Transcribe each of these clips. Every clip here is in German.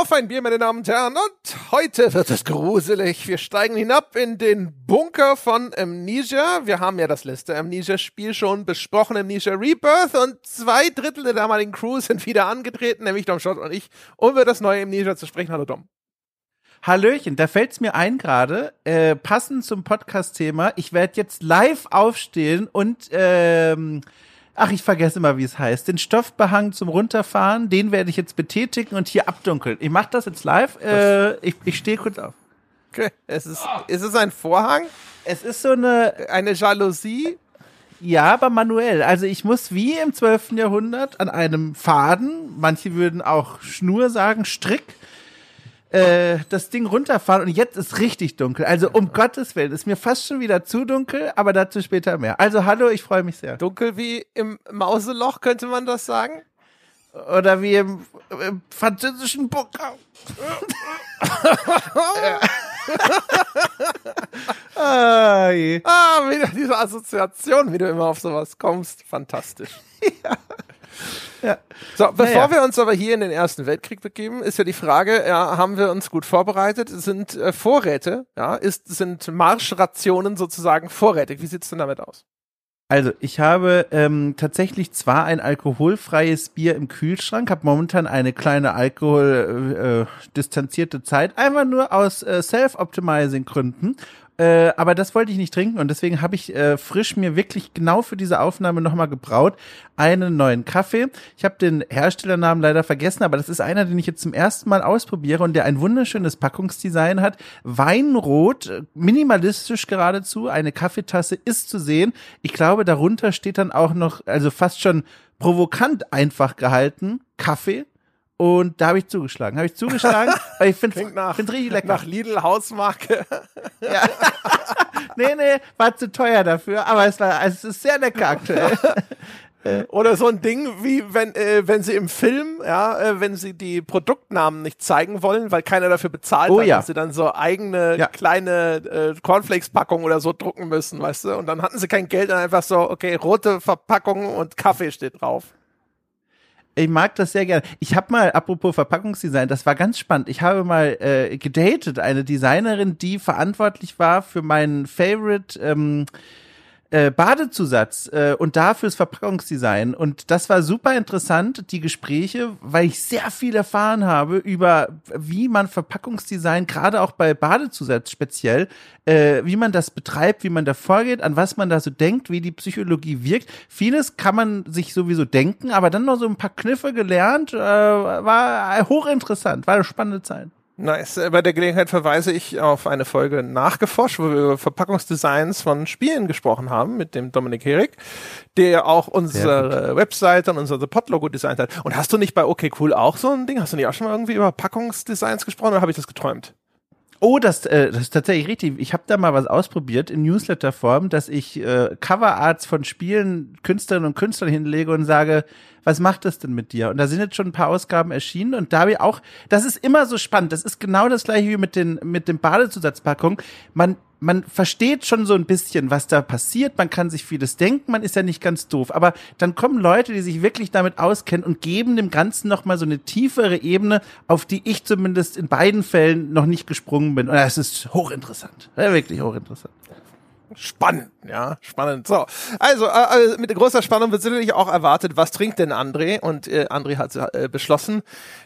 Auf ein Bier, meine Damen und Herren. Und heute wird es gruselig. Wir steigen hinab in den Bunker von Amnesia. Wir haben ja das letzte Amnesia-Spiel schon besprochen, Amnesia Rebirth. Und zwei Drittel der damaligen Crew sind wieder angetreten, nämlich Dom Schott und ich, um über das neue Amnesia zu sprechen. Hallo Dom. Hallöchen, da fällt's mir ein gerade, äh, passend zum Podcast-Thema. Ich werde jetzt live aufstehen und ähm, ach, ich vergesse immer, wie es heißt, den Stoffbehang zum Runterfahren, den werde ich jetzt betätigen und hier abdunkeln. Ich mache das jetzt live. Äh, ich ich stehe kurz auf. Okay. Es ist, ist es ein Vorhang? Es ist so eine, Eine Jalousie? ja, aber manuell. Also ich muss wie im 12. Jahrhundert an einem Faden, manche würden auch Schnur sagen, Strick, äh, das Ding runterfahren und jetzt ist richtig dunkel. Also um Gottes Willen, ist mir fast schon wieder zu dunkel, aber dazu später mehr. Also hallo, ich freue mich sehr. Dunkel wie im Mauseloch, könnte man das sagen? Oder wie im, im französischen ah, je. Ah, wieder diese Assoziation, wie du immer auf sowas kommst. Fantastisch. Ja. So, bevor Naja. wir uns aber hier in den Ersten Weltkrieg begeben, ist ja die Frage, ja, haben wir uns gut vorbereitet? Sind äh, Vorräte, ja, ist, sind Marschrationen sozusagen vorrätig? Wie sieht's denn damit aus? Also, ich habe ähm, tatsächlich zwar ein alkoholfreies Bier im Kühlschrank, habe momentan eine kleine alkoholdistanzierte äh, distanzierte Zeit, einfach nur aus äh, Self-Optimizing-Gründen. Äh, aber das wollte ich nicht trinken und deswegen habe ich äh, frisch mir wirklich genau für diese Aufnahme nochmal gebraut einen neuen Kaffee. Ich habe den Herstellernamen leider vergessen, aber das ist einer, den ich jetzt zum ersten Mal ausprobiere und der ein wunderschönes Packungsdesign hat. Weinrot, äh, minimalistisch geradezu, eine Kaffeetasse ist zu sehen. Ich glaube, darunter steht dann auch noch, also fast schon provokant einfach gehalten, Kaffee. Und da habe ich zugeschlagen. Habe ich zugeschlagen, weil ich finde find richtig lecker. nach Lidl Hausmarke. Nee, nee, war zu teuer dafür, aber es war, also es ist sehr lecker aktuell. Oder so ein Ding wie wenn äh, wenn sie im Film, ja, äh, wenn sie die Produktnamen nicht zeigen wollen, weil keiner dafür bezahlt Oh hat, ja. dass sie dann so eigene Ja. kleine äh, Cornflakes-Packungen oder so drucken müssen, weißt du? Und dann hatten sie kein Geld, dann einfach so, okay, rote Verpackung und Kaffee steht drauf. Ich mag das sehr gerne. Ich habe mal, apropos Verpackungsdesign, das war ganz spannend. Ich habe mal äh, gedatet, eine Designerin, die verantwortlich war für meinen Favorite ähm, äh, Badezusatz äh, und dafür das Verpackungsdesign. Und das war super interessant, die Gespräche, weil ich sehr viel erfahren habe über, wie man Verpackungsdesign, gerade auch bei Badezusatz speziell, äh, wie man das betreibt, wie man da vorgeht, an was man da so denkt, wie die Psychologie wirkt. Vieles kann man sich sowieso denken, aber dann noch so ein paar Kniffe gelernt, äh, war hochinteressant, war eine spannende Zeit. Nice. Äh, Bei der Gelegenheit verweise ich auf eine Folge nachgeforscht, wo wir über Verpackungsdesigns von Spielen gesprochen haben mit dem Dominik Herig, der auch unsere Webseite und unser The Pod Logo designt hat. Und hast du nicht bei OK Cool auch so ein Ding? Hast du nicht auch schon mal irgendwie über Packungsdesigns gesprochen oder habe ich das geträumt? Oh, das, äh, das ist tatsächlich richtig. Ich habe da mal was ausprobiert in Newsletter-Form, dass ich äh, Coverarts von Spielen Künstlerinnen und Künstlern hinlege und sage, was macht das denn mit dir? Und da sind jetzt schon ein paar Ausgaben erschienen und da habe ich auch, das ist immer so spannend. Das ist genau das gleiche wie mit den mit den Badezusatzpackungen. Man man versteht schon so ein bisschen, was da passiert. Man kann sich vieles denken. Man ist ja nicht ganz doof. Aber dann kommen Leute, die sich wirklich damit auskennen und geben dem Ganzen noch mal so eine tiefere Ebene, auf die ich zumindest in beiden Fällen noch nicht gesprungen bin. Und das ist hochinteressant. Ja, wirklich hochinteressant. Spannend, ja, spannend. So, also äh, also mit großer Spannung wird sicherlich auch erwartet, was trinkt denn André? Und äh, André hat äh, beschlossen,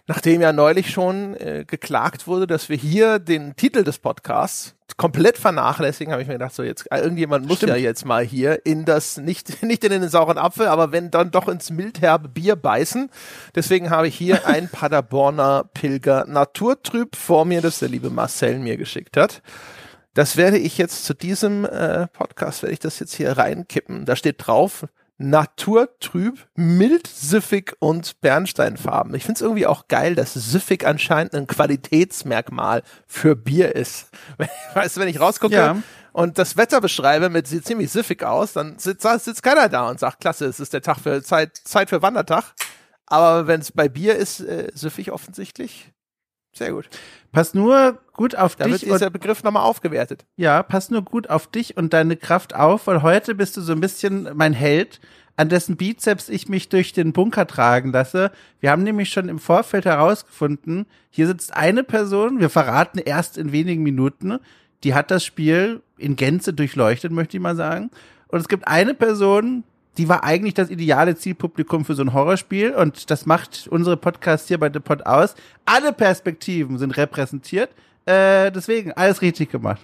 nachdem ja neulich schon äh, geklagt wurde, dass wir hier den Titel des Podcasts komplett vernachlässigen, habe ich mir gedacht, so jetzt äh, irgendjemand muss ja jetzt mal hier in das nicht nicht in den sauren Apfel, aber wenn dann doch ins mildherbe Bier beißen. Deswegen habe ich hier ein Paderborner Pilger Naturtrüb vor mir, das der liebe Marcel mir geschickt hat. Das werde ich jetzt zu diesem äh, Podcast, werde ich das jetzt hier reinkippen. Da steht drauf, naturtrüb, mild, süffig und Bernsteinfarben. Ich finde es irgendwie auch geil, dass süffig anscheinend ein Qualitätsmerkmal für Bier ist. Weißt du, wenn ich rausgucke Ja. und das Wetter beschreibe mit sieht ziemlich süffig aus, dann sitzt, sitzt keiner da und sagt, klasse, es ist der Tag für Zeit, Zeit für Wandertag. Aber wenn es bei Bier ist, äh, süffig offensichtlich. Sehr gut. Pass nur gut auf Da wird dich und dieser Begriff nochmal aufgewertet. Ja, pass nur gut auf dich und deine Kraft auf, weil heute bist du so ein bisschen mein Held, an dessen Bizeps ich mich durch den Bunker tragen lasse. Wir haben nämlich schon im Vorfeld herausgefunden, hier sitzt eine Person, wir verraten erst in wenigen Minuten, die hat das Spiel in Gänze durchleuchtet, möchte ich mal sagen. Und es gibt eine Person, die war eigentlich das ideale Zielpublikum für so ein Horrorspiel und das macht unsere Podcast hier bei The Pod aus. Alle Perspektiven sind repräsentiert. Äh, deswegen alles richtig gemacht.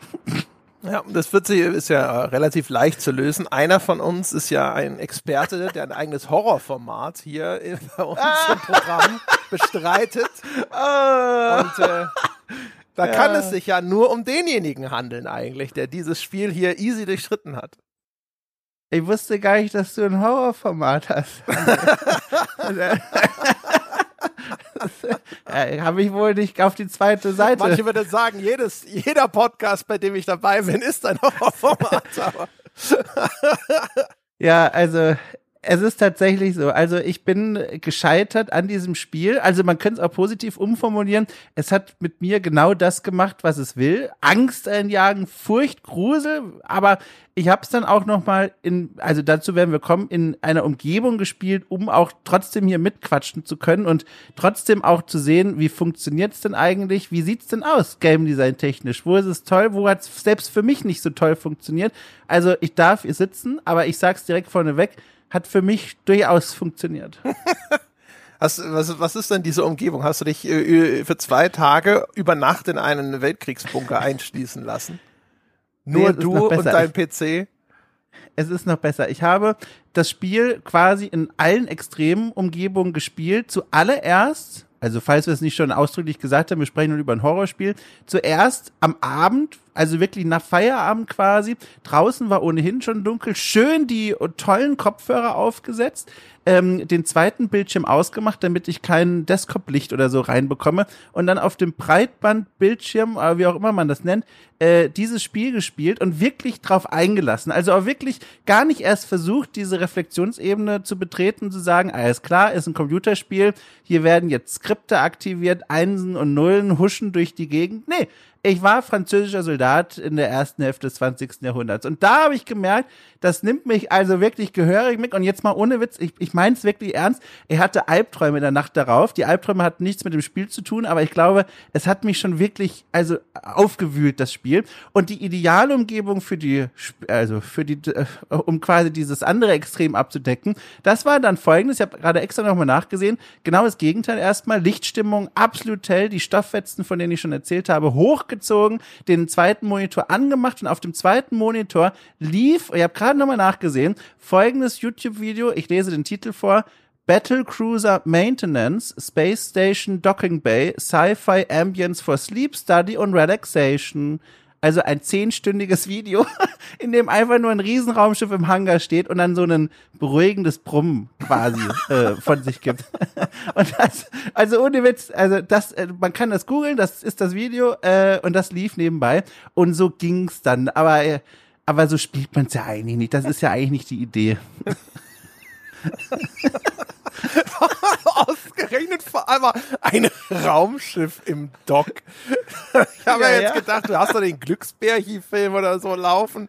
Ja, das wird sie, ist ja äh, relativ leicht zu lösen. Einer von uns ist ja ein Experte, der ein eigenes Horrorformat hier in- bei uns im Programm bestreitet. Und äh, da kann es sich ja nur um denjenigen handeln eigentlich, der dieses Spiel hier easy durchschritten hat. Ich wusste gar nicht, dass du ein Horrorformat hast. ja, Habe ich wohl nicht auf die zweite Seite. Manche würden sagen, jedes, jeder Podcast, bei dem ich dabei bin, ist ein Horrorformat. Ja, also es ist tatsächlich so. Also ich bin gescheitert an diesem Spiel. Also man könnte es auch positiv umformulieren. Es hat mit mir genau das gemacht, was es will. Angst einjagen, Furcht, Grusel. Aber ich habe es dann auch noch mal in, also dazu werden wir kommen, in einer Umgebung gespielt, um auch trotzdem hier mitquatschen zu können und trotzdem auch zu sehen, wie funktioniert es denn eigentlich, wie sieht's denn aus, Game Design technisch, wo ist es toll, wo hat es selbst für mich nicht so toll funktioniert. Also ich darf hier sitzen, aber ich sag's direkt vorneweg, hat für mich durchaus funktioniert. hast, was, was ist denn diese Umgebung? Hast du dich äh, für zwei Tage über Nacht in einen Weltkriegsbunker einschließen lassen? Nee, Nur ist du und dein PC? Es ist noch besser. Ich habe das Spiel quasi in allen extremen Umgebungen gespielt. Zuallererst, also falls wir es nicht schon ausdrücklich gesagt haben, wir sprechen nur über ein Horrorspiel. Zuerst am Abend, also wirklich nach Feierabend quasi. Draußen war ohnehin schon dunkel. Schön die tollen Kopfhörer aufgesetzt. Ähm, den zweiten Bildschirm ausgemacht, damit ich kein Desktop-Licht oder so reinbekomme. Und dann auf dem Breitbandbildschirm, äh, wie auch immer man das nennt, äh, dieses Spiel gespielt und wirklich drauf eingelassen. Also auch wirklich gar nicht erst versucht, diese Reflexionsebene zu betreten, zu sagen, alles klar, ist ein Computerspiel, hier werden jetzt Skripte aktiviert, Einsen und Nullen huschen durch die Gegend. Nee, ich war französischer Soldat in der ersten Hälfte des 20. Jahrhunderts. Und da habe ich gemerkt, das nimmt mich also wirklich gehörig mit. Und jetzt mal ohne Witz, ich, ich meine es wirklich ernst. Ich hatte Albträume in der Nacht darauf. Die Albträume hatten nichts mit dem Spiel zu tun, aber ich glaube, es hat mich schon wirklich also aufgewühlt, das Spiel. Und die ideale Umgebung für die, also für die, äh, um quasi dieses andere Extrem abzudecken, das war dann folgendes. Ich habe gerade extra nochmal nachgesehen. Genau das Gegenteil erstmal. Lichtstimmung absolut hell. Die Stoffwetzen, von denen ich schon erzählt habe, hochgezogen. Den zweiten Monitor angemacht und auf dem zweiten Monitor lief, ich habe gerade nochmal nachgesehen, folgendes YouTube-Video. Ich lese den Titel vor. Battle Cruiser Maintenance, Space Station Docking Bay, Sci-Fi Ambience for Sleep Study und Relaxation. Also ein zehnstündiges Video, in dem einfach nur ein Riesenraumschiff im Hangar steht und dann so ein beruhigendes Brummen quasi äh, von sich gibt. Und das, also ohne Witz, also das, äh, man kann das googeln, das ist das Video äh, und das lief nebenbei und so ging's dann. Aber äh, aber so spielt man es ja eigentlich nicht. Das ist ja eigentlich nicht die Idee. Ausgerechnet vor allem ein Raumschiff im Dock. Ich habe ja, Ja, jetzt ja. gedacht, du hast doch den Glücksbärchi-Film oder so laufen.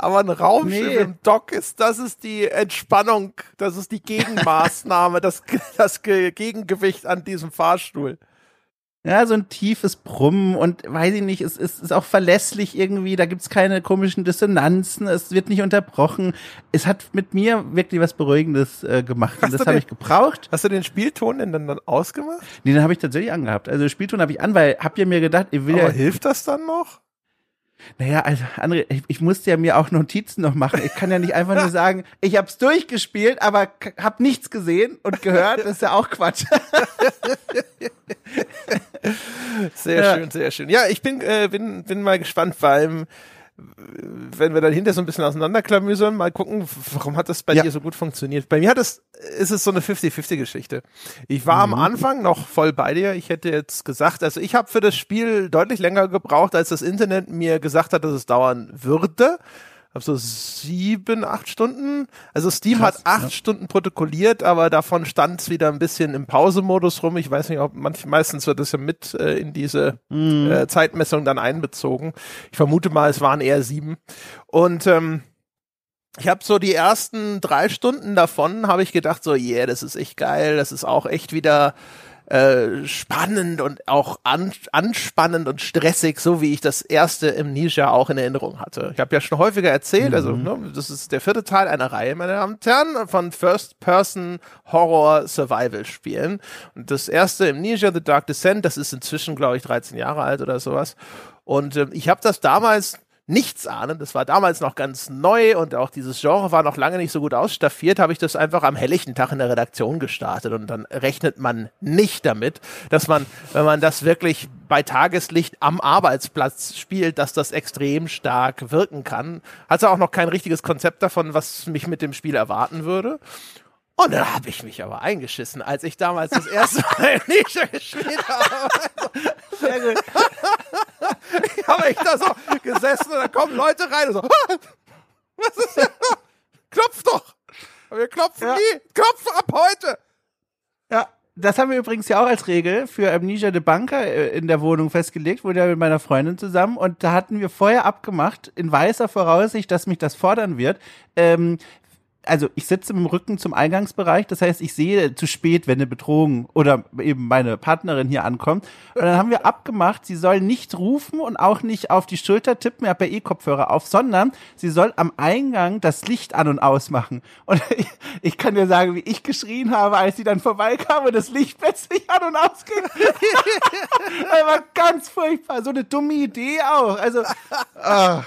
Aber ein Raumschiff Nee. im Dock ist, das ist die Entspannung, das ist die Gegenmaßnahme, das, das Ge- Gegengewicht an diesem Fahrstuhl. Ja, so ein tiefes Brummen und weiß ich nicht, es ist, ist auch verlässlich irgendwie, da gibt's keine komischen Dissonanzen, es wird nicht unterbrochen. Es hat mit mir wirklich was Beruhigendes äh, gemacht und Hast das du habe ich gebraucht. Hast du den Spielton denn dann ausgemacht? Nee, den habe ich tatsächlich angehabt. Also Spielton habe ich an, weil habt ihr mir gedacht, ich will Aber ja, hilft das dann noch? Naja, also André, ich, ich musste ja mir auch Notizen noch machen. Ich kann ja nicht einfach nur sagen, ich hab's durchgespielt, aber hab nichts gesehen und gehört, das ist ja auch Quatsch. Sehr Ja. schön, sehr schön. Ja, ich bin, äh, bin, bin mal gespannt, weil wenn wir dann hinter so ein bisschen auseinanderklamüsern, mal gucken, warum hat das bei Ja. dir so gut funktioniert. Bei mir hat es, ist es so eine 50-50-Geschichte. Ich war am Anfang noch voll bei dir. Ich hätte jetzt gesagt, also ich habe für das Spiel deutlich länger gebraucht, als das Internet mir gesagt hat, dass es dauern würde. Habe so sieben, acht Stunden. Also Steam Krass, hat acht ja. Stunden protokolliert, aber davon stand es wieder ein bisschen im Pausemodus rum. Ich weiß nicht, ob manch, meistens wird das ja mit äh, in diese mhm. äh, Zeitmessung dann einbezogen. Ich vermute mal, es waren eher sieben. Und ähm, ich habe so die ersten drei Stunden davon, habe ich gedacht, so, yeah, das ist echt geil, das ist auch echt wieder äh, spannend und auch an, anspannend und stressig, so wie ich das erste im Amnesia auch in Erinnerung hatte. Ich habe ja schon häufiger erzählt, also mhm. ne, das ist der vierte Teil einer Reihe, meine Damen und Herren, von First-Person-Horror-Survival-Spielen. Und das erste im Amnesia The Dark Descent, das ist inzwischen, glaube ich, 13 Jahre alt oder sowas. Und äh, ich habe das damals nichts ahnen. Das war damals noch ganz neu und auch dieses Genre war noch lange nicht so gut ausstaffiert, habe ich das einfach am helllichten Tag in der Redaktion gestartet und dann rechnet man nicht damit, dass man, wenn man das wirklich bei Tageslicht am Arbeitsplatz spielt, dass das extrem stark wirken kann. Hatte auch noch kein richtiges Konzept davon, was mich mit dem Spiel erwarten würde. Und dann habe ich mich aber eingeschissen, als ich damals das erste Mal Nische gespielt habe. Sehr gut. ich habe echt da so gesessen und da kommen Leute rein und so, was ist denn? Klopf doch! Wir klopfen ja. nie! Klopf ab heute! Ja, das haben wir übrigens ja auch als Regel für Amnesia de Banker äh, in der Wohnung festgelegt, wurde ja mit meiner Freundin zusammen und da hatten wir vorher abgemacht, in weißer Voraussicht, dass mich das fordern wird, ähm, also ich sitze mit dem Rücken zum Eingangsbereich, das heißt, ich sehe zu spät, wenn eine Bedrohung oder eben meine Partnerin hier ankommt. Und dann haben wir abgemacht, sie soll nicht rufen und auch nicht auf die Schulter tippen, ich habe ja eh Kopfhörer auf, sondern sie soll am Eingang das Licht an und aus machen. Und ich, ich kann dir sagen, wie ich geschrien habe, als sie dann vorbeikam und das Licht plötzlich an und ausging. das war ganz furchtbar, so eine dumme Idee auch. Also, oh.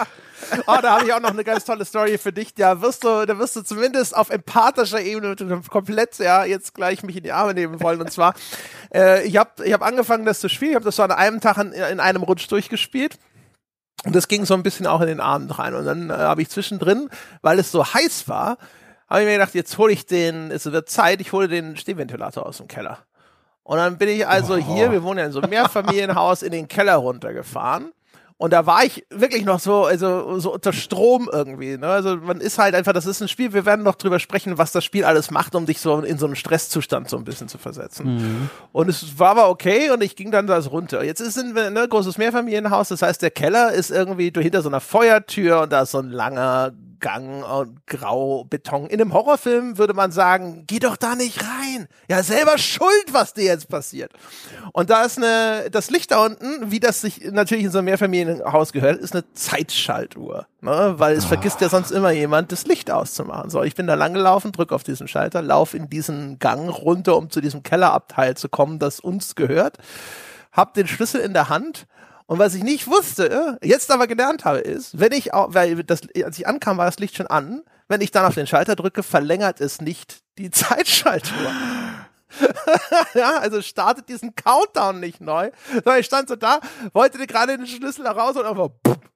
Oh, da habe ich auch noch eine ganz tolle Story für dich. Da wirst du, da wirst du zumindest auf empathischer Ebene komplett ja jetzt gleich mich in die Arme nehmen wollen. Und zwar, äh, ich habe ich hab angefangen, das zu spielen. Ich habe das so an einem Tag in, in einem Rutsch durchgespielt. Und das ging so ein bisschen auch in den Abend rein. Und dann äh, habe ich zwischendrin, weil es so heiß war, habe ich mir gedacht, jetzt hole ich den, es wird Zeit, ich hole den Stehventilator aus dem Keller. Und dann bin ich also oh. hier, wir wohnen ja in so einem Mehrfamilienhaus, in den Keller runtergefahren und da war ich wirklich noch so, also so unter Strom irgendwie. Ne? Also man ist halt einfach, das ist ein Spiel, wir werden noch drüber sprechen, was das Spiel alles macht, um dich so in so einen Stresszustand so ein bisschen zu versetzen. Mhm. Und es war aber okay und ich ging dann das runter. Jetzt ist ein ne, großes Mehrfamilienhaus, das heißt, der Keller ist irgendwie hinter so einer Feuertür und da ist so ein langer Gang und Graubeton. In einem Horrorfilm würde man sagen, geh doch da nicht rein. Ja, selber schuld, was dir jetzt passiert. Und da ist eine, das Licht da unten, wie das sich natürlich in so einem Mehrfamilienhaus gehört, ist eine Zeitschaltuhr. Ne? Weil es vergisst ja sonst immer jemand, das Licht auszumachen. So, ich bin da lang gelaufen, drück auf diesen Schalter, lauf in diesen Gang runter, um zu diesem Kellerabteil zu kommen, das uns gehört. Hab den Schlüssel in der Hand und was ich nicht wusste, jetzt aber gelernt habe, ist, wenn ich auch, weil das, als ich ankam, war das Licht schon an. Wenn ich dann auf den Schalter drücke, verlängert es nicht die Zeitschaltuhr. ja, also startet diesen Countdown nicht neu. Sondern ich stand so da, wollte gerade den Schlüssel raus und einfach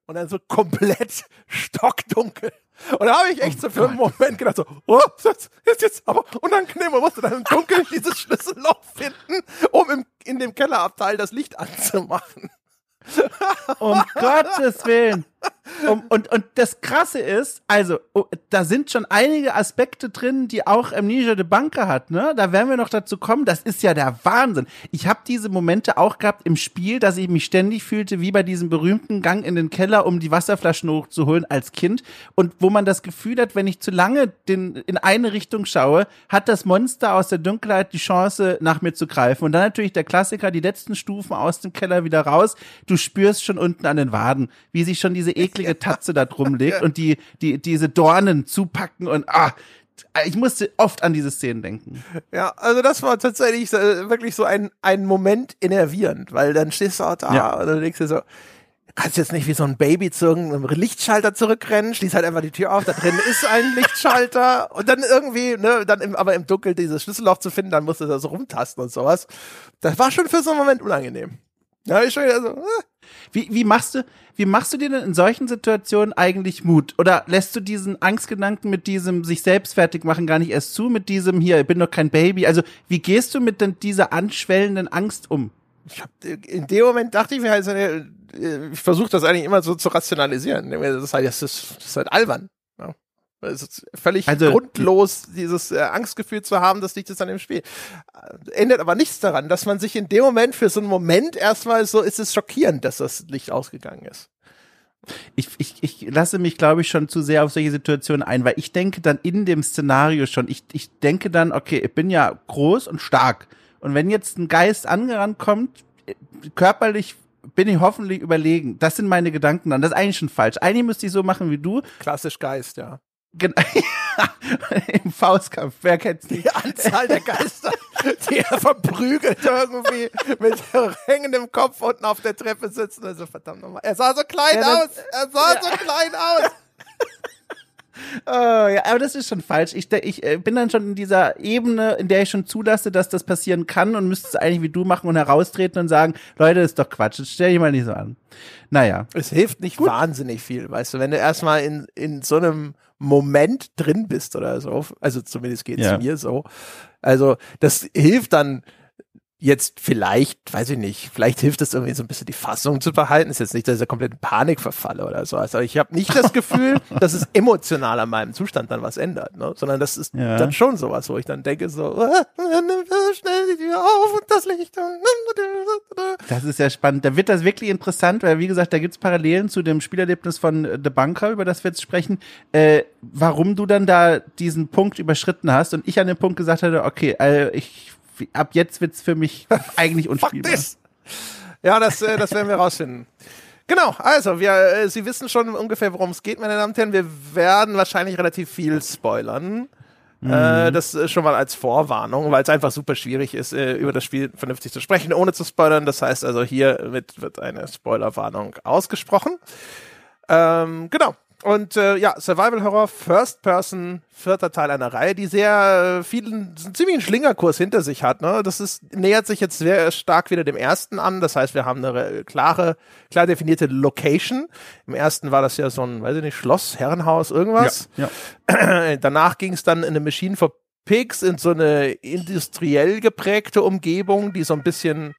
und dann so komplett stockdunkel. Und da habe ich echt oh so für einen Moment gedacht, so, oh, das ist jetzt aber unangenehm und musste dann im Dunkeln dieses Schlüsselloch finden, um im, in dem Kellerabteil das Licht anzumachen um Gottes Willen. Um, und, und das Krasse ist, also, oh, da sind schon einige Aspekte drin, die auch Amnesia de Banker hat, ne? Da werden wir noch dazu kommen. Das ist ja der Wahnsinn. Ich habe diese Momente auch gehabt im Spiel, dass ich mich ständig fühlte, wie bei diesem berühmten Gang in den Keller, um die Wasserflaschen hochzuholen als Kind. Und wo man das Gefühl hat, wenn ich zu lange den, in eine Richtung schaue, hat das Monster aus der Dunkelheit die Chance, nach mir zu greifen. Und dann natürlich der Klassiker, die letzten Stufen aus dem Keller wieder raus. Du spürst schon unten an den Waden, wie sich schon diese eklige Tatze da drum legt und die, die, diese Dornen zupacken und ah, ich musste oft an diese Szenen denken. Ja, also das war tatsächlich so, wirklich so ein, ein Moment innervierend, weil dann stehst du auch da ja. und dann denkst du so, kannst jetzt nicht wie so ein Baby zu irgendeinem Lichtschalter zurückrennen, schließ halt einfach die Tür auf, da drin ist ein Lichtschalter und dann irgendwie, ne, dann im, aber im Dunkeln dieses Schlüsselloch zu finden, dann musst du da so rumtasten und sowas. Das war schon für so einen Moment unangenehm. Ja, ich schon wieder so, äh. Wie, wie machst du, wie machst du dir denn in solchen Situationen eigentlich Mut? Oder lässt du diesen Angstgedanken mit diesem sich selbst fertig machen gar nicht erst zu, mit diesem hier, ich bin doch kein Baby? Also, wie gehst du mit denn dieser anschwellenden Angst um? ich hab, in dem Moment dachte ich mir halt, äh, ich versuche das eigentlich immer so zu rationalisieren. Das ist halt, das ist, das ist halt albern. Es ist völlig also, grundlos, dieses äh, Angstgefühl zu haben, das liegt jetzt an dem Spiel. Äh, ändert aber nichts daran, dass man sich in dem Moment für so einen Moment erstmal so, ist es schockierend, dass das Licht ausgegangen ist. Ich, ich, ich lasse mich, glaube ich, schon zu sehr auf solche Situationen ein, weil ich denke dann in dem Szenario schon, ich, ich denke dann, okay, ich bin ja groß und stark. Und wenn jetzt ein Geist angerannt kommt, körperlich bin ich hoffentlich überlegen. Das sind meine Gedanken dann. Das ist eigentlich schon falsch. Eigentlich müsste ich so machen wie du. Klassisch Geist, ja. Im Faustkampf, wer kennt's nicht? Die Anzahl der Geister, die er verprügelt irgendwie mit hängendem Kopf unten auf der Treppe sitzen. Also verdammt nochmal. Er sah so klein ja, aus. Er sah ja. so klein aus. Oh, ja, aber das ist schon falsch. Ich, ich äh, bin dann schon in dieser Ebene, in der ich schon zulasse, dass das passieren kann und müsste es eigentlich wie du machen und heraustreten und sagen, Leute, das ist doch Quatsch, das stell dich mal nicht so an. Naja. Es hilft nicht Gut. wahnsinnig viel, weißt du, wenn du erstmal in, in so einem Moment drin bist oder so. Also zumindest geht es ja. mir so. Also das hilft dann jetzt vielleicht, weiß ich nicht, vielleicht hilft es irgendwie so ein bisschen die Fassung zu behalten. Ist jetzt nicht, dass ich komplett in Panik verfalle oder so. Also ich habe nicht das Gefühl, dass es emotional an meinem Zustand dann was ändert, ne? sondern das ist ja. dann schon sowas, wo ich dann denke so, schnell die Tür auf und das Licht. Das ist ja spannend. Da wird das wirklich interessant, weil wie gesagt, da gibt's Parallelen zu dem Spielerlebnis von The Bunker, über das wir jetzt sprechen, äh, warum du dann da diesen Punkt überschritten hast und ich an dem Punkt gesagt hatte, okay, äh, ich ab jetzt wird's für mich eigentlich unspielbar. ja, das, äh, das werden wir rausfinden. Genau, also wir, äh, Sie wissen schon ungefähr, worum es geht, meine Damen und Herren. Wir werden wahrscheinlich relativ viel spoilern. Mhm. Äh, das ist schon mal als Vorwarnung, weil es einfach super schwierig ist, äh, über das Spiel vernünftig zu sprechen, ohne zu spoilern. Das heißt also, hiermit wird eine Spoilerwarnung ausgesprochen. Ähm, genau. Und äh, ja, Survival Horror, First Person, vierter Teil einer Reihe, die sehr äh, vielen, ziemlich einen Schlingerkurs hinter sich hat. Ne? Das ist, nähert sich jetzt sehr stark wieder dem ersten an. Das heißt, wir haben eine klare, klar definierte Location. Im ersten war das ja so ein, weiß ich nicht, Schloss, Herrenhaus, irgendwas. Ja, ja. Danach ging es dann in eine Machine for Pigs in so eine industriell geprägte Umgebung, die so ein bisschen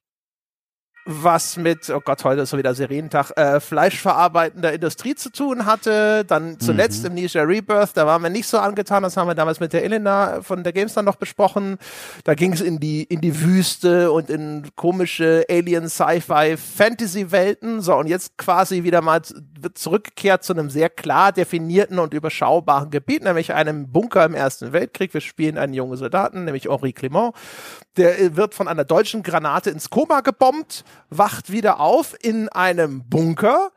was mit, oh Gott, heute ist so wieder Serientag, äh, fleischverarbeitender Industrie zu tun hatte. Dann zuletzt mhm. im Nisha Rebirth, da waren wir nicht so angetan, das haben wir damals mit der Elena von der GameStar noch besprochen. Da ging es in die, in die Wüste und in komische Alien, Sci-Fi, Fantasy-Welten. So, und jetzt quasi wieder mal wird zurückgekehrt zu einem sehr klar definierten und überschaubaren Gebiet, nämlich einem Bunker im Ersten Weltkrieg. Wir spielen einen jungen Soldaten, nämlich Henri Clement. Der äh, wird von einer deutschen Granate ins Koma gebombt wacht wieder auf in einem Bunker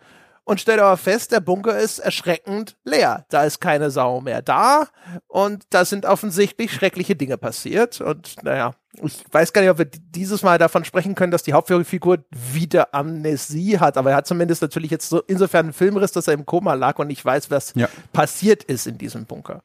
und stellt aber fest, der Bunker ist erschreckend leer. Da ist keine Sau mehr da und da sind offensichtlich schreckliche Dinge passiert. Und naja, ich weiß gar nicht, ob wir dieses Mal davon sprechen können, dass die Hauptfigur wieder Amnesie hat, aber er hat zumindest natürlich jetzt so insofern einen Filmriss, dass er im Koma lag und nicht weiß, was ja. passiert ist in diesem Bunker.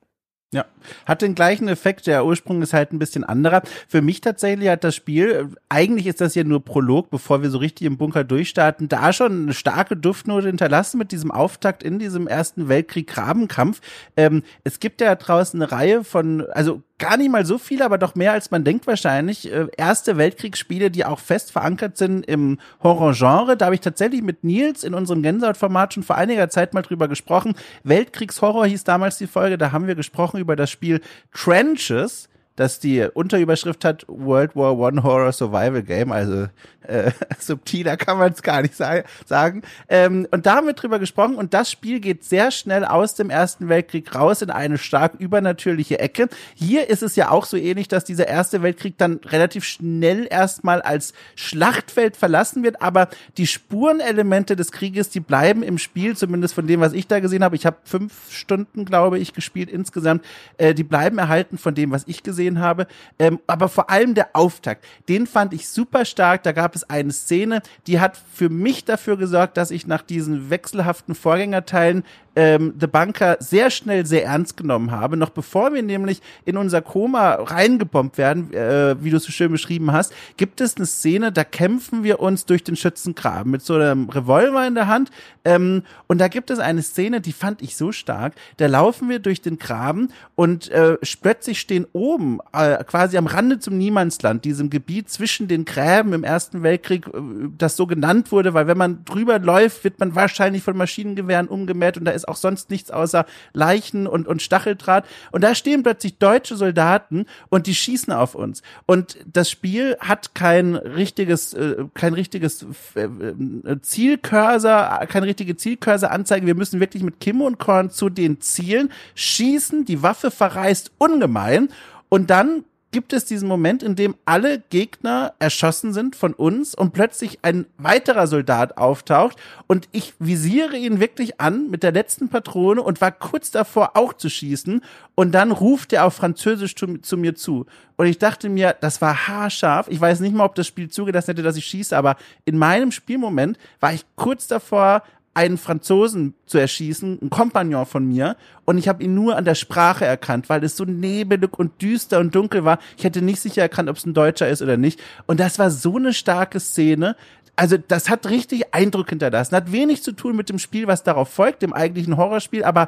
Ja, hat den gleichen Effekt. Der Ursprung ist halt ein bisschen anderer. Für mich tatsächlich hat das Spiel, eigentlich ist das ja nur Prolog, bevor wir so richtig im Bunker durchstarten, da schon eine starke Duftnote hinterlassen mit diesem Auftakt in diesem Ersten Weltkrieg Grabenkampf. Ähm, es gibt ja draußen eine Reihe von, also gar nicht mal so viel, aber doch mehr als man denkt wahrscheinlich. Äh, Erste Weltkriegsspiele, die auch fest verankert sind im Horrorgenre. Da habe ich tatsächlich mit Nils in unserem Gänsehautformat schon vor einiger Zeit mal drüber gesprochen. Weltkriegshorror hieß damals die Folge. Da haben wir gesprochen über das Spiel Trenches dass die Unterüberschrift hat World War One Horror Survival Game, also äh, subtiler kann man es gar nicht sagen. Ähm, und da haben wir drüber gesprochen und das Spiel geht sehr schnell aus dem Ersten Weltkrieg raus in eine stark übernatürliche Ecke. Hier ist es ja auch so ähnlich, dass dieser Erste Weltkrieg dann relativ schnell erstmal als Schlachtfeld verlassen wird, aber die Spurenelemente des Krieges, die bleiben im Spiel, zumindest von dem, was ich da gesehen habe. Ich habe fünf Stunden, glaube ich, gespielt insgesamt. Äh, die bleiben erhalten von dem, was ich gesehen habe. Ähm, aber vor allem der Auftakt, den fand ich super stark. Da gab es eine Szene, die hat für mich dafür gesorgt, dass ich nach diesen wechselhaften Vorgängerteilen ähm, The Bunker sehr schnell sehr ernst genommen habe, noch bevor wir nämlich in unser Koma reingebombt werden, äh, wie du es so schön beschrieben hast, gibt es eine Szene, da kämpfen wir uns durch den Schützengraben mit so einem Revolver in der Hand. Ähm, und da gibt es eine Szene, die fand ich so stark. Da laufen wir durch den Graben und äh, plötzlich stehen oben, äh, quasi am Rande zum Niemandsland, diesem Gebiet zwischen den Gräben im Ersten Weltkrieg, äh, das so genannt wurde, weil wenn man drüber läuft, wird man wahrscheinlich von Maschinengewehren umgemäht und da ist auch sonst nichts außer Leichen und, und Stacheldraht. Und da stehen plötzlich deutsche Soldaten und die schießen auf uns. Und das Spiel hat kein richtiges, äh, kein richtiges äh, äh Zielcursor, keine richtige Zielcursor-Anzeige. Wir müssen wirklich mit Kim und Korn zu den Zielen schießen. Die Waffe verreißt ungemein. Und dann gibt es diesen Moment, in dem alle Gegner erschossen sind von uns und plötzlich ein weiterer Soldat auftaucht und ich visiere ihn wirklich an mit der letzten Patrone und war kurz davor auch zu schießen und dann ruft er auf Französisch zu, zu mir zu. Und ich dachte mir, das war haarscharf. Ich weiß nicht mal, ob das Spiel zugelassen hätte, dass ich schieße, aber in meinem Spielmoment war ich kurz davor, einen Franzosen zu erschießen, ein Kompagnon von mir, und ich habe ihn nur an der Sprache erkannt, weil es so nebelig und düster und dunkel war. Ich hätte nicht sicher erkannt, ob es ein Deutscher ist oder nicht. Und das war so eine starke Szene. Also das hat richtig Eindruck hinterlassen. Hat wenig zu tun mit dem Spiel, was darauf folgt, dem eigentlichen Horrorspiel, aber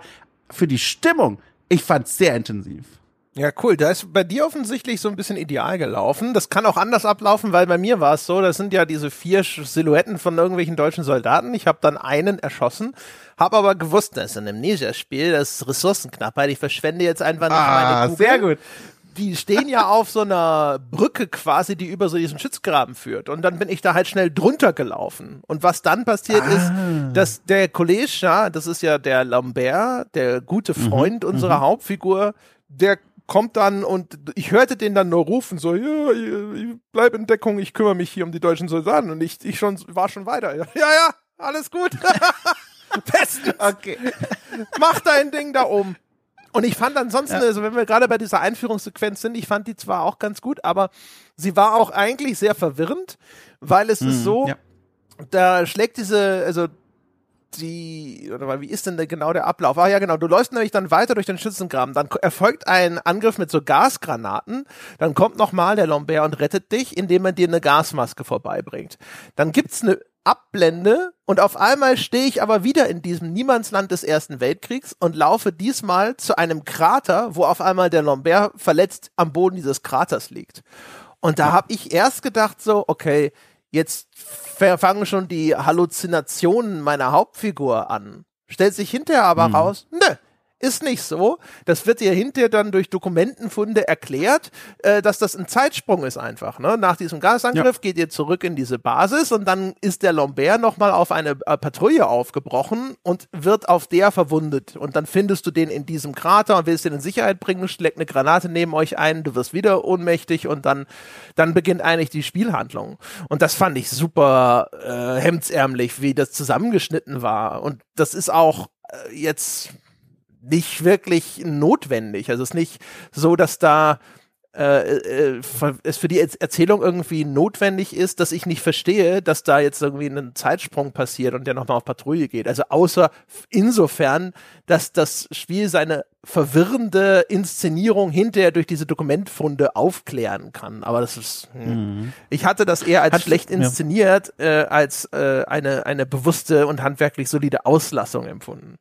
für die Stimmung, ich fand es sehr intensiv. Ja, cool. Da ist bei dir offensichtlich so ein bisschen ideal gelaufen. Das kann auch anders ablaufen, weil bei mir war es so, das sind ja diese vier Silhouetten von irgendwelchen deutschen Soldaten. Ich habe dann einen erschossen, habe aber gewusst, das ist ein Amnesia-Spiel, das ist Ressourcenknappheit. Ich verschwende jetzt einfach nicht ah, meine Kugel. sehr gut. Die stehen ja auf so einer Brücke quasi, die über so diesen Schützgraben führt. Und dann bin ich da halt schnell drunter gelaufen. Und was dann passiert ah. ist, dass der Kollege, ja, das ist ja der Lambert, der gute. Freund mhm. unserer mhm. Hauptfigur, der kommt dann und ich hörte den dann nur rufen, so, ja, ich bleib in Deckung, ich kümmere mich hier um die deutschen Soldaten und ich, ich schon, war schon weiter. Ja, ja, alles gut. Bestens. Okay. Mach dein Ding da oben. Und ich fand ansonsten, ja. also wenn wir gerade bei dieser Einführungssequenz sind, ich fand die zwar auch ganz gut, aber sie war auch eigentlich sehr verwirrend, weil es hm, ist so, ja. da schlägt diese, also die, oder mal, wie ist denn der, genau der Ablauf? Ah ja, genau, du läufst nämlich dann weiter durch den Schützengraben, dann erfolgt ein Angriff mit so Gasgranaten, dann kommt nochmal der Lombert und rettet dich, indem er dir eine Gasmaske vorbeibringt. Dann gibt's eine Abblende und auf einmal stehe ich aber wieder in diesem Niemandsland des Ersten Weltkriegs und laufe diesmal zu einem Krater, wo auf einmal der Lombert verletzt am Boden dieses Kraters liegt. Und da habe ich erst gedacht so, okay, jetzt fangen schon die Halluzinationen meiner Hauptfigur an. Stellt sich hinterher aber mhm. raus, nö, ist nicht so. Das wird dir hinterher dann durch Dokumentenfunde erklärt, äh, dass das ein Zeitsprung ist einfach. Ne? Nach diesem Gasangriff ja. geht ihr zurück in diese Basis und dann ist der Lombert nochmal auf eine äh, Patrouille aufgebrochen und wird auf der verwundet. Und dann findest du den in diesem Krater und willst den in Sicherheit bringen, schlägt eine Granate neben euch ein, du wirst wieder ohnmächtig und dann, dann beginnt eigentlich die Spielhandlung. Und das fand ich super äh, hemdsärmlich, wie das zusammengeschnitten war. Und das ist auch äh, jetzt nicht wirklich notwendig. Also es ist nicht so, dass da äh, äh, es für die Erzählung irgendwie notwendig ist, dass ich nicht verstehe, dass da jetzt irgendwie ein Zeitsprung passiert und der nochmal auf Patrouille geht. Also außer insofern, dass das Spiel seine verwirrende Inszenierung hinterher durch diese Dokumentfunde aufklären kann. Aber das ist, hm. mhm. ich hatte das eher als Hat, schlecht inszeniert, ja. äh, als äh, eine, eine bewusste und handwerklich solide Auslassung empfunden.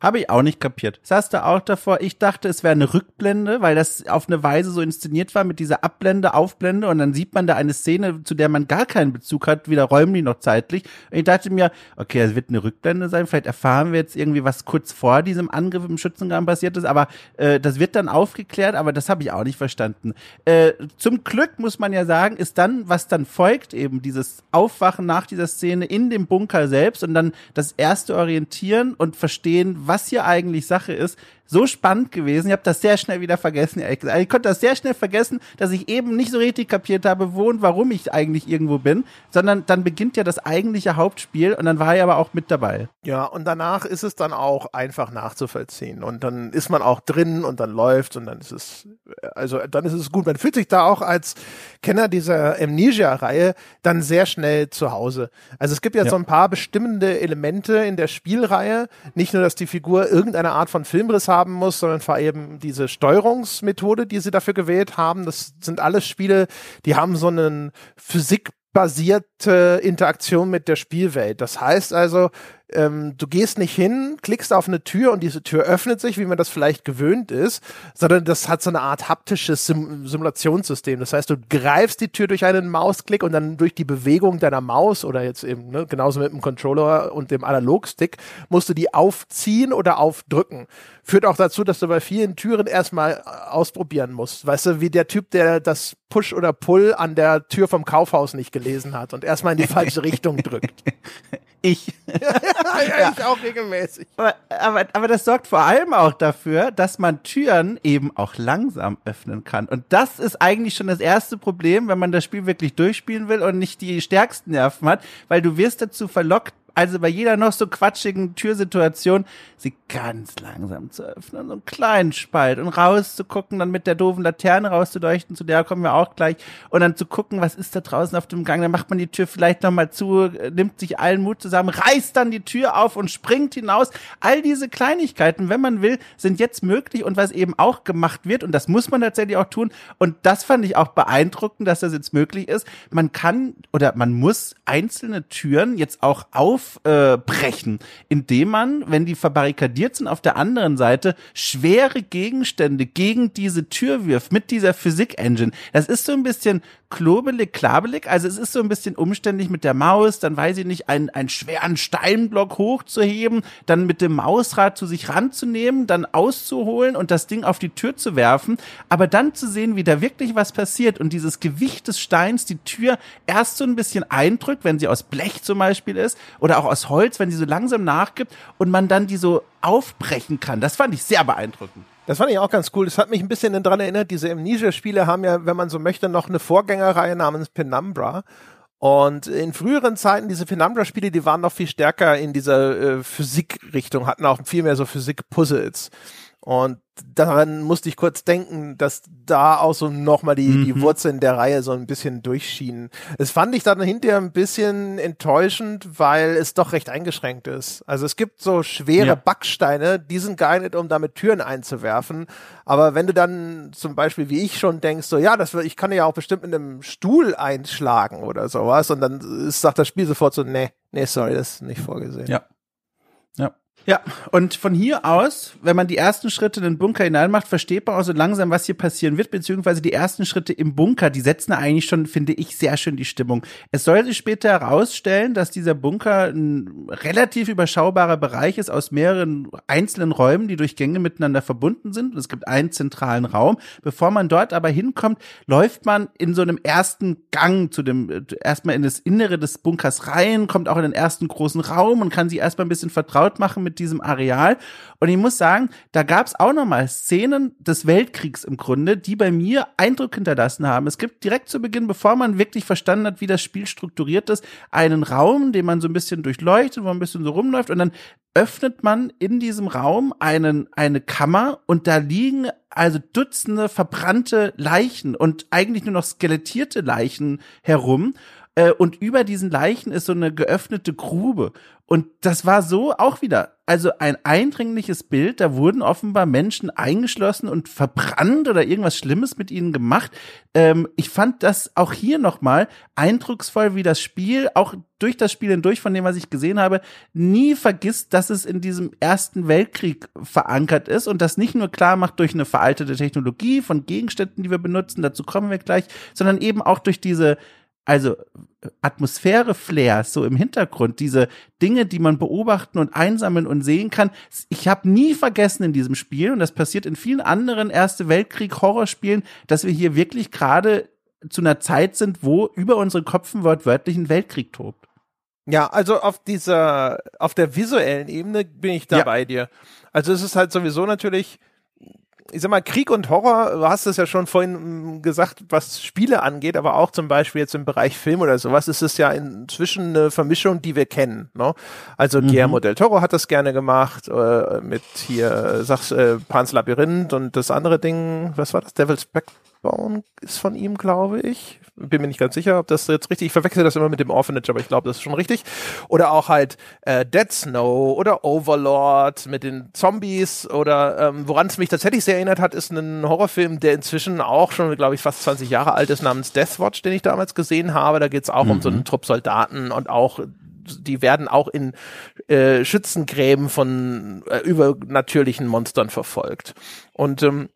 Habe ich auch nicht kapiert. Saß da auch davor, ich dachte, es wäre eine Rückblende, weil das auf eine Weise so inszeniert war mit dieser Abblende, Aufblende und dann sieht man da eine Szene, zu der man gar keinen Bezug hat, weder räumlich noch zeitlich. Und ich dachte mir, okay, es wird eine Rückblende sein, vielleicht erfahren wir jetzt irgendwie, was kurz vor diesem Angriff im Schützengraben passiert ist, aber äh, das wird dann aufgeklärt, aber das habe ich auch nicht verstanden. Äh, zum Glück muss man ja sagen, ist dann, was dann folgt, eben dieses Aufwachen nach dieser Szene in dem Bunker selbst und dann das erste Orientieren und Verstehen, was hier eigentlich Sache ist, so spannend gewesen. Ich habe das sehr schnell wieder vergessen, ehrlich gesagt. Ich konnte das sehr schnell vergessen, dass ich eben nicht so richtig kapiert habe, wo und warum ich eigentlich irgendwo bin, sondern dann beginnt ja das eigentliche Hauptspiel und dann war ich aber auch mit dabei. Ja, und danach ist es dann auch einfach nachzuvollziehen und dann ist man auch drin und dann läuft und dann ist es also dann ist es gut. Man fühlt sich da auch als Kenner dieser Amnesia-Reihe dann sehr schnell zu Hause. Also es gibt ja, ja, so ein paar bestimmende Elemente in der Spielreihe. Nicht nur, dass die Figur irgendeine Art von Filmriss haben muss, sondern vor allem diese Steuerungsmethode, die sie dafür gewählt haben. Das sind alles Spiele, die haben so einen Physik basierte Interaktion mit der Spielwelt. Das heißt also, ähm, du gehst nicht hin, klickst auf eine Tür und diese Tür öffnet sich, wie man das vielleicht gewöhnt ist, sondern das hat so eine Art haptisches Sim Simulationssystem. Das heißt, du greifst die Tür durch einen Mausklick und dann durch die Bewegung deiner Maus oder jetzt eben ne, genauso mit dem Controller und dem Analogstick musst du die aufziehen oder aufdrücken. Führt auch dazu, dass du bei vielen Türen erstmal äh, ausprobieren musst. Weißt du, wie der Typ, der das Push oder Pull an der Tür vom Kaufhaus nicht gelesen hat und erstmal in die falsche Richtung drückt. Ich. ja, ich auch regelmäßig. Aber, aber, aber das sorgt vor allem auch dafür, dass man Türen eben auch langsam öffnen kann. Und das ist eigentlich schon das erste Problem, wenn man das Spiel wirklich durchspielen will und nicht die stärksten Nerven hat, weil du wirst dazu verlockt, also bei jeder noch so quatschigen Türsituation, sie ganz langsam zu öffnen, so einen kleinen Spalt und rauszugucken, dann mit der doofen Laterne rauszuleuchten, zu der kommen wir auch gleich, und dann zu gucken, was ist da draußen auf dem Gang, dann macht man die Tür vielleicht nochmal zu, nimmt sich allen Mut zusammen, reißt dann die Tür auf und springt hinaus. All diese Kleinigkeiten, wenn man will, sind jetzt möglich und was eben auch gemacht wird, und das muss man tatsächlich auch tun, und das fand ich auch beeindruckend, dass das jetzt möglich ist, man kann oder man muss einzelne Türen jetzt auch auf aufbrechen, indem man, wenn die verbarrikadiert sind, auf der anderen Seite schwere Gegenstände gegen diese Tür wirft mit dieser Physik-Engine. Das ist so ein bisschen klobelig, klabelig. Also es ist so ein bisschen umständlich mit der Maus, dann weiß ich nicht, einen, einen schweren Steinblock hochzuheben, dann mit dem Mausrad zu sich ranzunehmen, dann auszuholen und das Ding auf die Tür zu werfen. Aber dann zu sehen, wie da wirklich was passiert und dieses Gewicht des Steins die Tür erst so ein bisschen eindrückt, wenn sie aus Blech zum Beispiel ist oder auch aus Holz, wenn sie so langsam nachgibt und man dann die so aufbrechen kann. Das fand ich sehr beeindruckend. Das fand ich auch ganz cool. Das hat mich ein bisschen daran erinnert, diese Amnesia-Spiele haben ja, wenn man so möchte, noch eine Vorgängerreihe namens Penumbra. Und in früheren Zeiten, diese Penumbra-Spiele, die waren noch viel stärker in dieser äh, Physik-Richtung, hatten auch viel mehr so Physik-Puzzles. Und daran musste ich kurz denken, dass da auch so nochmal die, mhm. die Wurzeln der Reihe so ein bisschen durchschienen. Es fand ich dann hinterher ein bisschen enttäuschend, weil es doch recht eingeschränkt ist. Also es gibt so schwere ja. Backsteine, die sind geeignet, um damit Türen einzuwerfen. Aber wenn du dann zum Beispiel, wie ich schon denkst, so, ja, das, ich kann ja auch bestimmt mit einem Stuhl einschlagen oder sowas, und dann ist, sagt das Spiel sofort so, nee, nee, sorry, das ist nicht vorgesehen. Ja. Ja. Ja, und von hier aus, wenn man die ersten Schritte in den Bunker hineinmacht, versteht man auch so langsam, was hier passieren wird, beziehungsweise die ersten Schritte im Bunker, die setzen eigentlich schon, finde ich, sehr schön die Stimmung. Es soll sich später herausstellen, dass dieser Bunker ein relativ überschaubarer Bereich ist aus mehreren einzelnen Räumen, die durch Gänge miteinander verbunden sind. Und es gibt einen zentralen Raum. Bevor man dort aber hinkommt, läuft man in so einem ersten Gang zu dem, erstmal in das Innere des Bunkers rein, kommt auch in den ersten großen Raum und kann sich erstmal ein bisschen vertraut machen mit diesem Areal. Und ich muss sagen, da gab es auch nochmal Szenen des Weltkriegs im Grunde, die bei mir Eindruck hinterlassen haben. Es gibt direkt zu Beginn, bevor man wirklich verstanden hat, wie das Spiel strukturiert ist, einen Raum, den man so ein bisschen durchleuchtet, wo man ein bisschen so rumläuft und dann öffnet man in diesem Raum einen, eine Kammer und da liegen also Dutzende verbrannte Leichen und eigentlich nur noch skelettierte Leichen herum. Äh, und über diesen Leichen ist so eine geöffnete Grube. Und das war so auch wieder, also ein eindringliches Bild, da wurden offenbar Menschen eingeschlossen und verbrannt oder irgendwas Schlimmes mit ihnen gemacht. Ähm, ich fand das auch hier nochmal eindrucksvoll, wie das Spiel, auch durch das Spiel hindurch, von dem, was ich gesehen habe, nie vergisst, dass es in diesem Ersten Weltkrieg verankert ist und das nicht nur klar macht durch eine veraltete Technologie von Gegenständen, die wir benutzen, dazu kommen wir gleich, sondern eben auch durch diese also Atmosphäre-Flares so im Hintergrund, diese Dinge, die man beobachten und einsammeln und sehen kann. Ich habe nie vergessen in diesem Spiel, und das passiert in vielen anderen Erste Weltkrieg-Horrorspielen, dass wir hier wirklich gerade zu einer Zeit sind, wo über unsere Kopfen wortwörtlich ein Weltkrieg tobt. Ja, also auf dieser, auf der visuellen Ebene bin ich da ja. bei dir. Also es ist halt sowieso natürlich ich sag mal, Krieg und Horror, du hast es ja schon vorhin mm, gesagt, was Spiele angeht, aber auch zum Beispiel jetzt im Bereich Film oder sowas, ist es ja inzwischen eine Vermischung, die wir kennen. Ne? Also mhm. Guillermo del Toro hat das gerne gemacht, äh, mit hier, sag's, äh, Pans Labyrinth und das andere Ding, was war das? Devil's Backbone ist von ihm, glaube ich bin mir nicht ganz sicher, ob das jetzt richtig, ich verwechsel das immer mit dem Orphanage, aber ich glaube, das ist schon richtig. Oder auch halt äh, Dead Snow oder Overlord mit den Zombies oder ähm, woran es mich tatsächlich sehr erinnert hat, ist ein Horrorfilm, der inzwischen auch schon, glaube ich, fast 20 Jahre alt ist, namens Deathwatch, den ich damals gesehen habe. Da geht es auch mhm. um so einen mhm. Trupp Soldaten und auch die werden auch in äh, Schützengräben von äh, übernatürlichen Monstern verfolgt. Und ähm,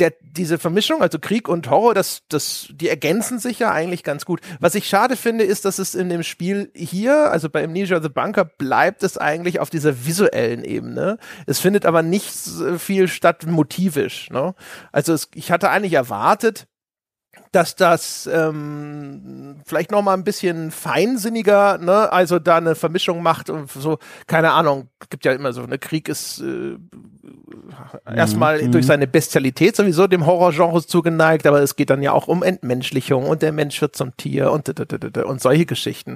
der, diese Vermischung, also Krieg und Horror, das, das, die ergänzen sich ja eigentlich ganz gut. Was ich schade finde, ist, dass es in dem Spiel hier, also bei Amnesia the Bunker, bleibt es eigentlich auf dieser visuellen Ebene. Es findet aber nicht viel statt motivisch. Ne? Also es, ich hatte eigentlich erwartet, dass das ähm, vielleicht noch mal ein bisschen feinsinniger, ne, also da eine Vermischung macht und so, keine Ahnung, gibt ja immer so, ne, Krieg ist äh, erstmal mhm. durch seine Bestialität sowieso dem Horrorgenre zugeneigt, aber es geht dann ja auch um Entmenschlichung und der Mensch wird zum Tier und und solche Geschichten.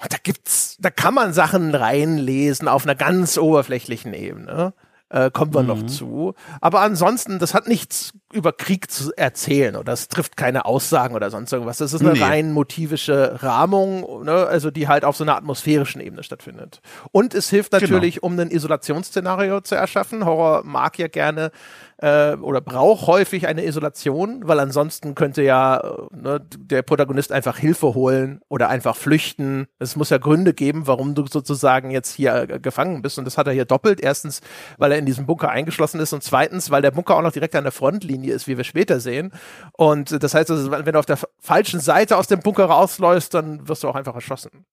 Und da gibt's, da kann man Sachen reinlesen auf einer ganz oberflächlichen Ebene äh, kommen wir mhm. noch zu. Aber ansonsten, das hat nichts über Krieg zu erzählen oder es trifft keine Aussagen oder sonst irgendwas. Das ist eine nee. rein motivische Rahmung, ne? also die halt auf so einer atmosphärischen Ebene stattfindet. Und es hilft genau. natürlich, genau. um ein Isolationsszenario zu erschaffen. Horror mag ja gerne äh, oder braucht häufig eine Isolation, weil ansonsten könnte ja äh, ne, der Protagonist einfach Hilfe holen oder einfach flüchten. Es muss ja Gründe geben, warum du sozusagen jetzt hier äh, gefangen bist. Und das hat er hier doppelt. Erstens, weil er in diesem Bunker eingeschlossen ist und zweitens, weil der Bunker auch noch direkt an der Frontlinie ist, wie wir später sehen. Und das heißt, also, wenn du auf der falschen Seite aus dem Bunker rausläufst, dann wirst du auch einfach erschossen.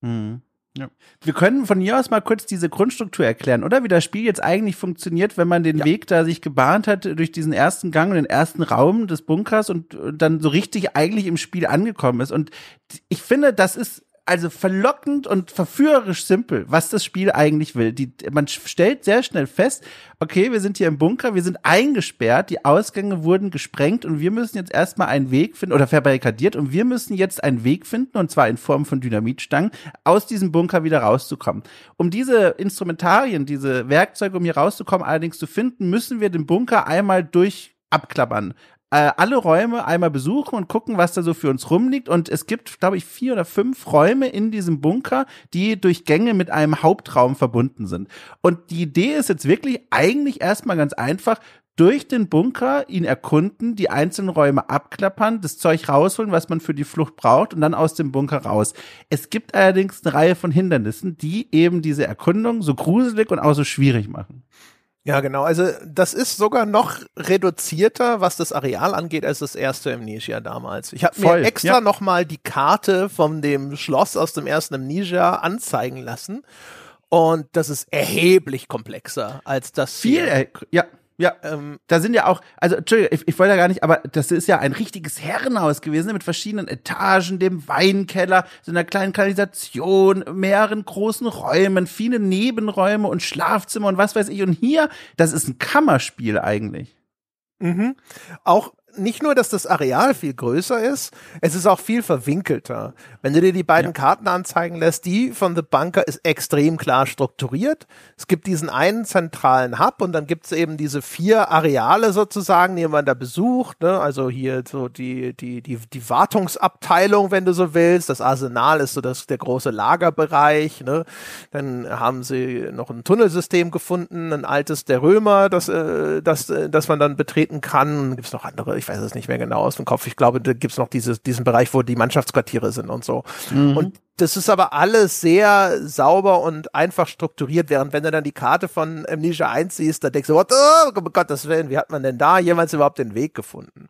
Mhm. Ja. Wir können von hier aus mal kurz diese Grundstruktur erklären, oder? Wie das Spiel jetzt eigentlich funktioniert, wenn man den ja. Weg da sich gebahnt hat durch diesen ersten Gang und den ersten Raum des Bunkers und, und dann so richtig eigentlich im Spiel angekommen ist. Und ich finde, das ist also verlockend und verführerisch simpel, was das Spiel eigentlich will. Die, man stellt sehr schnell fest, okay, wir sind hier im Bunker, wir sind eingesperrt, die Ausgänge wurden gesprengt und wir müssen jetzt erstmal einen Weg finden oder verbarrikadiert und wir müssen jetzt einen Weg finden und zwar in Form von Dynamitstangen aus diesem Bunker wieder rauszukommen. Um diese Instrumentarien, diese Werkzeuge, um hier rauszukommen, allerdings zu finden, müssen wir den Bunker einmal durch abklappern äh, alle Räume einmal besuchen und gucken, was da so für uns rumliegt. Und es gibt, glaube ich, vier oder fünf Räume in diesem Bunker, die durch Gänge mit einem Hauptraum verbunden sind. Und die Idee ist jetzt wirklich eigentlich erstmal ganz einfach durch den Bunker ihn erkunden, die einzelnen Räume abklappern, das Zeug rausholen, was man für die Flucht braucht und dann aus dem Bunker raus. Es gibt allerdings eine Reihe von Hindernissen, die eben diese Erkundung so gruselig und auch so schwierig machen. Ja, genau. Also das ist sogar noch reduzierter, was das Areal angeht, als das erste Amnesia damals. Ich habe mir extra ja. noch mal die Karte von dem Schloss aus dem ersten Amnesia anzeigen lassen. Und das ist erheblich komplexer als das viel. Hier. Ja, ja, ähm, da sind ja auch, also Entschuldigung, ich, ich wollte ja gar nicht, aber das ist ja ein richtiges Herrenhaus gewesen ne, mit verschiedenen Etagen, dem Weinkeller, so einer kleinen Kanalisation, mehreren großen Räumen, viele Nebenräume und Schlafzimmer und was weiß ich. Und hier, das ist ein Kammerspiel eigentlich. Mhm. Auch nicht nur, dass das Areal viel größer ist, es ist auch viel verwinkelter. Wenn du dir die beiden ja. Karten anzeigen lässt, die von The Bunker ist extrem klar strukturiert. Es gibt diesen einen zentralen Hub und dann gibt es eben diese vier Areale sozusagen, die man da besucht. Ne? Also hier so die, die, die, die Wartungsabteilung, wenn du so willst. Das Arsenal ist so das, der große Lagerbereich. Ne? Dann haben sie noch ein Tunnelsystem gefunden, ein altes der Römer, das, äh, das, äh, das man dann betreten kann. Gibt es noch andere ich weiß es nicht mehr genau aus dem Kopf. Ich glaube, da gibt's noch dieses, diesen Bereich, wo die Mannschaftsquartiere sind und so. Mhm. Und das ist aber alles sehr sauber und einfach strukturiert, während wenn du dann die Karte von Amnesia 1 siehst, da denkst du, what, oh, um Gottes Willen, wie hat man denn da jemals überhaupt den Weg gefunden?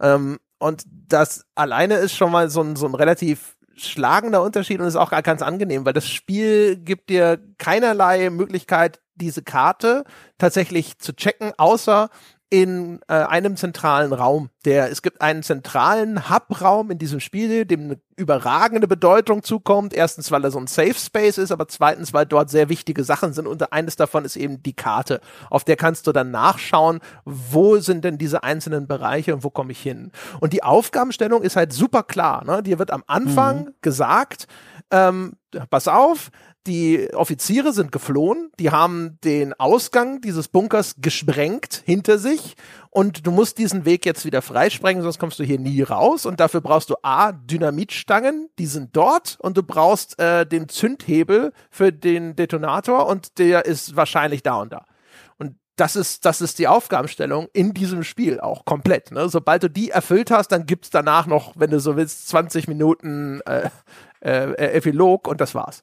Ähm, und das alleine ist schon mal so ein, so ein relativ schlagender Unterschied und ist auch ganz angenehm, weil das Spiel gibt dir keinerlei Möglichkeit, diese Karte tatsächlich zu checken, außer in äh, einem zentralen Raum. Der, es gibt einen zentralen Hub-Raum in diesem Spiel, dem eine überragende Bedeutung zukommt. Erstens, weil er so ein Safe Space ist, aber zweitens, weil dort sehr wichtige Sachen sind. Und eines davon ist eben die Karte. Auf der kannst du dann nachschauen, wo sind denn diese einzelnen Bereiche und wo komme ich hin. Und die Aufgabenstellung ist halt super klar. Ne? Dir wird am Anfang mhm. gesagt, ähm, pass auf, die Offiziere sind geflohen, die haben den Ausgang dieses Bunkers gesprengt hinter sich und du musst diesen Weg jetzt wieder freisprengen, sonst kommst du hier nie raus und dafür brauchst du A, Dynamitstangen, die sind dort und du brauchst äh, den Zündhebel für den Detonator und der ist wahrscheinlich da und da. Und das ist, das ist die Aufgabenstellung in diesem Spiel auch komplett. Ne? Sobald du die erfüllt hast, dann gibt's danach noch, wenn du so willst, 20 Minuten äh, äh, Epilog und das war's.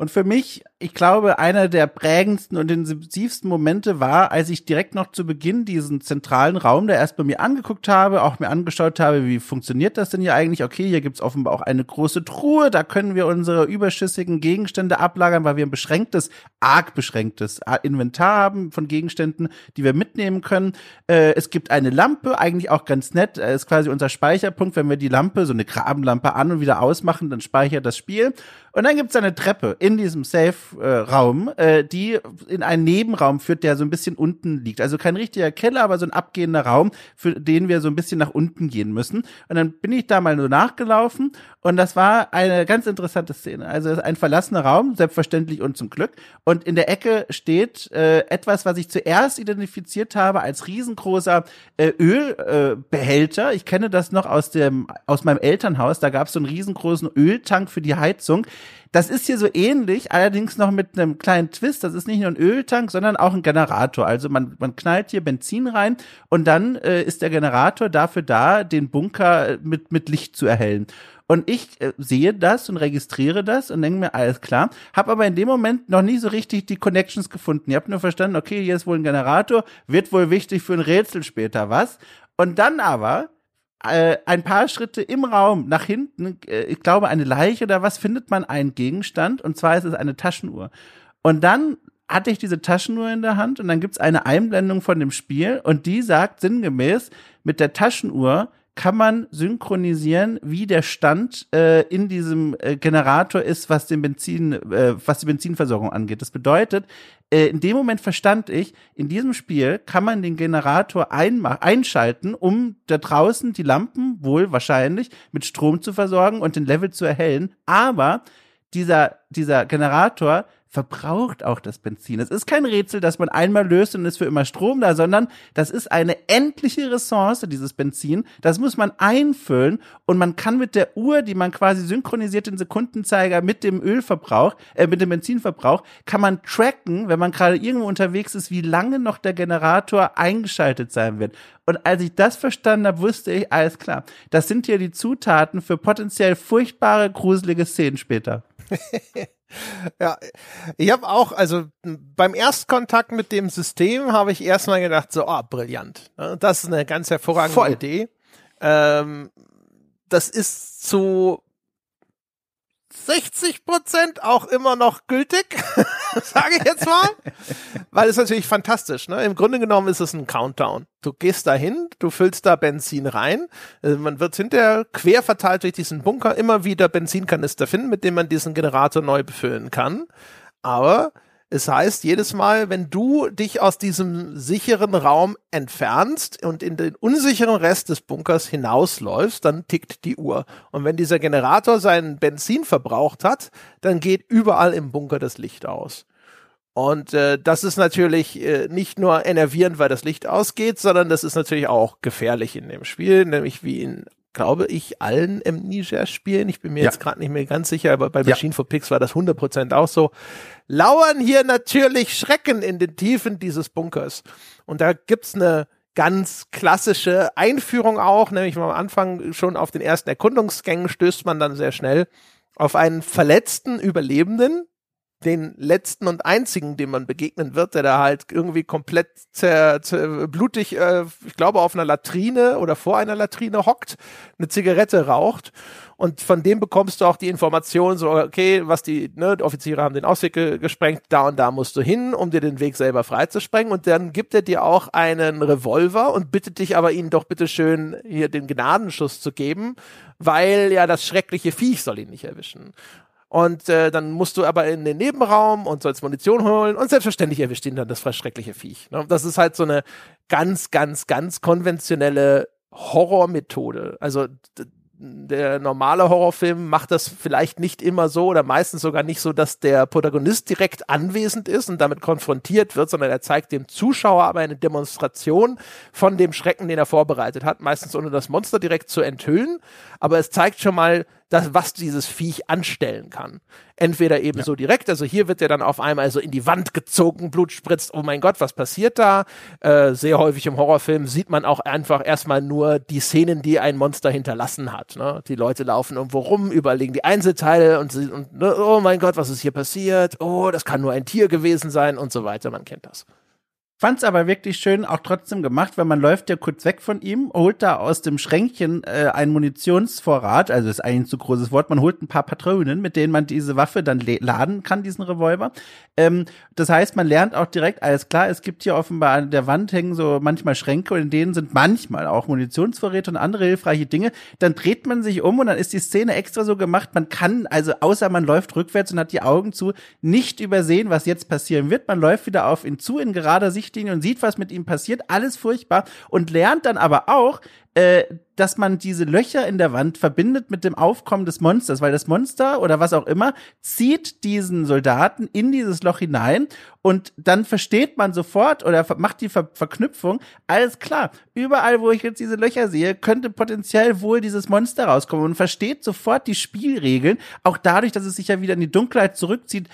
Und für mich, ich glaube, einer der prägendsten und intensivsten Momente war, als ich direkt noch zu Beginn diesen zentralen Raum da erst bei mir angeguckt habe, auch mir angeschaut habe, wie funktioniert das denn hier eigentlich? Okay, hier gibt's offenbar auch eine große Truhe, da können wir unsere überschüssigen Gegenstände ablagern, weil wir ein beschränktes, arg beschränktes Inventar haben von Gegenständen, die wir mitnehmen können. Äh, es gibt eine Lampe, eigentlich auch ganz nett, äh, ist quasi unser Speicherpunkt. Wenn wir die Lampe, so eine Grabenlampe an und wieder ausmachen, dann speichert das Spiel. Und dann gibt's eine Treppe in diesem Safe-Raum, äh, die in einen Nebenraum führt, der so ein bisschen unten liegt. Also kein richtiger Keller, aber so ein abgehender Raum, für den wir so ein bisschen nach unten gehen müssen. Und dann bin ich da mal nur nachgelaufen und das war eine ganz interessante Szene. Also ein verlassener Raum, selbstverständlich und zum Glück. Und in der Ecke steht äh, etwas, was ich zuerst identifiziert habe als riesengroßer äh, Ölbehälter. Äh, ich kenne das noch aus dem aus meinem Elternhaus. Da gab es so einen riesengroßen Öltank für die Heizung. Das ist hier so ähnlich, allerdings noch mit einem kleinen Twist. Das ist nicht nur ein Öltank, sondern auch ein Generator. Also man, man knallt hier Benzin rein und dann äh, ist der Generator dafür da, den Bunker äh, mit, mit Licht zu erhellen. Und ich äh, sehe das und registriere das und denke mir, alles klar, habe aber in dem Moment noch nie so richtig die Connections gefunden. Ich habe nur verstanden, okay, hier ist wohl ein Generator, wird wohl wichtig für ein Rätsel später, was? Und dann aber äh, ein paar Schritte im Raum nach hinten, äh, ich glaube eine Leiche oder was, findet man einen Gegenstand und zwar ist es eine Taschenuhr. Und dann hatte ich diese Taschenuhr in der Hand und dann gibt's eine Einblendung von dem Spiel und die sagt sinngemäß, mit der Taschenuhr kann man synchronisieren, wie der Stand äh, in diesem äh, Generator ist, was den Benzin, äh, was die Benzinversorgung angeht. Das bedeutet, äh, in dem Moment verstand ich, in diesem Spiel kann man den Generator einschalten, um da draußen die Lampen wohl wahrscheinlich mit Strom zu versorgen und den Level zu erhellen. Aber dieser, dieser Generator verbraucht auch das Benzin. Es ist kein Rätsel, das man einmal löst und ist für immer Strom da, sondern das ist eine endliche Ressource, dieses Benzin. Das muss man einfüllen und man kann mit der Uhr, die man quasi synchronisiert, den Sekundenzeiger mit dem Ölverbrauch, äh, mit dem Benzinverbrauch, kann man tracken, wenn man gerade irgendwo unterwegs ist, wie lange noch der Generator eingeschaltet sein wird. Und als ich das verstanden habe, wusste ich, alles klar, das sind hier die Zutaten für potenziell furchtbare, gruselige Szenen später. Ja, ich habe auch, also beim Erstkontakt mit dem System habe ich erstmal gedacht, so, oh, brillant. Ne? Das ist eine ganz hervorragende Voll. Idee. Ähm, das ist zu 60 Prozent auch immer noch gültig, sage ich jetzt mal, weil es natürlich fantastisch. Ne? Im Grunde genommen ist es ein Countdown. Du gehst dahin, du füllst da Benzin rein, äh, man wird hinterher quer verteilt durch diesen Bunker immer wieder Benzinkanister finden, mit dem man diesen Generator neu befüllen kann. Aber es heißt, jedes Mal, wenn du dich aus diesem sicheren Raum entfernst und in den unsicheren Rest des Bunkers hinausläufst, dann tickt die Uhr. Und wenn dieser Generator seinen Benzin verbraucht hat, dann geht überall im Bunker das Licht aus. Und äh, das ist natürlich äh, nicht nur enervierend, weil das Licht ausgeht, sondern das ist natürlich auch gefährlich in dem Spiel, nämlich wie in glaube ich, allen Amnesia-Spielen. Ich bin mir ja. jetzt gerade nicht mehr ganz sicher, aber bei Machine ja. for Pigs war das 100% auch so. Lauern hier natürlich Schrecken in den Tiefen dieses Bunkers. Und da gibt's eine ganz klassische Einführung auch, nämlich am Anfang schon auf den ersten Erkundungsgängen stößt man dann sehr schnell auf einen verletzten Überlebenden, den letzten und einzigen, dem man begegnen wird, der da halt irgendwie komplett zer, zer, blutig, äh, ich glaube, auf einer Latrine oder vor einer Latrine hockt, eine Zigarette raucht. Und von dem bekommst du auch die Information, so, okay, was die ne, Offiziere haben den Ausweg ge gesprengt, da und da musst du hin, um dir den Weg selber freizusprengen. Und dann gibt er dir auch einen Revolver und bittet dich aber, ihnen doch bitte schön hier den Gnadenschuss zu geben, weil ja das schreckliche Viech soll ihn nicht erwischen. Und äh, dann musst du aber in den Nebenraum und sollst Munition holen und selbstverständlich erwischt ihn dann das schreckliche Viech. Ne? Das ist halt so eine ganz, ganz, ganz konventionelle Horrormethode. Also der normale Horrorfilm macht das vielleicht nicht immer so oder meistens sogar nicht so, dass der Protagonist direkt anwesend ist und damit konfrontiert wird, sondern er zeigt dem Zuschauer aber eine Demonstration von dem Schrecken, den er vorbereitet hat, meistens ohne das Monster direkt zu enthüllen, aber es zeigt schon mal, das, was dieses Viech anstellen kann. Entweder eben ja. so direkt, also hier wird er dann auf einmal so in die Wand gezogen, Blut spritzt, oh mein Gott, was passiert da? Äh, sehr häufig im Horrorfilm sieht man auch einfach erstmal nur die Szenen, die ein Monster hinterlassen hat. Ne? Die Leute laufen irgendwo rum, überlegen die Einzelteile und, und ne, oh mein Gott, was ist hier passiert? Oh, das kann nur ein Tier gewesen sein und so weiter. Man kennt das. Fand's aber wirklich schön, auch trotzdem gemacht, weil man läuft ja kurz weg von ihm, holt da aus dem Schränkchen äh, einen Munitionsvorrat, also ist eigentlich ein zu großes Wort, man holt ein paar Patronen, mit denen man diese Waffe dann laden kann, diesen Revolver. Ähm, das heißt, man lernt auch direkt, alles klar, es gibt hier offenbar an der Wand hängen so manchmal Schränke und in denen sind manchmal auch Munitionsvorräte und andere hilfreiche Dinge. Dann dreht man sich um und dann ist die Szene extra so gemacht, man kann, also außer man läuft rückwärts und hat die Augen zu, nicht übersehen, was jetzt passieren wird. Man läuft wieder auf ihn zu in gerader Sicht Sichtlinie und sieht, was mit ihm passiert. Alles furchtbar. Und lernt dann aber auch, äh, dass man diese Löcher in der Wand verbindet mit dem Aufkommen des Monsters, weil das Monster oder was auch immer zieht diesen Soldaten in dieses Loch hinein und dann versteht man sofort oder macht die Ver Verknüpfung, alles klar, überall, wo ich jetzt diese Löcher sehe, könnte potenziell wohl dieses Monster rauskommen und versteht sofort die Spielregeln, auch dadurch, dass es sich ja wieder in die Dunkelheit zurückzieht,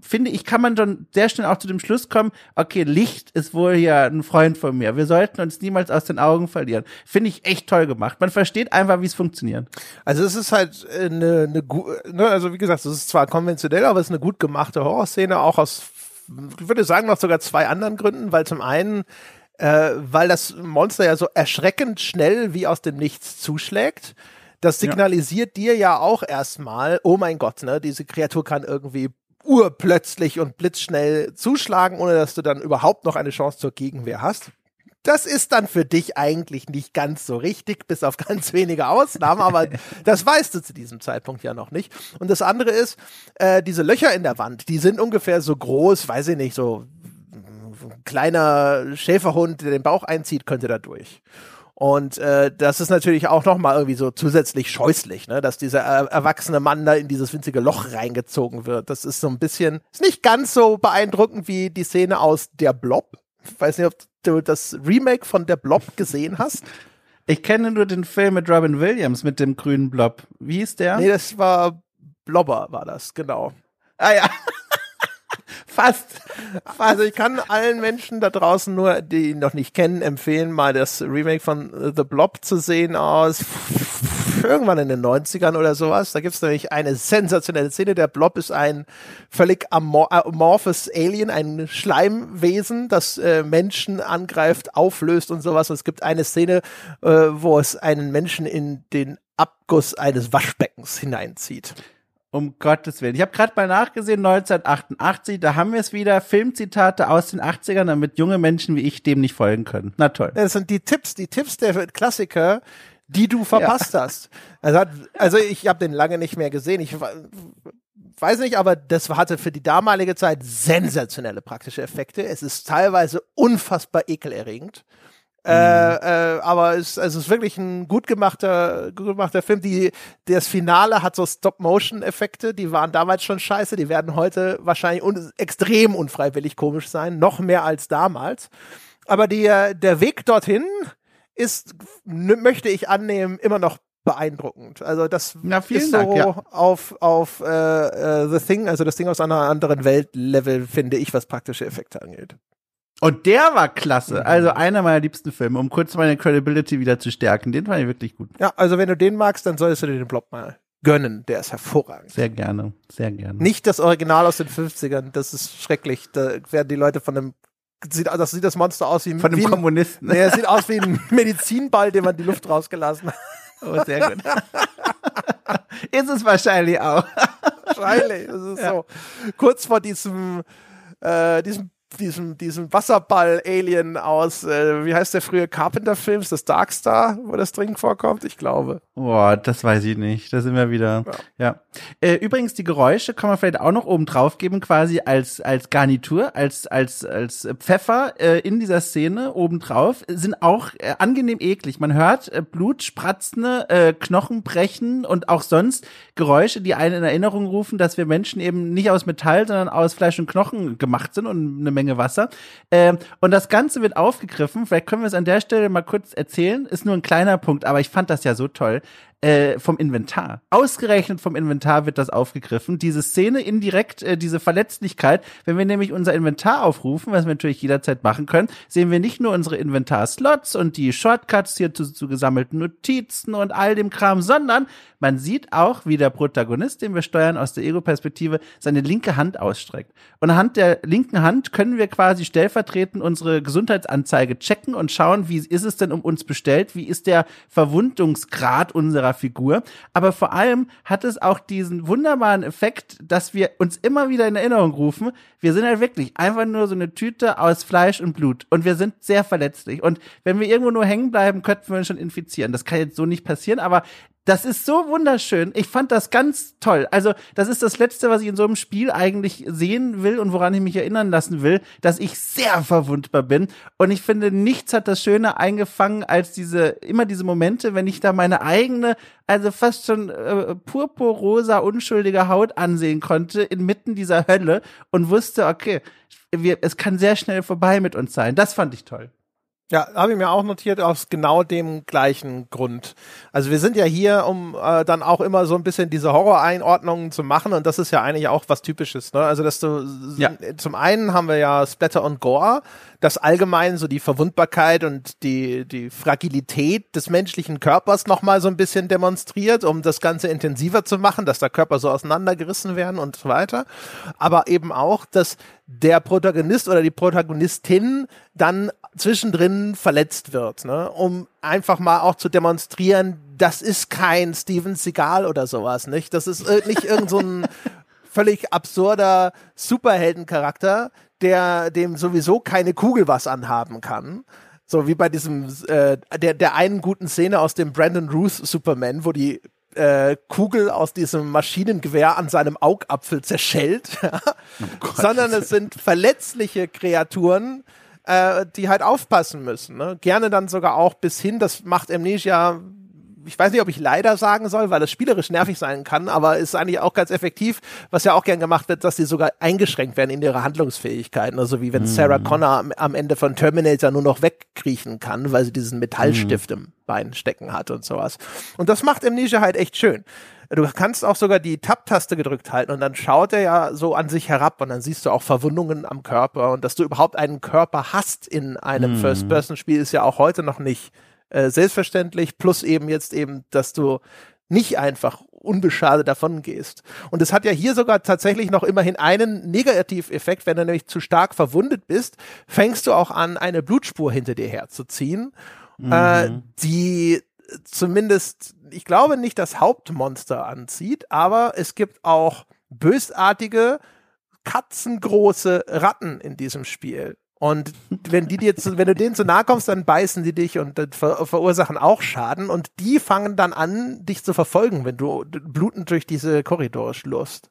finde ich, kann man dann sehr schnell auch zu dem Schluss kommen, okay, Licht ist wohl ja ein Freund von mir. Wir sollten uns niemals aus den Augen verlieren. Finde ich echt toll gemacht. Man versteht einfach, wie es funktioniert. Also es ist halt eine, eine ne, also wie gesagt, es ist zwar konventionell, aber es ist eine gut gemachte Horrorszene, auch aus, ich würde sagen, noch sogar zwei anderen Gründen, weil zum einen äh, weil das Monster ja so erschreckend schnell wie aus dem Nichts zuschlägt. Das signalisiert ja. dir ja auch erstmal, oh mein Gott, ne, diese Kreatur kann irgendwie urplötzlich und blitzschnell zuschlagen, ohne dass du dann überhaupt noch eine Chance zur Gegenwehr hast. Das ist dann für dich eigentlich nicht ganz so richtig, bis auf ganz wenige Ausnahmen, aber das weißt du zu diesem Zeitpunkt ja noch nicht. Und das andere ist, äh, diese Löcher in der Wand, die sind ungefähr so groß, weiß ich nicht, so ein kleiner Schäferhund, der den Bauch einzieht, könnte da durch. Und äh, das ist natürlich auch nochmal irgendwie so zusätzlich scheußlich, ne? dass dieser äh, erwachsene Mann da in dieses winzige Loch reingezogen wird. Das ist so ein bisschen, ist nicht ganz so beeindruckend wie die Szene aus Der Blob. Ich weiß nicht, ob du das Remake von Der Blob gesehen hast. Ich kenne nur den Film mit Robin Williams mit dem grünen Blob. Wie ist der? Nee, das war Blobber, war das, genau. Ah ja. Fast. Also ich kann allen Menschen da draußen nur, die ihn noch nicht kennen, empfehlen, mal das Remake von The Blob zu sehen aus irgendwann in den 90ern oder sowas. Da gibt es nämlich eine sensationelle Szene. Der Blob ist ein völlig amor amorphes Alien, ein Schleimwesen, das äh, Menschen angreift, auflöst und sowas. Und es gibt eine Szene, äh, wo es einen Menschen in den Abguss eines Waschbeckens hineinzieht. Um Gottes Willen. Ich habe gerade mal nachgesehen, 1988, da haben wir es wieder, Filmzitate aus den 80ern, damit junge Menschen wie ich dem nicht folgen können. Na toll. Das sind die Tipps, die Tipps der Klassiker, die du verpasst ja. hast. Also, also ich habe den lange nicht mehr gesehen. Ich weiß nicht, aber das hatte für die damalige Zeit sensationelle praktische Effekte. Es ist teilweise unfassbar ekelerregend. Äh, mhm. äh, aber es, also es ist wirklich ein gut gemachter, gut gemachter Film. Die, das Finale hat so Stop-Motion-Effekte, die waren damals schon scheiße, die werden heute wahrscheinlich un extrem unfreiwillig komisch sein, noch mehr als damals. Aber die, der Weg dorthin ist, möchte ich annehmen, immer noch beeindruckend. Also das Na, ist so Dank, ja. auf, auf äh, äh, The Thing, also das Ding aus einer anderen Weltlevel, finde ich, was praktische Effekte angeht. Und der war klasse. Mhm. Also einer meiner liebsten Filme, um kurz meine Credibility wieder zu stärken. Den fand ich wirklich gut. Ja, also wenn du den magst, dann solltest du dir den Blob mal gönnen. Der ist hervorragend. Sehr gerne, sehr gerne. Nicht das Original aus den 50ern, das ist schrecklich. Da werden die Leute von einem sieht, das sieht das Monster aus wie, von einem wie ein, Kommunisten. Nee, es sieht aus wie ein Medizinball, den man die Luft rausgelassen hat. Oh, sehr gut. ist es wahrscheinlich auch. wahrscheinlich. Ist ja. so. Kurz vor diesem, äh, diesem diesem, diesem Wasserball-Alien aus, äh, wie heißt der frühe Carpenter-Films, das Darkstar, wo das dringend vorkommt? Ich glaube. Boah, das weiß ich nicht. Da sind wir wieder. Ja. ja. Äh, übrigens, die Geräusche kann man vielleicht auch noch oben drauf geben, quasi als, als Garnitur, als, als, als Pfeffer äh, in dieser Szene oben drauf, sind auch äh, angenehm eklig. Man hört äh, Blut spratzende, äh, Knochen brechen und auch sonst Geräusche, die einen in Erinnerung rufen, dass wir Menschen eben nicht aus Metall, sondern aus Fleisch und Knochen gemacht sind und eine Menge Wasser. Ähm, und das Ganze wird aufgegriffen. Vielleicht können wir es an der Stelle mal kurz erzählen. Ist nur ein kleiner Punkt, aber ich fand das ja so toll äh, vom Inventar. Ausgerechnet vom Inventar wird das aufgegriffen. Diese Szene indirekt, äh, diese Verletzlichkeit. Wenn wir nämlich unser Inventar aufrufen, was wir natürlich jederzeit machen können, sehen wir nicht nur unsere Inventar-Slots und die Shortcuts hier zu, zu gesammelten Notizen und all dem Kram, sondern man sieht auch, wie der Protagonist, den wir steuern aus der Ego-Perspektive, seine linke Hand ausstreckt. Und anhand der linken Hand können wir quasi stellvertretend unsere Gesundheitsanzeige checken und schauen, wie ist es denn um uns bestellt, wie ist der Verwundungsgrad unserer unserer Figur. Aber vor allem hat es auch diesen wunderbaren Effekt, dass wir uns immer wieder in Erinnerung rufen, wir sind halt wirklich einfach nur so eine Tüte aus Fleisch und Blut und wir sind sehr verletzlich. Und wenn wir irgendwo nur hängen bleiben, könnten wir uns schon infizieren. Das kann jetzt so nicht passieren, aber das ist so wunderschön. Ich fand das ganz toll. Also, das ist das Letzte, was ich in so einem Spiel eigentlich sehen will und woran ich mich erinnern lassen will, dass ich sehr verwundbar bin. Und ich finde, nichts hat das Schöne eingefangen als diese, immer diese Momente, wenn ich da meine eigene, also fast schon äh, purpurrosa, unschuldige Haut ansehen konnte, inmitten dieser Hölle und wusste, okay, wir, es kann sehr schnell vorbei mit uns sein. Das fand ich toll. Ja, habe ich mir auch notiert aus genau dem gleichen Grund. Also wir sind ja hier, um äh, dann auch immer so ein bisschen diese Horror-Einordnungen zu machen und das ist ja eigentlich auch was Typisches. Ne? Also dass du ja. zum einen haben wir ja Splatter und Gore, das allgemein so die Verwundbarkeit und die, die Fragilität des menschlichen Körpers nochmal so ein bisschen demonstriert, um das Ganze intensiver zu machen, dass der Körper so auseinandergerissen werden und so weiter. Aber eben auch, dass der Protagonist oder die Protagonistin dann zwischendrin verletzt wird, ne? um einfach mal auch zu demonstrieren, das ist kein Steven Seagal oder sowas, nicht? Das ist nicht irgend so ein völlig absurder Superheldencharakter, der dem sowieso keine Kugel was anhaben kann. So wie bei diesem äh, der der einen guten Szene aus dem Brandon Ruth Superman, wo die äh, Kugel aus diesem Maschinengewehr an seinem Augapfel zerschellt, oh sondern es sind verletzliche Kreaturen, äh, die halt aufpassen müssen. Ne? Gerne dann sogar auch bis hin, das macht Amnesia ich weiß nicht, ob ich leider sagen soll, weil es spielerisch nervig sein kann, aber ist eigentlich auch ganz effektiv, was ja auch gern gemacht wird, dass sie sogar eingeschränkt werden in ihrer Handlungsfähigkeiten. Also wie wenn mhm. Sarah Connor am, am, Ende von Terminator nur noch wegkriechen kann, weil sie diesen Metallstift mhm. im Bein stecken hat und sowas. Und das macht Amnesia halt echt schön. Du kannst auch sogar die Tab-Taste gedrückt halten und dann schaut er ja so an sich herab und dann siehst du auch Verwundungen am Körper und dass du überhaupt einen Körper hast in einem mhm. First-Person-Spiel ist ja auch heute noch nicht äh, selbstverständlich, plus eben jetzt eben, dass du nicht einfach unbeschadet davon gehst. Und es hat ja hier sogar tatsächlich noch immerhin einen Negativeffekt, wenn du nämlich zu stark verwundet bist, fängst du auch an, eine Blutspur hinter dir herzuziehen, mhm. äh, die zumindest, ich glaube nicht das Hauptmonster anzieht, aber es gibt auch bösartige, katzengroße Ratten in diesem Spiel. Und wenn die dir zu, wenn du denen zu nahe kommst, dann beißen die dich und ver verursachen auch Schaden. Und die fangen dann an, dich zu verfolgen, wenn du blutend durch diese Korridore schlurst.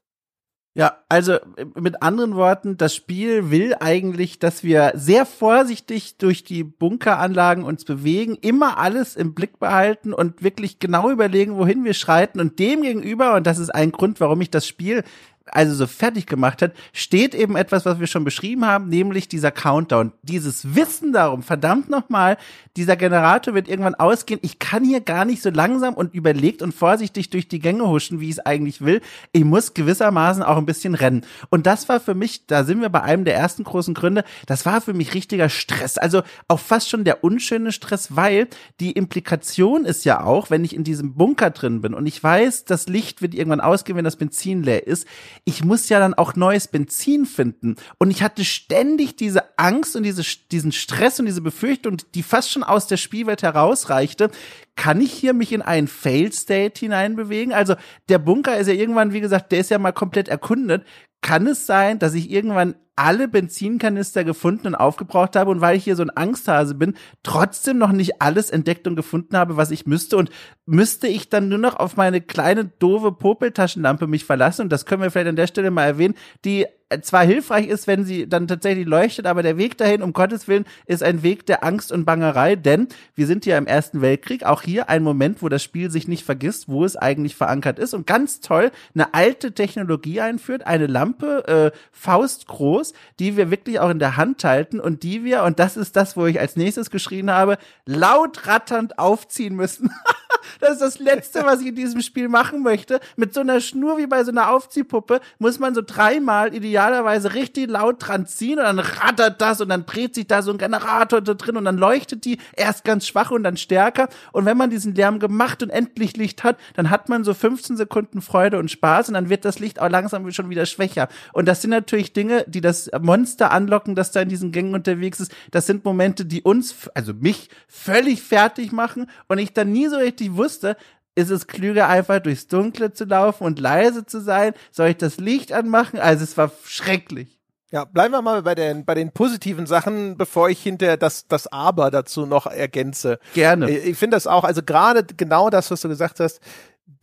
Ja, also mit anderen Worten, das Spiel will eigentlich, dass wir sehr vorsichtig durch die Bunkeranlagen uns bewegen, immer alles im Blick behalten und wirklich genau überlegen, wohin wir schreiten und dem gegenüber, und das ist ein Grund, warum ich das Spiel also so fertig gemacht hat, steht eben etwas, was wir schon beschrieben haben, nämlich dieser Countdown. Dieses Wissen darum, verdammt nochmal, dieser Generator wird irgendwann ausgehen. Ich kann hier gar nicht so langsam und überlegt und vorsichtig durch die Gänge huschen, wie ich es eigentlich will. Ich muss gewissermaßen auch ein bisschen rennen. Und das war für mich, da sind wir bei einem der ersten großen Gründe, das war für mich richtiger Stress. Also auch fast schon der unschöne Stress, weil die Implikation ist ja auch, wenn ich in diesem Bunker drin bin und ich weiß, das Licht wird irgendwann ausgehen, wenn das Benzin leer ist, ich muss ja dann auch neues Benzin finden. Und ich hatte ständig diese Angst und diese, diesen Stress und diese Befürchtung, die fast schon aus der Spielwelt herausreichte. Kann ich hier mich in einen Fail State hineinbewegen? Also der Bunker ist ja irgendwann, wie gesagt, der ist ja mal komplett erkundet. Kann es sein, dass ich irgendwann alle Benzinkanister gefunden und aufgebraucht habe und weil ich hier so ein Angsthase bin, trotzdem noch nicht alles entdeckt und gefunden habe, was ich müsste. Und müsste ich dann nur noch auf meine kleine doofe Popeltaschenlampe mich verlassen? Und das können wir vielleicht an der Stelle mal erwähnen, die zwar hilfreich ist, wenn sie dann tatsächlich leuchtet, aber der Weg dahin, um Gottes Willen, ist ein Weg der Angst und Bangerei, denn wir sind ja im Ersten Weltkrieg, auch hier ein Moment, wo das Spiel sich nicht vergisst, wo es eigentlich verankert ist und ganz toll eine alte Technologie einführt, eine Lampe, äh, faustgroß, die wir wirklich auch in der Hand halten und die wir, und das ist das, wo ich als nächstes geschrien habe, laut ratternd aufziehen müssen. das ist das Letzte, was ich in diesem Spiel machen möchte. Mit so einer Schnur wie bei so einer Aufziehpuppe muss man so dreimal idealerweise richtig laut dran ziehen und dann rattert das und dann dreht sich da so ein Generator da drin und dann leuchtet die erst ganz schwach und dann stärker. Und wenn man diesen Lärm gemacht und endlich Licht hat, dann hat man so 15 Sekunden Freude und Spaß und dann wird das Licht auch langsam schon wieder schwächer. Und das sind natürlich Dinge, die das Monster anlocken, das da in diesen Gängen unterwegs ist. Das sind Momente, die uns, also mich, völlig fertig machen und ich dann nie so richtig wusste, ist es klüger, einfach durchs Dunkle zu laufen und leise zu sein? Soll ich das Licht anmachen? Also es war schrecklich. Ja, bleiben wir mal bei den, bei den positiven Sachen, bevor ich hinter das, das Aber dazu noch ergänze. Gerne. Ich, finde das auch, also gerade genau das, was du gesagt hast,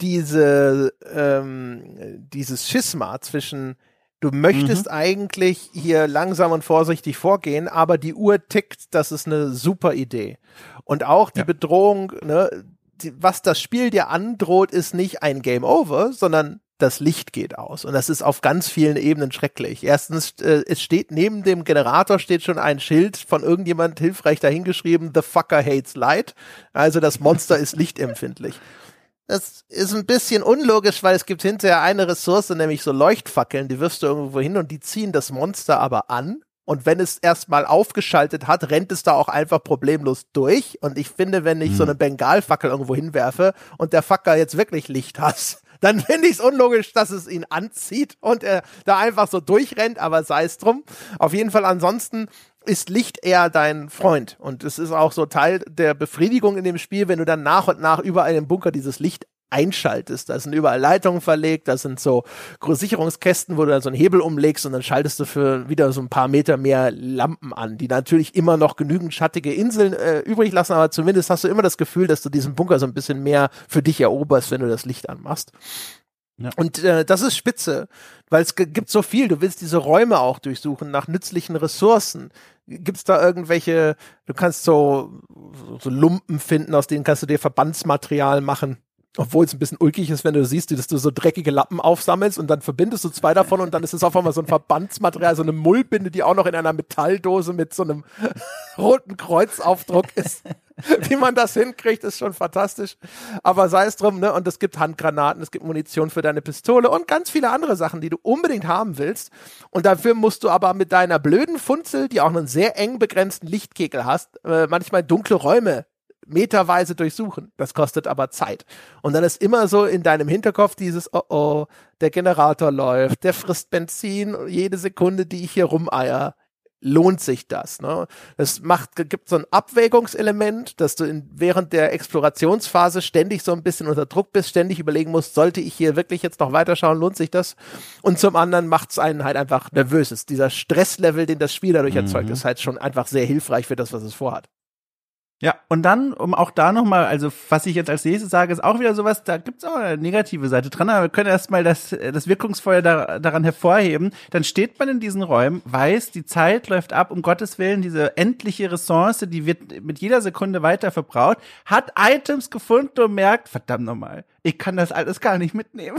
diese, ähm, dieses Schisma zwischen Du möchtest mhm. eigentlich hier langsam und vorsichtig vorgehen, aber die Uhr tickt, das ist eine super Idee. Und auch die ja. Bedrohung, ne, was das Spiel dir androht, ist nicht ein Game Over, sondern das Licht geht aus. Und das ist auf ganz vielen Ebenen schrecklich. Erstens, äh, es steht neben dem Generator steht schon ein Schild von irgendjemand hilfreich dahingeschrieben, The fucker hates light. Also das Monster ist lichtempfindlich. Das ist ein bisschen unlogisch, weil es gibt hinterher eine Ressource, nämlich so Leuchtfackeln, die wirfst du irgendwo hin und die ziehen das Monster aber an. Und wenn es erstmal aufgeschaltet hat, rennt es da auch einfach problemlos durch. Und ich finde, wenn ich hm. so eine Bengalfackel irgendwo hinwerfe und der Facker jetzt wirklich Licht hat, dann finde ich es unlogisch, dass es ihn anzieht und er da einfach so durchrennt, aber sei es drum. Auf jeden Fall ansonsten ist Licht eher dein Freund. Und es ist auch so Teil der Befriedigung in dem Spiel, wenn du dann nach und nach überall im Bunker dieses Licht einschaltest. Da sind überall Leitungen verlegt, da sind so Sicherungskästen, wo du dann so einen Hebel umlegst und dann schaltest du für wieder so ein paar Meter mehr Lampen an, die natürlich immer noch genügend schattige Inseln äh, übrig lassen, aber zumindest hast du immer das Gefühl, dass du diesen Bunker so ein bisschen mehr für dich eroberst, wenn du das Licht anmachst. Ja. Und äh, das ist spitze, weil es gibt so viel. Du willst diese Räume auch durchsuchen nach nützlichen Ressourcen. Gibt's da irgendwelche, du kannst so, so Lumpen finden, aus denen kannst du dir Verbandsmaterial machen. Obwohl es ein bisschen ulkig ist, wenn du siehst, dass du so dreckige Lappen aufsammelst und dann verbindest du zwei davon und dann ist es auf einmal so ein Verbandsmaterial, so eine Mullbinde, die auch noch in einer Metalldose mit so einem roten Kreuzaufdruck ist. Wie man das hinkriegt, ist schon fantastisch. Aber sei es drum, ne? Und es gibt Handgranaten, es gibt Munition für deine Pistole und ganz viele andere Sachen, die du unbedingt haben willst. Und dafür musst du aber mit deiner blöden Funzel, die auch einen sehr eng begrenzten Lichtkegel hast, äh, manchmal dunkle Räume meterweise durchsuchen. Das kostet aber Zeit. Und dann ist immer so in deinem Hinterkopf dieses, oh oh, der Generator läuft, der frisst Benzin, jede Sekunde, die ich hier rumeier, lohnt sich das. Ne? Es macht, gibt so ein Abwägungselement, dass du in, während der Explorationsphase ständig so ein bisschen unter Druck bist, ständig überlegen musst, sollte ich hier wirklich jetzt noch weiterschauen, lohnt sich das? Und zum anderen macht es einen halt einfach nervös. Ist dieser Stresslevel, den das Spiel dadurch erzeugt, mhm. ist halt schon einfach sehr hilfreich für das, was es vorhat. Ja, und dann, um auch da nochmal, also was ich jetzt als nächstes sage, ist auch wieder sowas, da gibt's auch eine negative Seite dran, aber wir können erstmal das, das Wirkungsfeuer da, daran hervorheben. Dann steht man in diesen Räumen, weiß, die Zeit läuft ab, um Gottes Willen, diese endliche Ressource, die wird mit jeder Sekunde weiter verbraucht, hat Items gefunden und merkt, verdammt nochmal, ich kann das alles gar nicht mitnehmen.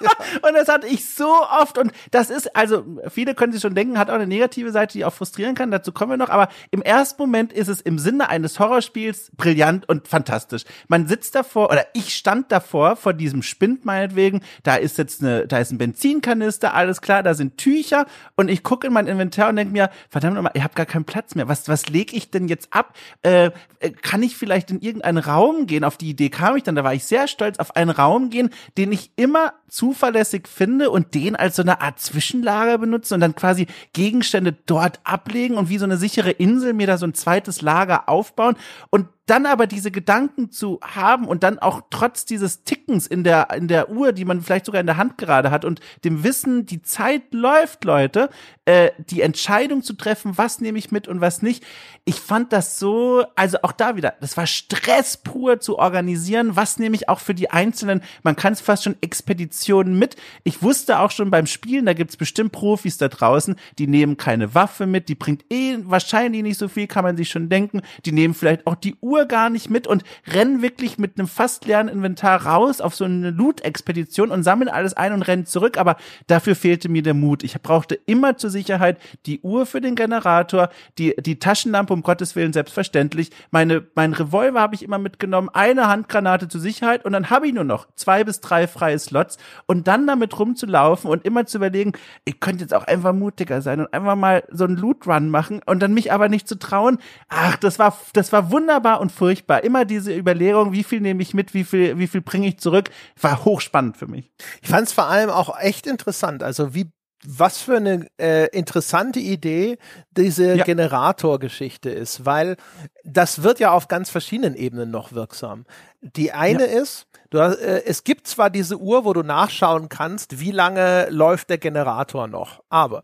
und das hatte ich so oft. Und das ist, also, viele können sich schon denken, hat auch eine negative Seite, die auch frustrieren kann. Dazu kommen wir noch. Aber im ersten Moment ist es im Sinne eines Horrorspiels brillant und fantastisch. Man sitzt davor, oder ich stand davor, vor diesem Spind meinetwegen. Da ist jetzt eine, da ist ein Benzinkanister, alles klar, da sind Tücher. Und ich gucke in mein Inventar und denke mir, verdammt nochmal, ich habe gar keinen Platz mehr. Was, was lege ich denn jetzt ab? Äh, äh, kann ich vielleicht in irgendeinen Raum gehen? Auf die Idee kam ich dann, da war ich sehr stolz, auf einen Raum gehen, den ich immer zuverlässig finde und den als so eine Art Zwischenlager benutzen und dann quasi Gegenstände dort ablegen und wie so eine sichere Insel mir da so ein zweites Lager aufbauen. Und dann aber diese Gedanken zu haben und dann auch trotz dieses Tickens in der, in der Uhr, die man vielleicht sogar in der Hand gerade hat und dem Wissen, die Zeit läuft, Leute, äh, die Entscheidung zu treffen, was nehme ich mit und was nicht. Ich fand das so, also auch da wieder, das war Stress pur zu organisieren, was nehme ich auch für die Einzelnen, man kann es fast schon Expeditionen mit. Ich wusste auch schon beim Spielen, da gibt's bestimmt Profis da draußen, die nehmen keine Waffe mit, die bringt eh wahrscheinlich nicht so viel, kann man sich schon denken. Die nehmen vielleicht auch die Uhr Uhr gar nicht mit und rennen wirklich mit einem fast leeren Inventar raus auf so eine Loot-Expedition und sammeln alles ein und rennen zurück. Aber dafür fehlte mir der Mut. Ich brauchte immer zur Sicherheit die Uhr für den Generator, die, die Taschenlampe, um Gottes Willen, selbstverständlich. Meine, mein Revolver habe ich immer mitgenommen, eine Handgranate zur Sicherheit und dann habe ich nur noch zwei bis drei freie Slots und dann damit rumzulaufen und immer zu überlegen, ich könnte jetzt auch einfach mutiger sein und einfach mal so einen Loot-Run machen und dann mich aber nicht zu trauen. Ach, das war, das war wunderbar und furchtbar. Immer diese Überlegung, wie viel nehme ich mit, wie viel, wie viel bringe ich zurück, war hochspannend für mich. Ich fand es vor allem auch echt interessant. Also wie was für eine äh, interessante Idee diese ja. Generatorgeschichte ist, weil das wird ja auf ganz verschiedenen Ebenen noch wirksam. Die eine ja. ist, du hast, äh, es gibt zwar diese Uhr, wo du nachschauen kannst, wie lange läuft der Generator noch, aber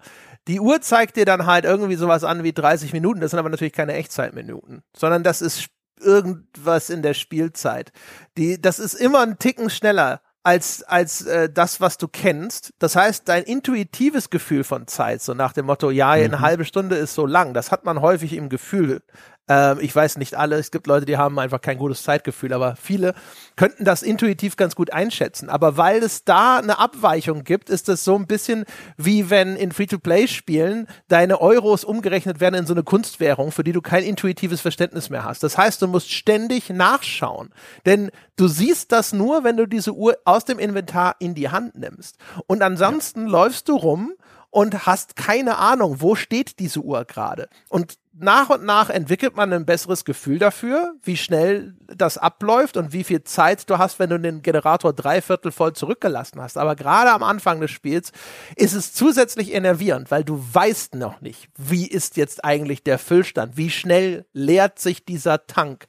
die Uhr zeigt dir dann halt irgendwie sowas an wie 30 Minuten, das sind aber natürlich keine Echtzeitminuten, sondern das ist irgendwas in der Spielzeit. Die, das ist immer ein Ticken schneller als als äh, das, was du kennst. Das heißt, dein intuitives Gefühl von Zeit, so nach dem Motto, ja, eine mhm. halbe Stunde ist so lang, das hat man häufig im Gefühl. Ähm, ich weiß nicht alle, es gibt Leute, die haben einfach kein gutes Zeitgefühl, aber viele könnten das intuitiv ganz gut einschätzen. Aber weil es da eine Abweichung gibt, ist es so ein bisschen wie wenn in Free-to-Play-Spielen deine Euros umgerechnet werden in so eine Kunstwährung, für die du kein intuitives Verständnis mehr hast. Das heißt, du musst ständig nachschauen. Denn du siehst das nur, wenn du diese Uhr aus dem Inventar in die Hand nimmst. Und ansonsten ja. läufst du rum und hast keine Ahnung, wo steht diese Uhr gerade. Und nach und nach entwickelt man ein besseres Gefühl dafür, wie schnell das abläuft und wie viel Zeit du hast, wenn du den Generator dreiviertel voll zurückgelassen hast. Aber gerade am Anfang des Spiels ist es zusätzlich enervierend, weil du weißt noch nicht, wie ist jetzt eigentlich der Füllstand, wie schnell leert sich dieser Tank.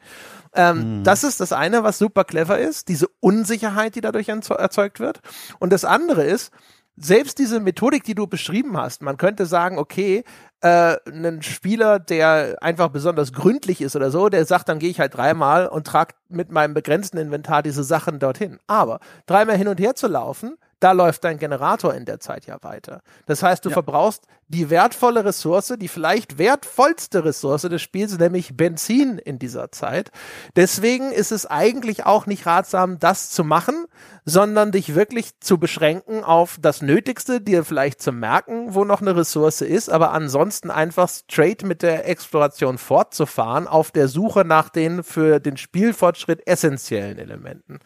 Ähm, mhm. Das ist das eine, was super clever ist, diese Unsicherheit, die dadurch erzeugt wird. Und das andere ist, selbst diese Methodik, die du beschrieben hast, man könnte sagen, okay, äh, ein Spieler, der einfach besonders gründlich ist oder so, der sagt, dann gehe ich halt dreimal und trage mit meinem begrenzten Inventar diese Sachen dorthin. Aber dreimal hin und her zu laufen, da läuft dein Generator in der Zeit ja weiter. Das heißt, du ja. verbrauchst die wertvolle Ressource, die vielleicht wertvollste Ressource des Spiels, nämlich Benzin in dieser Zeit. Deswegen ist es eigentlich auch nicht ratsam, das zu machen, sondern dich wirklich zu beschränken auf das Nötigste, dir vielleicht zu merken, wo noch eine Ressource ist, aber ansonsten einfach straight mit der Exploration fortzufahren auf der Suche nach den für den Spielfortschritt essentiellen Elementen.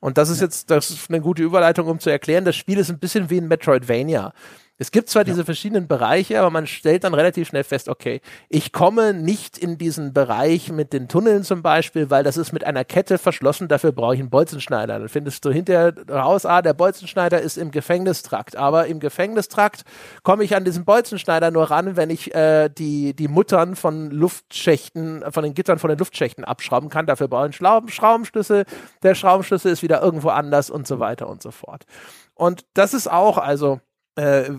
Und das ist jetzt, das ist eine gute Überleitung, um zu erklären, das Spiel ist ein bisschen wie ein Metroidvania. Es gibt zwar ja. diese verschiedenen Bereiche, aber man stellt dann relativ schnell fest, okay, ich komme nicht in diesen Bereich mit den Tunneln zum Beispiel, weil das ist mit einer Kette verschlossen, dafür brauche ich einen Bolzenschneider. Dann findest du hinterher raus, ah, der Bolzenschneider ist im Gefängnistrakt, aber im Gefängnistrakt komme ich an diesen Bolzenschneider nur ran, wenn ich äh, die, die Muttern von Luftschächten, von den Gittern von den Luftschächten abschrauben kann. Dafür brauche ich einen Schraubenschlüssel, der Schraubenschlüssel ist wieder irgendwo anders und so weiter und so fort. Und das ist auch, also äh,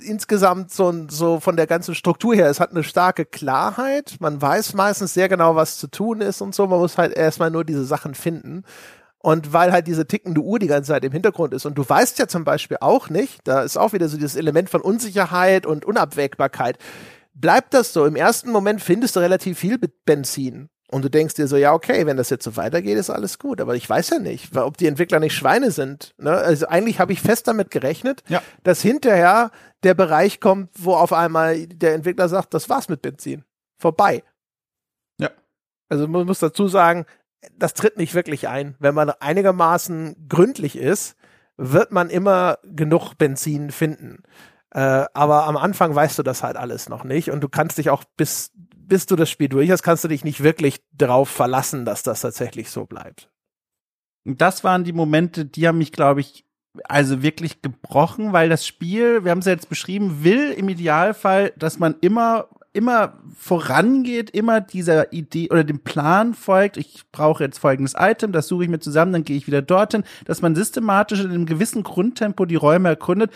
insgesamt so, so von der ganzen Struktur her, es hat eine starke Klarheit. Man weiß meistens sehr genau, was zu tun ist und so. Man muss halt erstmal nur diese Sachen finden. Und weil halt diese tickende Uhr die ganze Zeit im Hintergrund ist und du weißt ja zum Beispiel auch nicht, da ist auch wieder so dieses Element von Unsicherheit und Unabwägbarkeit. Bleibt das so? Im ersten Moment findest du relativ viel Benzin Und du denkst dir so, ja, okay, wenn das jetzt so weitergeht, ist alles gut. Aber ich weiß ja nicht, ob die Entwickler nicht Schweine sind. Ne? Also eigentlich habe ich fest damit gerechnet, Ja. dass hinterher der Bereich kommt, wo auf einmal der Entwickler sagt, das war's mit Benzin. Vorbei. Ja. Also man muss dazu sagen, das tritt nicht wirklich ein. Wenn man einigermaßen gründlich ist, wird man immer genug Benzin finden. Äh, aber am Anfang weißt du das halt alles noch nicht und du kannst dich auch bis, bis du das Spiel durch hast, kannst du dich nicht wirklich darauf verlassen, dass das tatsächlich so bleibt. Das waren die Momente, die haben mich, glaube ich, also wirklich gebrochen, weil das Spiel, wir haben es ja jetzt beschrieben, will im Idealfall, dass man immer immer vorangeht, immer dieser Idee oder dem Plan folgt, ich brauche jetzt folgendes Item, das suche ich mir zusammen, dann gehe ich wieder dorthin, dass man systematisch in einem gewissen Grundtempo die Räume erkundet.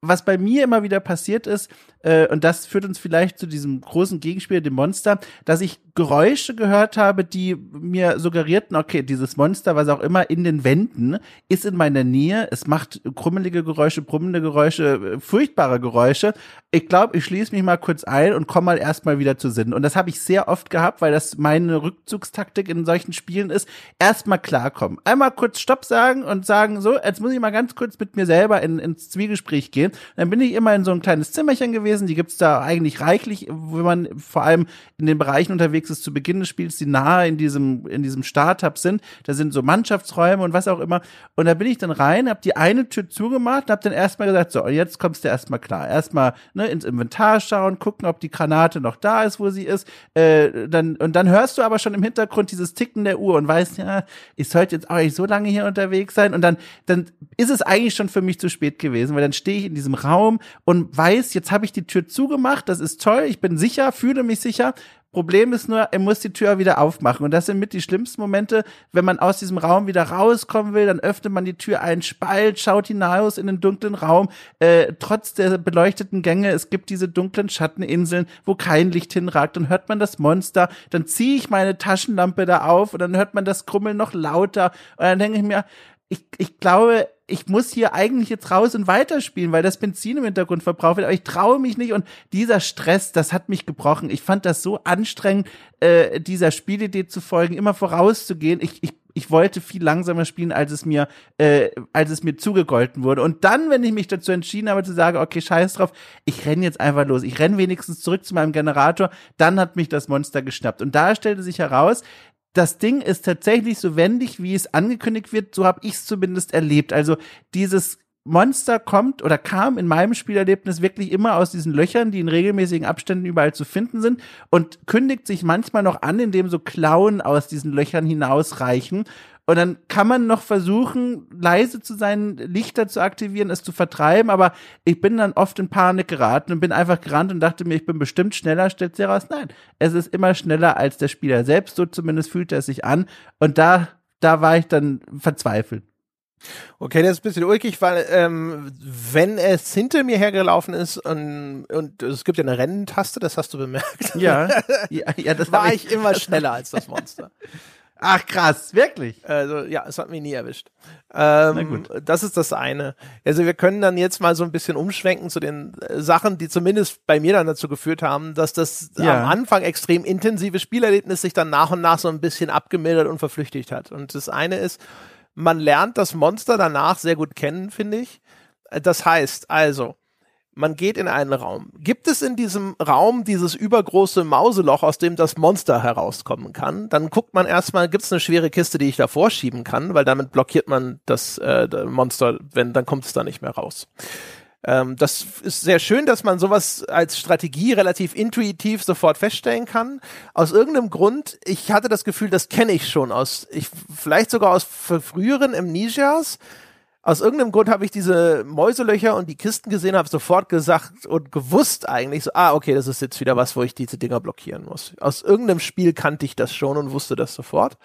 Was bei mir immer wieder passiert ist, äh, und das führt uns vielleicht zu diesem großen Gegenspiel, dem Monster, dass ich Geräusche gehört habe, die mir suggerierten, okay, dieses Monster, was auch immer in den Wänden, ist in meiner Nähe. Es macht krummelige Geräusche, brummende Geräusche, äh, furchtbare Geräusche. Ich glaube, ich schließe mich mal kurz ein und komme mal erstmal wieder zu Sinn. Und das habe ich sehr oft gehabt, weil das meine Rückzugstaktik in solchen Spielen ist. Erstmal klarkommen. Einmal kurz Stopp sagen und sagen, so, jetzt muss ich mal ganz kurz mit mir selber in, ins Zwiegespräch gehen. Dann bin ich immer in so ein kleines Zimmerchen gewesen. Die gibt's da eigentlich reichlich, wenn man vor allem in den Bereichen unterwegs ist zu Beginn des Spiels, die nahe in diesem, in diesem Startup sind. Da sind so Mannschaftsräume und was auch immer. Und da bin ich dann rein, habe die eine Tür zugemacht und habe dann erstmal gesagt, so, jetzt kommst du erstmal klar. Erstmal ne, ins Inventar schauen, gucken, ob die Granate noch da ist, wo sie ist. Äh, dann, und dann hörst du aber schon im Hintergrund dieses Ticken der Uhr und weißt, ja, ich sollte jetzt auch nicht so lange hier unterwegs sein. Und dann, dann ist es eigentlich schon für mich zu spät gewesen, weil dann stehe ich in diesem Raum und weiß, jetzt habe ich die Tür zugemacht, das ist toll, ich bin sicher, fühle mich sicher. Problem ist nur, er muss die Tür wieder aufmachen. Und das sind mit die schlimmsten Momente, wenn man aus diesem Raum wieder rauskommen will, dann öffnet man die Tür einen Spalt, schaut hinaus in den dunklen Raum. Äh, trotz der beleuchteten Gänge, es gibt diese dunklen Schatteninseln, wo kein Licht hinragt. Dann hört man das Monster, dann ziehe ich meine Taschenlampe da auf und dann hört man das Krummeln noch lauter. Und dann denke ich mir, ich, ich glaube, ich muss hier eigentlich jetzt raus und weiterspielen, weil das Benzin im Hintergrund verbraucht wird, aber ich traue mich nicht und dieser Stress, das hat mich gebrochen. Ich fand das so anstrengend, äh, dieser Spielidee zu folgen, immer vorauszugehen. Ich, ich, ich wollte viel langsamer spielen, als es mir, äh, als es mir zugegolten wurde. Und dann, wenn ich mich dazu entschieden habe zu sagen, okay, scheiß drauf, ich renn jetzt einfach los, ich renn wenigstens zurück zu meinem Generator, dann hat mich das Monster geschnappt. Und da stellte sich heraus, das Ding ist tatsächlich so wendig, wie es angekündigt wird. So habe ich es zumindest erlebt. Also dieses Monster kommt oder kam in meinem Spielerlebnis wirklich immer aus diesen Löchern, die in regelmäßigen Abständen überall zu finden sind und kündigt sich manchmal noch an, indem so Klauen aus diesen Löchern hinausreichen. Und dann kann man noch versuchen, leise zu sein, Lichter zu aktivieren, es zu vertreiben, aber ich bin dann oft in Panik geraten und bin einfach gerannt und dachte mir, ich bin bestimmt schneller, stellt sich heraus, nein, es ist immer schneller als der Spieler selbst, so zumindest fühlt er sich an. Und da, da war ich dann verzweifelt. Okay, das ist ein bisschen ulkig, weil ähm, wenn es hinter mir hergelaufen ist und, und es gibt ja eine Rennentaste, das hast du bemerkt. Ja, ja, ja das war hab ich immer schneller als das Monster. Ach krass, wirklich? Also ja, es hat mich nie erwischt. Ähm, gut. Das ist das eine. Also wir können dann jetzt mal so ein bisschen umschwenken zu den äh, Sachen, die zumindest bei mir dann dazu geführt haben, dass das Ja. am Anfang extrem intensive Spielerlebnis sich dann nach und nach so ein bisschen abgemildert und verflüchtigt hat. Und das eine ist, man lernt das Monster danach sehr gut kennen, finde ich. Äh, Das heißt also, man geht in einen Raum. Gibt es in diesem Raum dieses übergroße Mauseloch, aus dem das Monster herauskommen kann? Dann guckt man erstmal, gibt es eine schwere Kiste, die ich da vorschieben kann, weil damit blockiert man das äh, Monster, wenn dann kommt es da nicht mehr raus. Ähm, das ist sehr schön, dass man sowas als Strategie relativ intuitiv sofort feststellen kann. Aus irgendeinem Grund, ich hatte das Gefühl, das kenne ich schon aus, ich, vielleicht sogar aus früheren Amnesias. Aus irgendeinem Grund habe ich diese Mäuselöcher und die Kisten gesehen, habe sofort gesagt und gewusst eigentlich so, ah, okay, das ist jetzt wieder was, wo ich diese Dinger blockieren muss. Aus irgendeinem Spiel kannte ich das schon und wusste das sofort.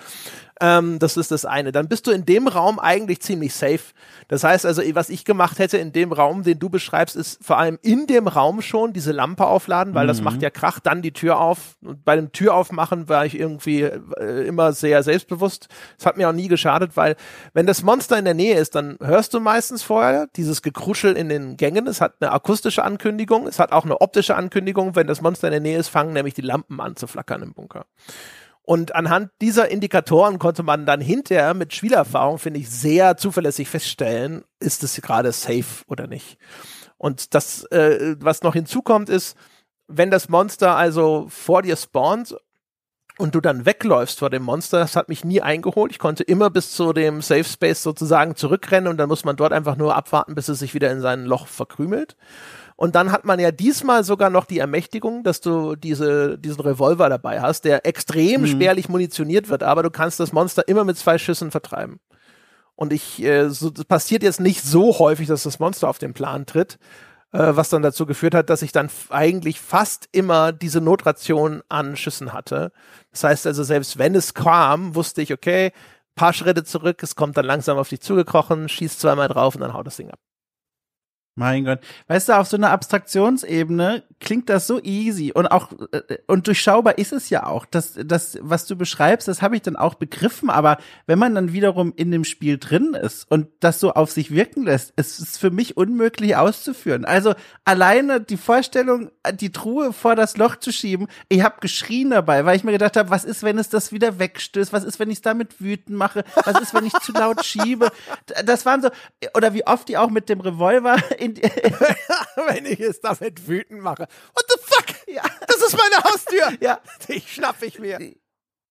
Ähm, das ist das eine. Dann bist du in dem Raum eigentlich ziemlich safe. Das heißt also, was ich gemacht hätte in dem Raum, den du beschreibst, ist vor allem in dem Raum schon diese Lampe aufladen, weil das macht ja Krach, dann die Tür auf. Und bei dem Tür aufmachen war ich irgendwie äh, immer sehr selbstbewusst. Das hat mir auch nie geschadet, weil wenn das Monster in der Nähe ist, dann hörst du meistens vorher dieses Gekruschel in den Gängen. Es hat eine akustische Ankündigung, es hat auch eine optische Ankündigung. Wenn das Monster in der Nähe ist, fangen nämlich die Lampen an zu flackern im Bunker. Und anhand dieser Indikatoren konnte man dann hinterher mit Spielerfahrung, finde ich, sehr zuverlässig feststellen, ist es gerade safe oder nicht. Und das, äh, was noch hinzukommt, ist, wenn das Monster also vor dir spawnt und du dann wegläufst vor dem Monster, das hat mich nie eingeholt. Ich konnte immer bis zu dem Safe Space sozusagen zurückrennen und dann muss man dort einfach nur abwarten, bis es sich wieder in sein Loch verkrümelt. Und dann hat man ja diesmal sogar noch die Ermächtigung, dass du diese, diesen Revolver dabei hast, der extrem mhm. spärlich munitioniert wird, aber du kannst das Monster immer mit zwei Schüssen vertreiben. Und ich, äh, so, das passiert jetzt nicht so häufig, dass das Monster auf den Plan tritt, was dann dazu geführt hat, dass ich dann eigentlich fast immer diese Notration an Schüssen hatte. Das heißt also, selbst wenn es kam, wusste ich, okay, paar Schritte zurück, es kommt dann langsam auf dich zugekrochen, schießt zweimal drauf und dann haut das Ding ab. Mein Gott. Weißt du, auf so einer Abstraktionsebene klingt das so easy und auch äh, und durchschaubar ist es ja auch. Das, das, was du beschreibst, das habe ich dann auch begriffen, aber wenn man dann wiederum in dem Spiel drin ist und das so auf sich wirken lässt, es ist für mich unmöglich auszuführen. Also alleine die Vorstellung, die Truhe vor das Loch zu schieben, ich habe geschrien dabei, weil ich mir gedacht habe, was ist, wenn es das wieder wegstößt? Was ist, wenn ich es damit wütend mache? Was ist, wenn ich zu laut schiebe? Das waren so, oder wie oft die auch mit dem Revolver in, wenn ich es damit wütend mache. What the fuck? Ja. Das ist meine Haustür. Ja. Die schnapp ich mir.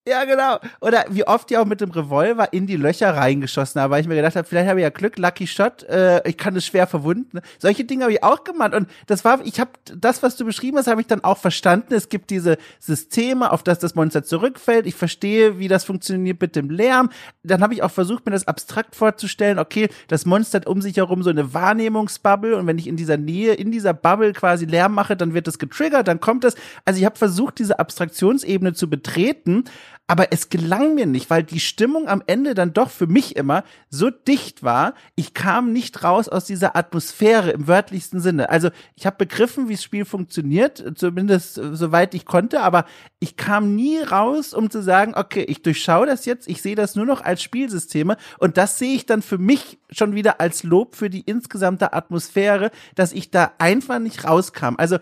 Ja, genau. Oder wie oft die auch mit dem Revolver in die Löcher reingeschossen haben, weil ich mir gedacht habe, vielleicht habe ich ja Glück, Lucky Shot, äh, ich kann es schwer verwunden. Solche Dinge habe ich auch gemacht und das war, ich habe das, was du beschrieben hast, habe ich dann auch verstanden. Es gibt diese Systeme, auf das das Monster zurückfällt. Ich verstehe, wie das funktioniert mit dem Lärm. Dann habe ich auch versucht, mir das abstrakt vorzustellen. Okay, das Monster hat um sich herum so eine Wahrnehmungsbubble und wenn ich in dieser Nähe, in dieser Bubble quasi Lärm mache, dann wird das getriggert, dann kommt das. Also ich habe versucht, diese Abstraktionsebene zu betreten aber es gelang mir nicht, weil die Stimmung am Ende dann doch für mich immer so dicht war. Ich kam nicht raus aus dieser Atmosphäre im wörtlichsten Sinne. Also ich habe begriffen, wie das Spiel funktioniert, zumindest äh, soweit ich konnte, aber ich kam nie raus, um zu sagen, okay, ich durchschaue das jetzt, ich sehe das nur noch als Spielsysteme und das sehe ich dann für mich schon wieder als Lob für die insgesamte Atmosphäre, dass ich da einfach nicht rauskam. Also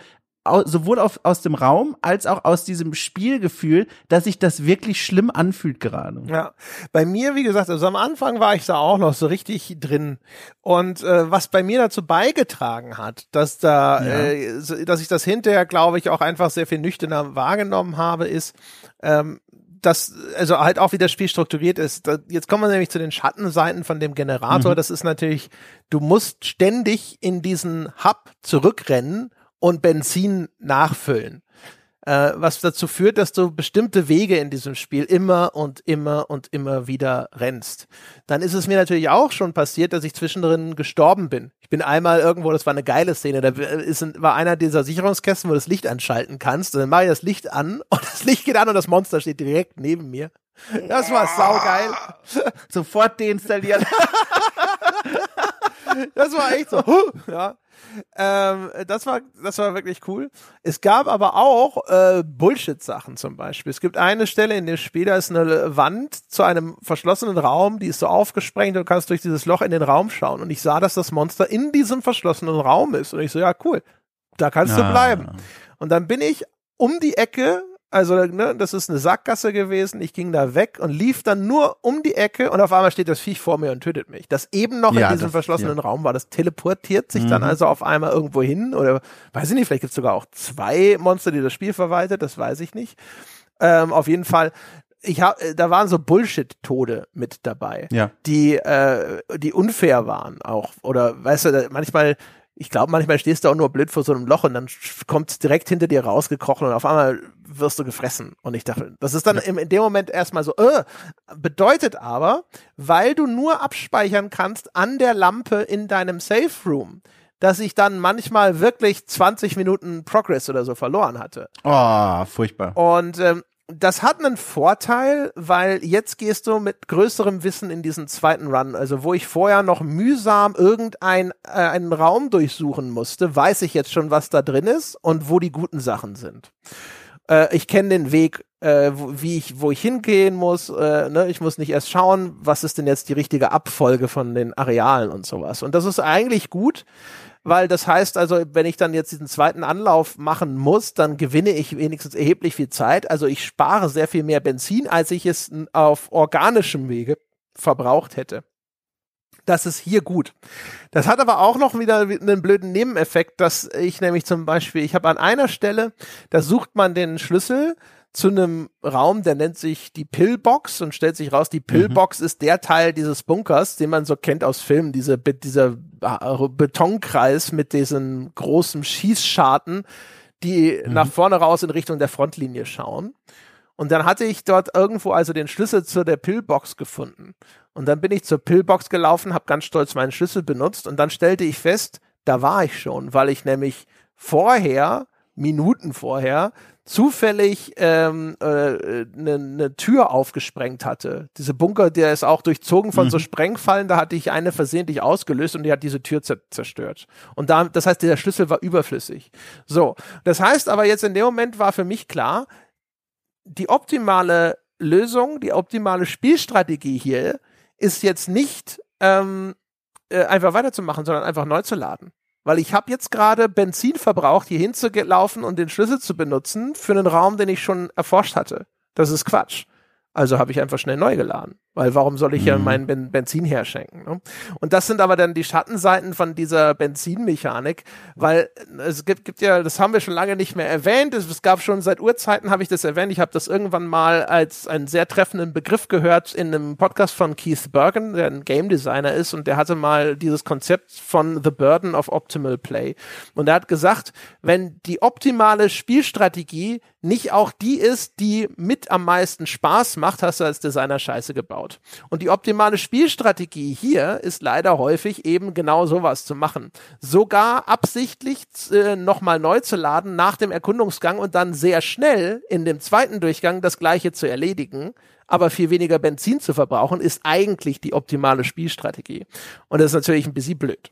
sowohl auf, aus dem Raum als auch aus diesem Spielgefühl, dass sich das wirklich schlimm anfühlt gerade. Ja, bei mir, wie gesagt, also am Anfang war ich da auch noch so richtig drin. Und äh, was bei mir dazu beigetragen hat, dass da, ja. äh, dass ich das hinterher, glaube ich, auch einfach sehr viel nüchterner wahrgenommen habe, ist, ähm, dass, also halt auch wie das Spiel strukturiert ist. Da, jetzt kommen wir nämlich zu den Schattenseiten von dem Generator. Mhm. Das ist natürlich, du musst ständig in diesen Hub zurückrennen und Benzin nachfüllen. Äh, was dazu führt, dass du bestimmte Wege in diesem Spiel immer und immer und immer wieder rennst. Dann ist es mir natürlich auch schon passiert, dass ich zwischendrin gestorben bin. Ich bin einmal irgendwo, das war eine geile Szene, da ist, war einer dieser Sicherungskästen, wo du das Licht anschalten kannst. Und dann mache ich das Licht an und das Licht geht an und das Monster steht direkt neben mir. Das war saugeil. Sofort deinstallieren. das war echt so. Ja. Ähm, das war, das war wirklich cool. Es gab aber auch äh, Bullshit-Sachen zum Beispiel. Es gibt eine Stelle in dem Spiel, da ist eine Wand zu einem verschlossenen Raum, die ist so aufgesprengt und du kannst durch dieses Loch in den Raum schauen. Und ich sah, dass das Monster in diesem verschlossenen Raum ist. Und ich so, ja, cool, da kannst ah. du bleiben. Und dann bin ich um die Ecke also, ne, das ist eine Sackgasse gewesen. Ich ging da weg und lief dann nur um die Ecke und auf einmal steht das Viech vor mir und tötet mich. Das eben noch ja, in diesem das, verschlossenen ja. Raum war. Das teleportiert sich mhm. dann also auf einmal irgendwo hin oder weiß ich nicht, vielleicht gibt es sogar auch zwei Monster, die das Spiel verwaltet, das weiß ich nicht. Ähm, auf jeden Fall, ich hab, da waren so Bullshit-Tode mit dabei, ja. die, äh, die unfair waren auch. Oder weißt du, manchmal ich glaube, manchmal stehst du auch nur blöd vor so einem Loch und dann kommt es direkt hinter dir rausgekrochen und auf einmal wirst du gefressen. Und ich dachte, das ist dann ja. in dem Moment erstmal so, äh, bedeutet aber, weil du nur abspeichern kannst an der Lampe in deinem Safe Room, dass ich dann manchmal wirklich 20 Minuten Progress oder so verloren hatte. Oh, furchtbar. Und ähm, das hat einen Vorteil, weil jetzt gehst du mit größerem Wissen in diesen zweiten Run. Also wo ich vorher noch mühsam irgendeinen äh, Raum durchsuchen musste, weiß ich jetzt schon, was da drin ist und wo die guten Sachen sind. Äh, ich kenne den Weg, äh, wo, wie ich, wo ich hingehen muss. Äh, ne? Ich muss nicht erst schauen, was ist denn jetzt die richtige Abfolge von den Arealen und sowas. Und das ist eigentlich gut weil das heißt also, wenn ich dann jetzt diesen zweiten Anlauf machen muss, dann gewinne ich wenigstens erheblich viel Zeit. Also ich spare sehr viel mehr Benzin, als ich es auf organischem Wege verbraucht hätte. Das ist hier gut. Das hat aber auch noch wieder einen blöden Nebeneffekt, dass ich nämlich zum Beispiel, ich habe an einer Stelle, da sucht man den Schlüssel zu einem Raum, der nennt sich die Pillbox und stellt sich raus, die Pillbox mhm. ist der Teil dieses Bunkers, den man so kennt aus Filmen, diese, dieser äh, Betonkreis mit diesen großen Schießscharten, die mhm. nach vorne raus in Richtung der Frontlinie schauen. Und dann hatte ich dort irgendwo also den Schlüssel zu der Pillbox gefunden. Und dann bin ich zur Pillbox gelaufen, habe ganz stolz meinen Schlüssel benutzt und dann stellte ich fest, da war ich schon, weil ich nämlich vorher, Minuten vorher, zufällig ähm, äh, eine ne Tür aufgesprengt hatte. Diese Bunker, der ist auch durchzogen von mhm. so Sprengfallen, da hatte ich eine versehentlich ausgelöst und die hat diese Tür zerstört. Und da, das heißt, der Schlüssel war überflüssig. So, das heißt aber jetzt in dem Moment war für mich klar, die optimale Lösung, die optimale Spielstrategie hier ist jetzt nicht ähm, äh, einfach weiterzumachen, sondern einfach neu zu laden. Weil ich habe jetzt gerade Benzin verbraucht, hier hinzulaufen und den Schlüssel zu benutzen für einen Raum, den ich schon erforscht hatte. Das ist Quatsch. Also habe ich einfach schnell neu geladen. Weil warum soll ich ja mhm. meinen ben Benzin herschenken? Ne? Und das sind aber dann die Schattenseiten von dieser Benzinmechanik, weil es gibt, gibt ja, das haben wir schon lange nicht mehr erwähnt. Es, es gab schon seit Urzeiten, habe ich das erwähnt. Ich habe das irgendwann mal als einen sehr treffenden Begriff gehört in einem Podcast von Keith Bergen, der ein Game Designer ist und der hatte mal dieses Konzept von The Burden of Optimal Play. Und er hat gesagt, wenn die optimale Spielstrategie nicht auch die ist, die mit am meisten Spaß macht, hast du als Designer Scheiße gebaut. Und die optimale Spielstrategie hier ist leider häufig eben genau sowas zu machen. Sogar absichtlich äh, nochmal neu zu laden nach dem Erkundungsgang und dann sehr schnell in dem zweiten Durchgang das gleiche zu erledigen, aber viel weniger Benzin zu verbrauchen, ist eigentlich die optimale Spielstrategie. Und das ist natürlich ein bisschen blöd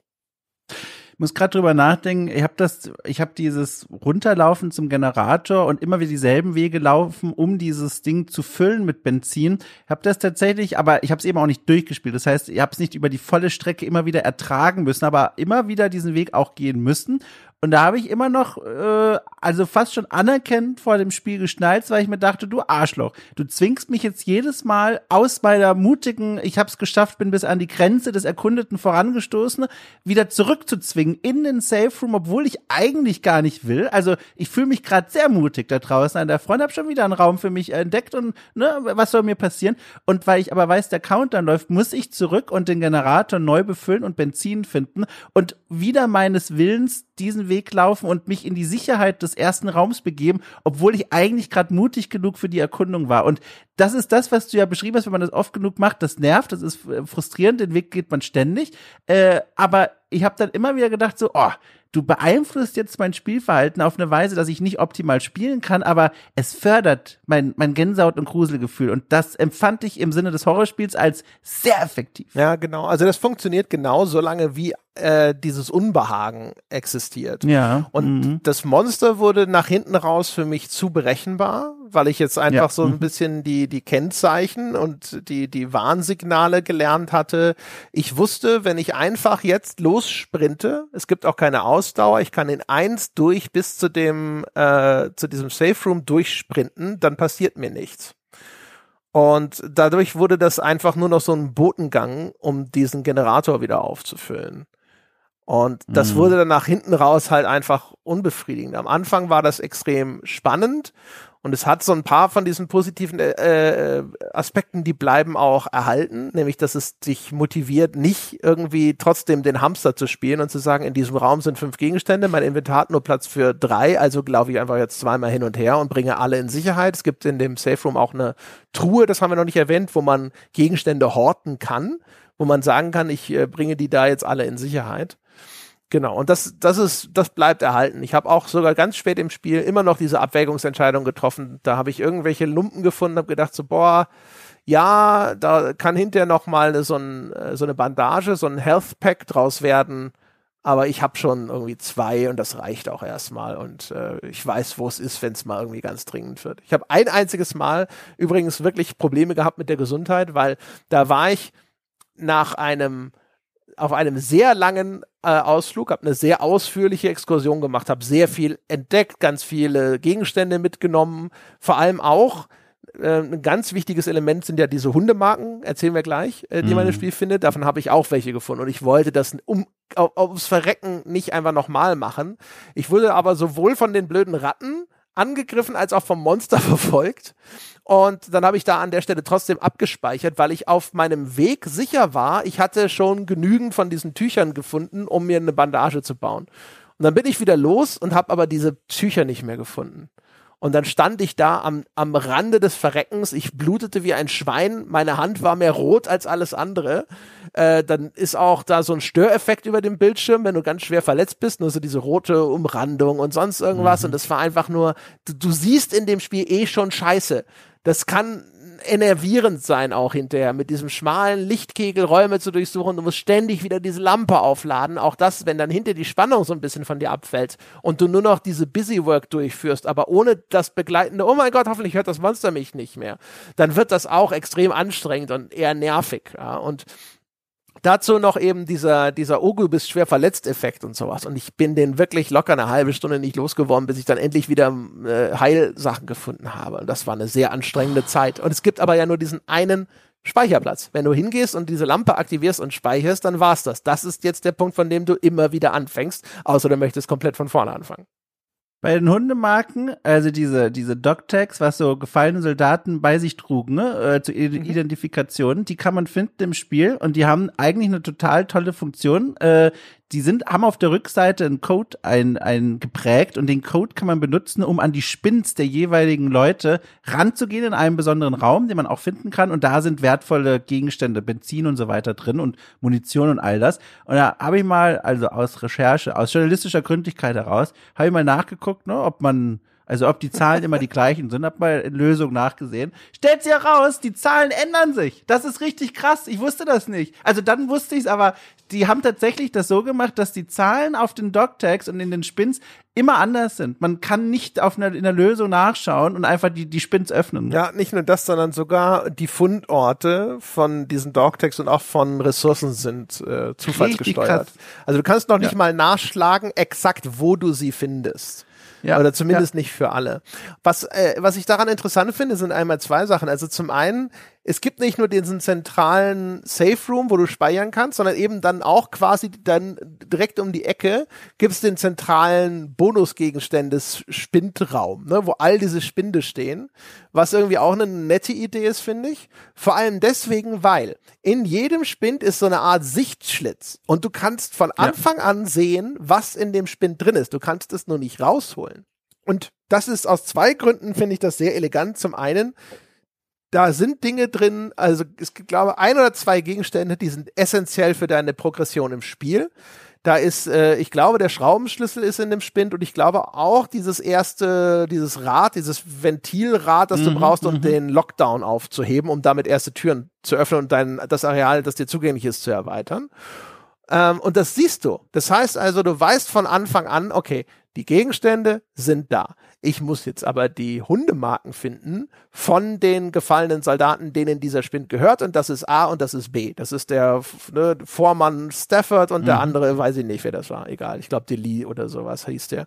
muss gerade drüber nachdenken. Ich habe das, ich habe dieses Runterlaufen zum Generator und immer wieder dieselben Wege laufen, um dieses Ding zu füllen mit Benzin. Ich habe das tatsächlich, aber ich habe es eben auch nicht durchgespielt. Das heißt, ich habe es nicht über die volle Strecke immer wieder ertragen müssen, aber immer wieder diesen Weg auch gehen müssen. Und da habe ich immer noch, äh, also fast schon anerkennend vor dem Spiel geschnallt, weil ich mir dachte, du Arschloch, du zwingst mich jetzt jedes Mal aus meiner mutigen, ich habe es geschafft, bin bis an die Grenze des Erkundeten vorangestoßen, wieder zurückzuzwingen in den Safe Room, obwohl ich eigentlich gar nicht will. Also ich fühle mich gerade sehr mutig da draußen an der Front, habe schon wieder einen Raum für mich entdeckt und ne, was soll mir passieren? Und weil ich aber weiß, der Countdown läuft, muss ich zurück und den Generator neu befüllen und Benzin finden und wieder meines Willens diesen Weg laufen und mich in die Sicherheit des ersten Raums begeben, obwohl ich eigentlich gerade mutig genug für die Erkundung war. Und das ist das, was du ja beschrieben hast, wenn man das oft genug macht, das nervt, das ist frustrierend, den Weg geht man ständig. Äh, aber ich habe dann immer wieder gedacht, so, oh, du beeinflusst jetzt mein Spielverhalten auf eine Weise, dass ich nicht optimal spielen kann, aber es fördert mein, mein Gänsehaut- und Gruselgefühl. Und das empfand ich im Sinne des Horrorspiels als sehr effektiv. Ja, genau. Also das funktioniert genau so lange, wie äh, dieses Unbehagen existiert. Ja. Und mhm. das Monster wurde nach hinten raus für mich zu berechenbar, weil ich jetzt einfach ja. so ein mhm. bisschen die, die Kennzeichen und die, die Warnsignale gelernt hatte. Ich wusste, wenn ich einfach jetzt lossprinte, es gibt auch keine Ausdauer, ich kann in eins durch bis zu dem, äh, zu diesem Safe Room durchsprinten, dann passiert mir nichts. Und dadurch wurde das einfach nur noch so ein Botengang, um diesen Generator wieder aufzufüllen. Und das mhm. wurde dann nach hinten raus halt einfach unbefriedigend. Am Anfang war das extrem spannend und es hat so ein paar von diesen positiven äh, äh, Aspekten, die bleiben auch erhalten, nämlich dass es dich motiviert, nicht irgendwie trotzdem den Hamster zu spielen und zu sagen, in diesem Raum sind fünf Gegenstände, mein Inventar hat nur Platz für drei, also laufe ich einfach jetzt zweimal hin und her und bringe alle in Sicherheit. Es gibt in dem Safe Room auch eine Truhe, das haben wir noch nicht erwähnt, wo man Gegenstände horten kann, wo man sagen kann, ich äh, bringe die da jetzt alle in Sicherheit. Genau, und das, das ist, das bleibt erhalten. Ich habe auch sogar ganz spät im Spiel immer noch diese Abwägungsentscheidung getroffen. Da habe ich irgendwelche Lumpen gefunden, habe gedacht so, boah, ja, da kann hinterher noch mal so, ein, äh, so eine Bandage, so ein Health Pack draus werden. Aber ich habe schon irgendwie zwei und das reicht auch erstmal. Und äh, ich weiß, wo es ist, wenn es mal irgendwie ganz dringend wird. Ich habe ein einziges Mal übrigens wirklich Probleme gehabt mit der Gesundheit, weil da war ich nach einem auf einem sehr langen äh, Ausflug, habe eine sehr ausführliche Exkursion gemacht, habe sehr viel entdeckt, ganz viele Gegenstände mitgenommen, vor allem auch äh, ein ganz wichtiges Element sind ja diese Hundemarken, erzählen wir gleich, äh, die mhm. man im Spiel findet. Davon habe ich auch welche gefunden und ich wollte das um auf, aufs Verrecken nicht einfach nochmal machen. Ich wurde aber sowohl von den blöden Ratten angegriffen als auch vom Monster verfolgt. Und dann habe ich da an der Stelle trotzdem abgespeichert, weil ich auf meinem Weg sicher war, ich hatte schon genügend von diesen Tüchern gefunden, um mir eine Bandage zu bauen. Und dann bin ich wieder los und habe aber diese Tücher nicht mehr gefunden. Und dann stand ich da am, am Rande des Verreckens. Ich blutete wie ein Schwein. Meine Hand war mehr rot als alles andere. Äh, dann ist auch da so ein Störeffekt über dem Bildschirm, wenn du ganz schwer verletzt bist. Nur so diese rote Umrandung und sonst irgendwas. Mhm. Und das war einfach nur, du, du siehst in dem Spiel eh schon scheiße. Das kann enervierend sein auch hinterher, mit diesem schmalen Lichtkegel Räume zu durchsuchen. Du musst ständig wieder diese Lampe aufladen. Auch das, wenn dann hinter die Spannung so ein bisschen von dir abfällt und du nur noch diese Busy Work durchführst, aber ohne das begleitende, oh mein Gott, hoffentlich hört das Monster mich nicht mehr, dann wird das auch extrem anstrengend und eher nervig. Ja? Und Dazu noch eben dieser, dieser Oh, du bist schwer verletzt Effekt und sowas. Und ich bin den wirklich locker eine halbe Stunde nicht losgeworden, bis ich dann endlich wieder äh, Heilsachen gefunden habe. Und das war eine sehr anstrengende Zeit. Und es gibt aber ja nur diesen einen Speicherplatz. Wenn du hingehst und diese Lampe aktivierst und speicherst, dann war's das. Das ist jetzt der Punkt, von dem du immer wieder anfängst, außer du möchtest komplett von vorne anfangen. Bei den Hundemarken, also diese, diese Dog-Tags, was so gefallene Soldaten bei sich trugen, ne, äh, zur mhm. Identifikation, die kann man finden im Spiel und die haben eigentlich eine total tolle Funktion. Äh, die sind, haben auf der Rückseite einen Code ein, ein geprägt und den Code kann man benutzen, um an die Spins der jeweiligen Leute ranzugehen in einem besonderen Raum, den man auch finden kann. Und da sind wertvolle Gegenstände, Benzin und so weiter drin und Munition und all das. Und da habe ich mal, also aus Recherche, aus journalistischer Gründlichkeit heraus, habe ich mal nachgeguckt, ne, ob man also ob die Zahlen immer die gleichen sind, hab mal in Lösung nachgesehen. Stellt sich heraus, die Zahlen ändern sich. Das ist richtig krass. Ich wusste das nicht. Also dann wusste ich es, aber die haben tatsächlich das so gemacht, dass die Zahlen auf den Dog-Tags und in den Spins immer anders sind. Man kann nicht auf einer, in der Lösung nachschauen und einfach die, die Spins öffnen. Ja, nicht nur das, sondern sogar die Fundorte von diesen Dog-Tags und auch von Ressourcen sind äh, zufallsgesteuert. Also du kannst noch nicht ja. mal nachschlagen, exakt wo du sie findest. Ja, Oder zumindest ja. nicht für alle. Was, äh, was ich daran interessant finde, sind einmal zwei Sachen. Also zum einen es gibt nicht nur diesen zentralen Safe Room, wo du speichern kannst, sondern eben dann auch quasi dann direkt um die Ecke gibt es den zentralen Bonusgegenständes Spindraum, ne, wo all diese Spinde stehen, was irgendwie auch eine nette Idee ist, finde ich. Vor allem deswegen, weil in jedem Spind ist so eine Art Sichtschlitz und du kannst von Anfang ja. an sehen, was in dem Spind drin ist. Du kannst es nur nicht rausholen. Und das ist aus zwei Gründen, finde ich das sehr elegant. Zum einen, da sind Dinge drin, also es gibt, glaube ich, ein oder zwei Gegenstände, die sind essentiell für deine Progression im Spiel. Da ist, äh, ich glaube, der Schraubenschlüssel ist in dem Spind und ich glaube auch dieses erste, dieses Rad, dieses Ventilrad, das du mhm, brauchst, um mhm. den Lockdown aufzuheben, um damit erste Türen zu öffnen und dein, das Areal, das dir zugänglich ist, zu erweitern. Ähm, und das siehst du. Das heißt also, du weißt von Anfang an, okay, die Gegenstände sind da. Ich muss jetzt aber die Hundemarken finden von den gefallenen Soldaten, denen dieser Spind gehört. Und das ist A und das ist B. Das ist der ne, Vormann Stafford und mhm. der andere, weiß ich nicht, wer das war. Egal. Ich glaube, Lee oder sowas hieß der.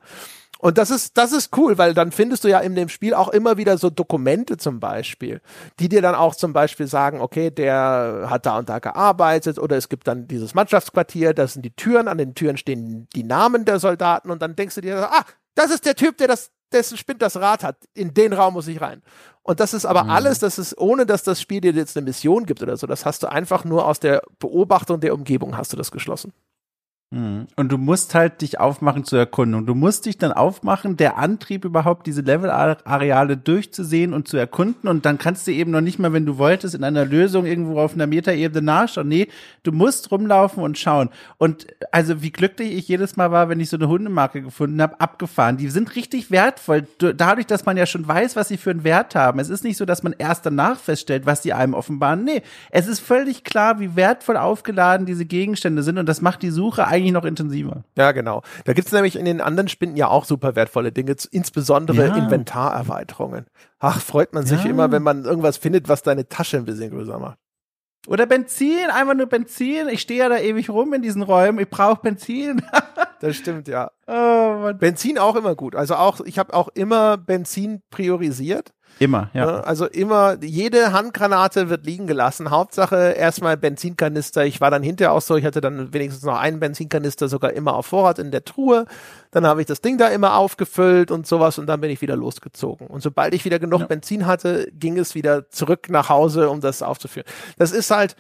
Und das ist, das ist cool, weil dann findest du ja in dem Spiel auch immer wieder so Dokumente zum Beispiel, die dir dann auch zum Beispiel sagen, okay, der hat da und da gearbeitet oder es gibt dann dieses Mannschaftsquartier, das sind die Türen, an den Türen stehen die Namen der Soldaten und dann denkst du dir, ah, das ist der Typ, der das, dessen Spind das Rad hat. In den Raum muss ich rein. Und das ist aber mhm. alles, das ist, ohne dass das Spiel dir jetzt eine Mission gibt oder so. Das hast du einfach nur aus der Beobachtung der Umgebung hast du das geschlossen. Mhm. Und du musst halt dich aufmachen zur Erkundung. Du musst dich dann aufmachen, der Antrieb überhaupt diese Levelareale durchzusehen und zu erkunden. Und dann kannst du eben noch nicht mal, wenn du wolltest, in einer Lösung irgendwo auf einer Metaebene nachschauen. Nee, du musst rumlaufen und schauen. Und also wie glücklich ich jedes Mal war, wenn ich so eine Hundemarke gefunden habe, abgefahren. Die sind richtig wertvoll. Dadurch, dass man ja schon weiß, was sie für einen Wert haben. Es ist nicht so, dass man erst danach feststellt, was sie einem offenbaren. Nee, es ist völlig klar, wie wertvoll aufgeladen diese Gegenstände sind. Und das macht die Suche eigentlich eigentlich noch intensiver. Ja, genau. Da gibt es nämlich in den anderen Spinden ja auch super wertvolle Dinge, insbesondere ja. Inventarerweiterungen. Ach, freut man sich ja. immer, wenn man irgendwas findet, was deine Tasche ein bisschen größer macht. Oder Benzin, einfach nur Benzin. Ich stehe ja da ewig rum in diesen Räumen. Ich brauche Benzin. das stimmt, ja. Oh, Benzin auch immer gut. Also auch, ich habe auch immer Benzin priorisiert. Immer, ja. Ne? Also immer, jede Handgranate wird liegen gelassen. Hauptsache erstmal Benzinkanister. Ich war dann hinterher auch so, ich hatte dann wenigstens noch einen Benzinkanister sogar immer auf Vorrat in der Truhe. Dann habe ich das Ding da immer aufgefüllt und sowas und dann bin ich wieder losgezogen. Und sobald ich wieder genug ja. Benzin hatte, ging es wieder zurück nach Hause, um das aufzuführen. Das ist halt,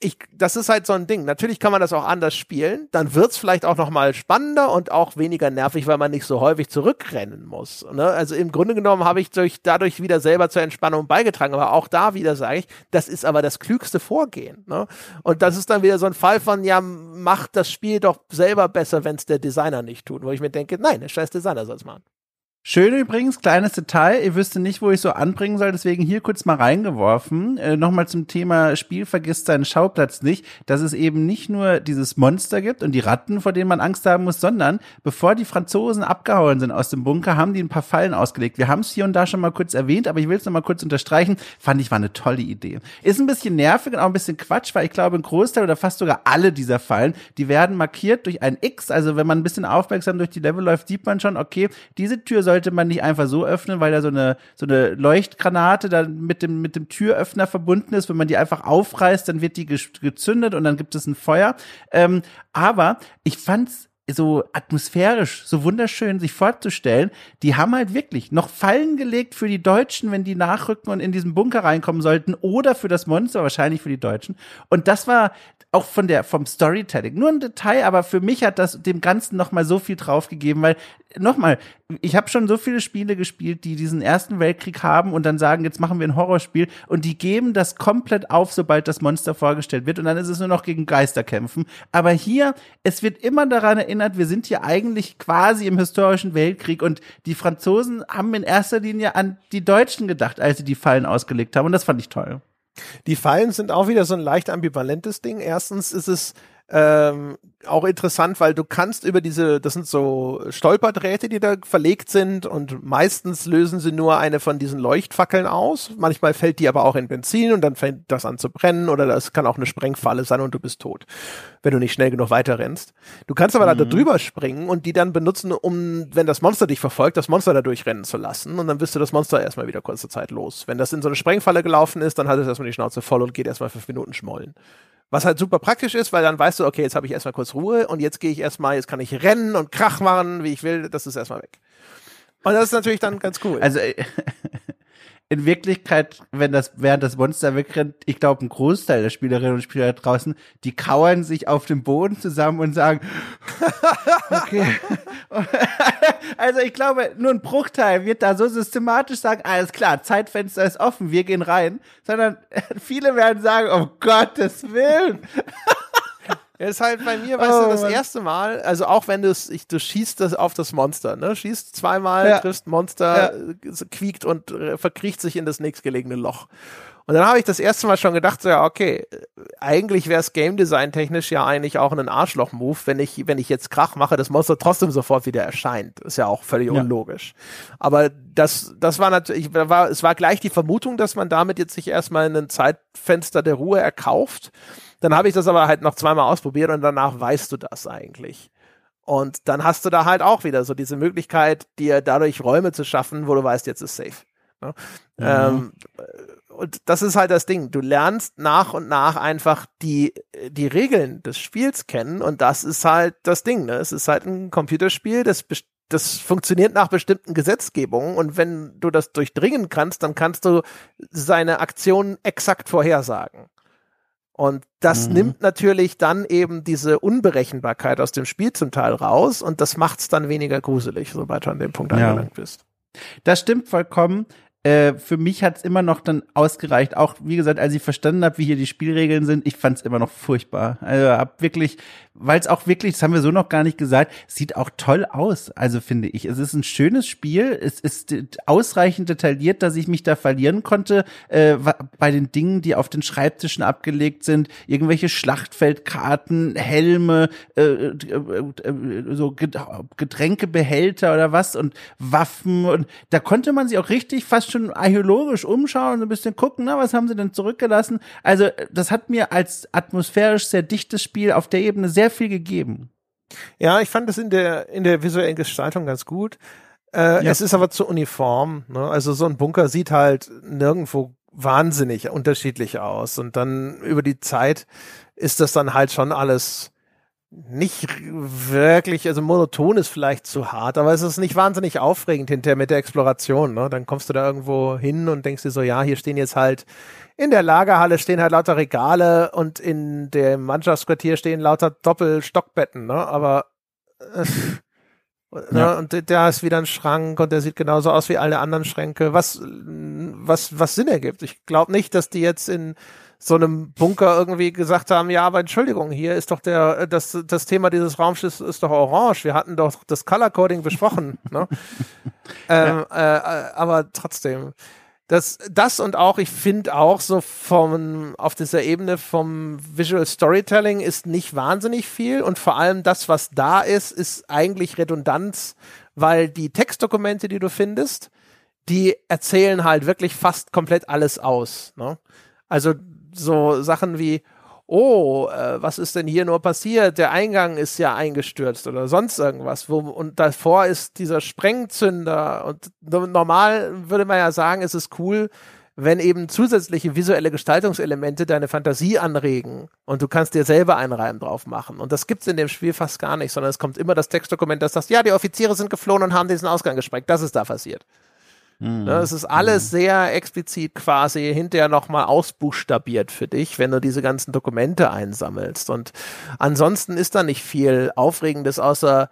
ich, das ist halt so ein Ding. Natürlich kann man das auch anders spielen. Dann wird's vielleicht auch noch mal spannender und auch weniger nervig, weil man nicht so häufig zurückrennen muss. Ne? Also im Grunde genommen habe ich durch, dadurch wieder selber zur Entspannung beigetragen. Aber auch da wieder sage ich, das ist aber das klügste Vorgehen. Ne? Und das ist dann wieder so ein Fall von, ja, macht das Spiel doch selber besser, wenn's der Designer nicht tut. Wo ich mir denke, nein, der scheiß Designer soll's machen. Schön übrigens, kleines Detail, ihr wüsste nicht, wo ich so anbringen soll, deswegen hier kurz mal reingeworfen. Äh, Nochmal zum Thema Spiel vergisst seinen Schauplatz nicht, dass es eben nicht nur dieses Monster gibt und die Ratten, vor denen man Angst haben muss, sondern bevor die Franzosen abgehauen sind aus dem Bunker, haben die ein paar Fallen ausgelegt. Wir haben es hier und da schon mal kurz erwähnt, aber ich will es noch mal kurz unterstreichen. Fand ich war eine tolle Idee. Ist ein bisschen nervig und auch ein bisschen Quatsch, weil ich glaube, ein Großteil oder fast sogar alle dieser Fallen, die werden markiert durch ein X. Also wenn man ein bisschen aufmerksam durch die Level läuft, sieht man schon, okay, diese Tür sollte man nicht einfach so öffnen, weil da so eine, so eine Leuchtgranate dann mit dem, mit dem Türöffner verbunden ist. Wenn man die einfach aufreißt, dann wird die gezündet und dann gibt es ein Feuer. Ähm, aber ich fand's so atmosphärisch, so wunderschön sich vorzustellen. Die haben halt wirklich noch Fallen gelegt für die Deutschen, wenn die nachrücken und in diesen Bunker reinkommen sollten oder für das Monster, wahrscheinlich für die Deutschen. Und das war auch von der, vom Storytelling. Nur ein Detail, aber für mich hat das dem Ganzen nochmal so viel draufgegeben, weil, nochmal, ich habe schon so viele Spiele gespielt, die diesen Ersten Weltkrieg haben und dann sagen, jetzt machen wir ein Horrorspiel und die geben das komplett auf, sobald das Monster vorgestellt wird und dann ist es nur noch gegen Geister kämpfen. Aber hier, es wird immer daran erinnert, wir sind hier eigentlich quasi im historischen Weltkrieg und die Franzosen haben in erster Linie an die Deutschen gedacht, als sie die Fallen ausgelegt haben und das fand ich toll. Die Fallen sind auch wieder so ein leicht ambivalentes Ding. Erstens ist es ähm, auch interessant, weil du kannst über diese, das sind so Stolperdrähte, die da verlegt sind und meistens lösen sie nur eine von diesen Leuchtfackeln aus. Manchmal fällt die aber auch in Benzin und dann fängt das an zu brennen oder das kann auch eine Sprengfalle sein und du bist tot, wenn du nicht schnell genug weiterrennst. Du kannst aber mhm. da drüber springen und die dann benutzen, um, wenn das Monster dich verfolgt, das Monster da durchrennen zu lassen und dann bist du das Monster erstmal wieder kurze Zeit los. Wenn das in so eine Sprengfalle gelaufen ist, dann hat es erstmal die Schnauze voll und geht erstmal fünf Minuten schmollen. Was halt super praktisch ist, weil dann weißt du, okay, jetzt habe ich erstmal kurz Ruhe und jetzt gehe ich erstmal, jetzt kann ich rennen und Krach machen, wie ich will, das ist erstmal weg. Und das ist natürlich dann ganz cool. Also äh, in Wirklichkeit, wenn das während das Monster wegrennt, ich glaube, ein Großteil der Spielerinnen und Spieler draußen, die kauern sich auf dem Boden zusammen und sagen, okay. also ich glaube, nur ein Bruchteil wird da so systematisch sagen, alles klar, Zeitfenster ist offen, wir gehen rein, sondern viele werden sagen, um Gottes Willen. Ja, ist halt bei mir, weißt oh, du, das Mann. erste Mal, also auch wenn du ich, du schießt das auf das Monster, ne? Schießt zweimal, ja. triffst Monster, ja. quiekt und äh, verkriecht sich in das nächstgelegene Loch. Und dann habe ich das erste Mal schon gedacht, so ja, okay, eigentlich wäre es Game Design technisch ja eigentlich auch ein Arschloch-Move, wenn ich, wenn ich jetzt Krach mache, das Monster trotzdem sofort wieder erscheint. Ist ja auch völlig ja. unlogisch. Aber das, das war natürlich, war, es war gleich die Vermutung, dass man damit jetzt sich erstmal ein Zeitfenster der Ruhe erkauft dann habe ich das aber halt noch zweimal ausprobiert und danach weißt du das eigentlich. Und dann hast du da halt auch wieder so diese Möglichkeit, dir dadurch Räume zu schaffen, wo du weißt, jetzt ist safe. Ja? Mhm. Ähm, und das ist halt das Ding. Du lernst nach und nach einfach die, die Regeln des Spiels kennen und das ist halt das Ding. Ne? Es ist halt ein Computerspiel, das, das funktioniert nach bestimmten Gesetzgebungen und wenn du das durchdringen kannst, dann kannst du seine Aktionen exakt vorhersagen. Und das mhm. nimmt natürlich dann eben diese Unberechenbarkeit aus dem Spiel zum Teil raus und das macht es dann weniger gruselig, sobald du an dem Punkt ja. angelangt bist. Das stimmt vollkommen. Äh, für mich hat's immer noch dann ausgereicht. Auch wie gesagt, als ich verstanden habe, wie hier die Spielregeln sind, ich fand's immer noch furchtbar. Also hab wirklich weil es auch wirklich, das haben wir so noch gar nicht gesagt, sieht auch toll aus. Also finde ich, es ist ein schönes Spiel. Es ist ausreichend detailliert, dass ich mich da verlieren konnte äh, bei den Dingen, die auf den Schreibtischen abgelegt sind. Irgendwelche Schlachtfeldkarten, Helme, äh, äh, äh so Getränkebehälter oder was und Waffen und da konnte man sich auch richtig fast fast schon archäologisch umschauen, so ein bisschen gucken, na, was haben sie denn zurückgelassen? Also, das hat mir als atmosphärisch sehr dichtes Spiel auf der Ebene sehr viel gegeben. Ja, ich fand das in der, in der visuellen Gestaltung ganz gut. Äh, ja. Es ist aber zu uniform. Ne? Also so ein Bunker sieht halt nirgendwo wahnsinnig unterschiedlich aus. Und dann über die Zeit ist das dann halt schon alles nicht wirklich, also monoton ist vielleicht zu hart, aber es ist nicht wahnsinnig aufregend hinterher mit der Exploration. Ne? Dann kommst du da irgendwo hin und denkst dir so, ja, hier stehen jetzt halt in der Lagerhalle stehen halt lauter Regale und in dem Mannschaftsquartier stehen lauter Doppelstockbetten, ne? Aber äh, Ne? Ja. Und da ist wieder ein Schrank und der sieht genauso aus wie alle anderen Schränke, was, was, was Sinn ergibt. Ich glaube nicht, dass die jetzt in so einem Bunker irgendwie gesagt haben, ja, aber Entschuldigung, hier ist doch der, das, das Thema dieses Raumschiffs ist doch orange. Wir hatten doch das Color Coding besprochen, ne? ähm, ja. äh, aber trotzdem das, das und auch, ich finde auch so vom, auf dieser Ebene vom Visual Storytelling ist nicht wahnsinnig viel und vor allem das, was da ist, ist eigentlich Redundanz, weil die Textdokumente, die du findest, die erzählen halt wirklich fast komplett alles aus. Ne? Also so Sachen wie, oh, äh, was ist denn hier nur passiert? Der Eingang ist ja eingestürzt oder sonst irgendwas. Wo, und davor ist dieser Sprengzünder. Und normal würde man ja sagen, es ist cool, wenn eben zusätzliche visuelle Gestaltungselemente deine Fantasie anregen und du kannst dir selber einen Reim drauf machen. Und das gibt's in dem Spiel fast gar nicht, sondern es kommt immer das Textdokument, das sagt, ja, die Offiziere sind geflohen und haben diesen Ausgang gesprengt. Das ist da passiert. Mhm. Es ist alles mhm. sehr explizit quasi hinterher nochmal ausbuchstabiert für dich, wenn du diese ganzen Dokumente einsammelst. Und ansonsten ist da nicht viel Aufregendes, außer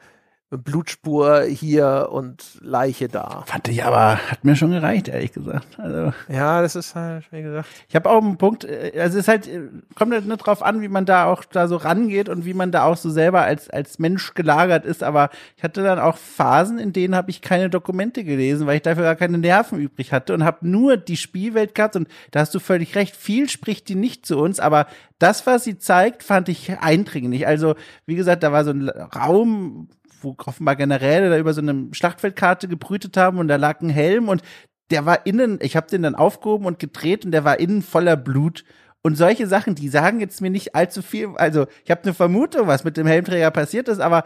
Blutspur hier und Leiche da. Fand ich aber, hat mir schon gereicht, ehrlich gesagt. Also, ja, das ist halt, wie gesagt. Ich habe auch einen Punkt, äh, also es ist halt, äh, kommt halt nicht drauf an, wie man da auch da so rangeht und wie man da auch so selber als, als Mensch gelagert ist, aber ich hatte dann auch Phasen, in denen habe ich keine Dokumente gelesen, weil ich dafür gar keine Nerven übrig hatte und habe nur die Spielwelt gehabt und da hast du völlig recht, viel spricht die nicht zu uns, aber das, was sie zeigt, fand ich eindringlich. Also, wie gesagt, da war so ein Raum, wo offenbar Generäle da über so eine Schlachtfeldkarte gebrütet haben und da lag ein Helm und der war innen, ich habe den dann aufgehoben und gedreht und der war innen voller Blut. Und solche Sachen, die sagen jetzt mir nicht allzu viel. Also ich habe eine Vermutung, was mit dem Helmträger passiert ist, aber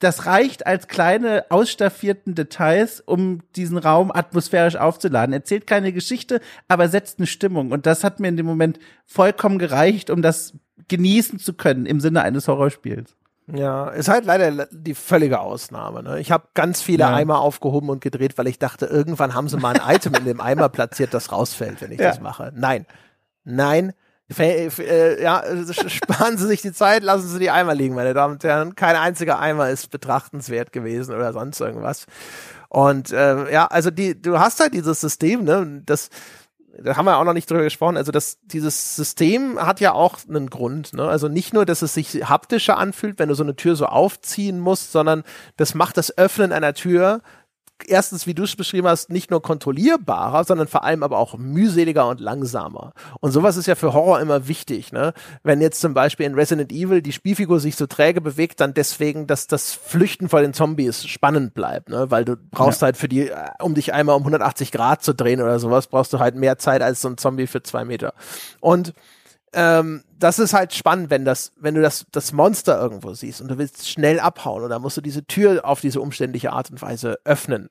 das reicht als kleine ausstaffierten Details, um diesen Raum atmosphärisch aufzuladen. Erzählt keine Geschichte, aber setzt eine Stimmung. Und das hat mir in dem Moment vollkommen gereicht, um das genießen zu können im Sinne eines Horrorspiels. Ja, ist halt leider die völlige Ausnahme. Ne? Ich habe ganz viele ja. Eimer aufgehoben und gedreht, weil ich dachte, irgendwann haben sie mal ein Item in dem Eimer platziert, das rausfällt, wenn ich ja. das mache. Nein, nein, äh, ja, sparen Sie sich die Zeit, lassen Sie die Eimer liegen, meine Damen und Herren. Kein einziger Eimer ist betrachtenswert gewesen oder sonst irgendwas. Und äh, ja, also die, du hast halt dieses System, ne, das da haben wir auch noch nicht drüber gesprochen, also das, dieses System hat ja auch einen Grund, ne? Also nicht nur, dass es sich haptischer anfühlt, wenn du so eine Tür so aufziehen musst, sondern das macht das Öffnen einer Tür erstens, wie du es beschrieben hast, nicht nur kontrollierbarer, sondern vor allem aber auch mühseliger und langsamer. Und sowas ist ja für Horror immer wichtig, ne? Wenn jetzt zum Beispiel in Resident Evil die Spielfigur sich so träge bewegt, dann deswegen, dass das Flüchten vor den Zombies spannend bleibt, ne? Weil du brauchst ja. halt für die, äh, um dich einmal um 180 Grad zu drehen oder sowas, brauchst du halt mehr Zeit als so ein Zombie für zwei Meter. Und ähm, das ist halt spannend, wenn das, wenn du das, das Monster irgendwo siehst und du willst schnell abhauen oder musst du diese Tür auf diese umständliche Art und Weise öffnen.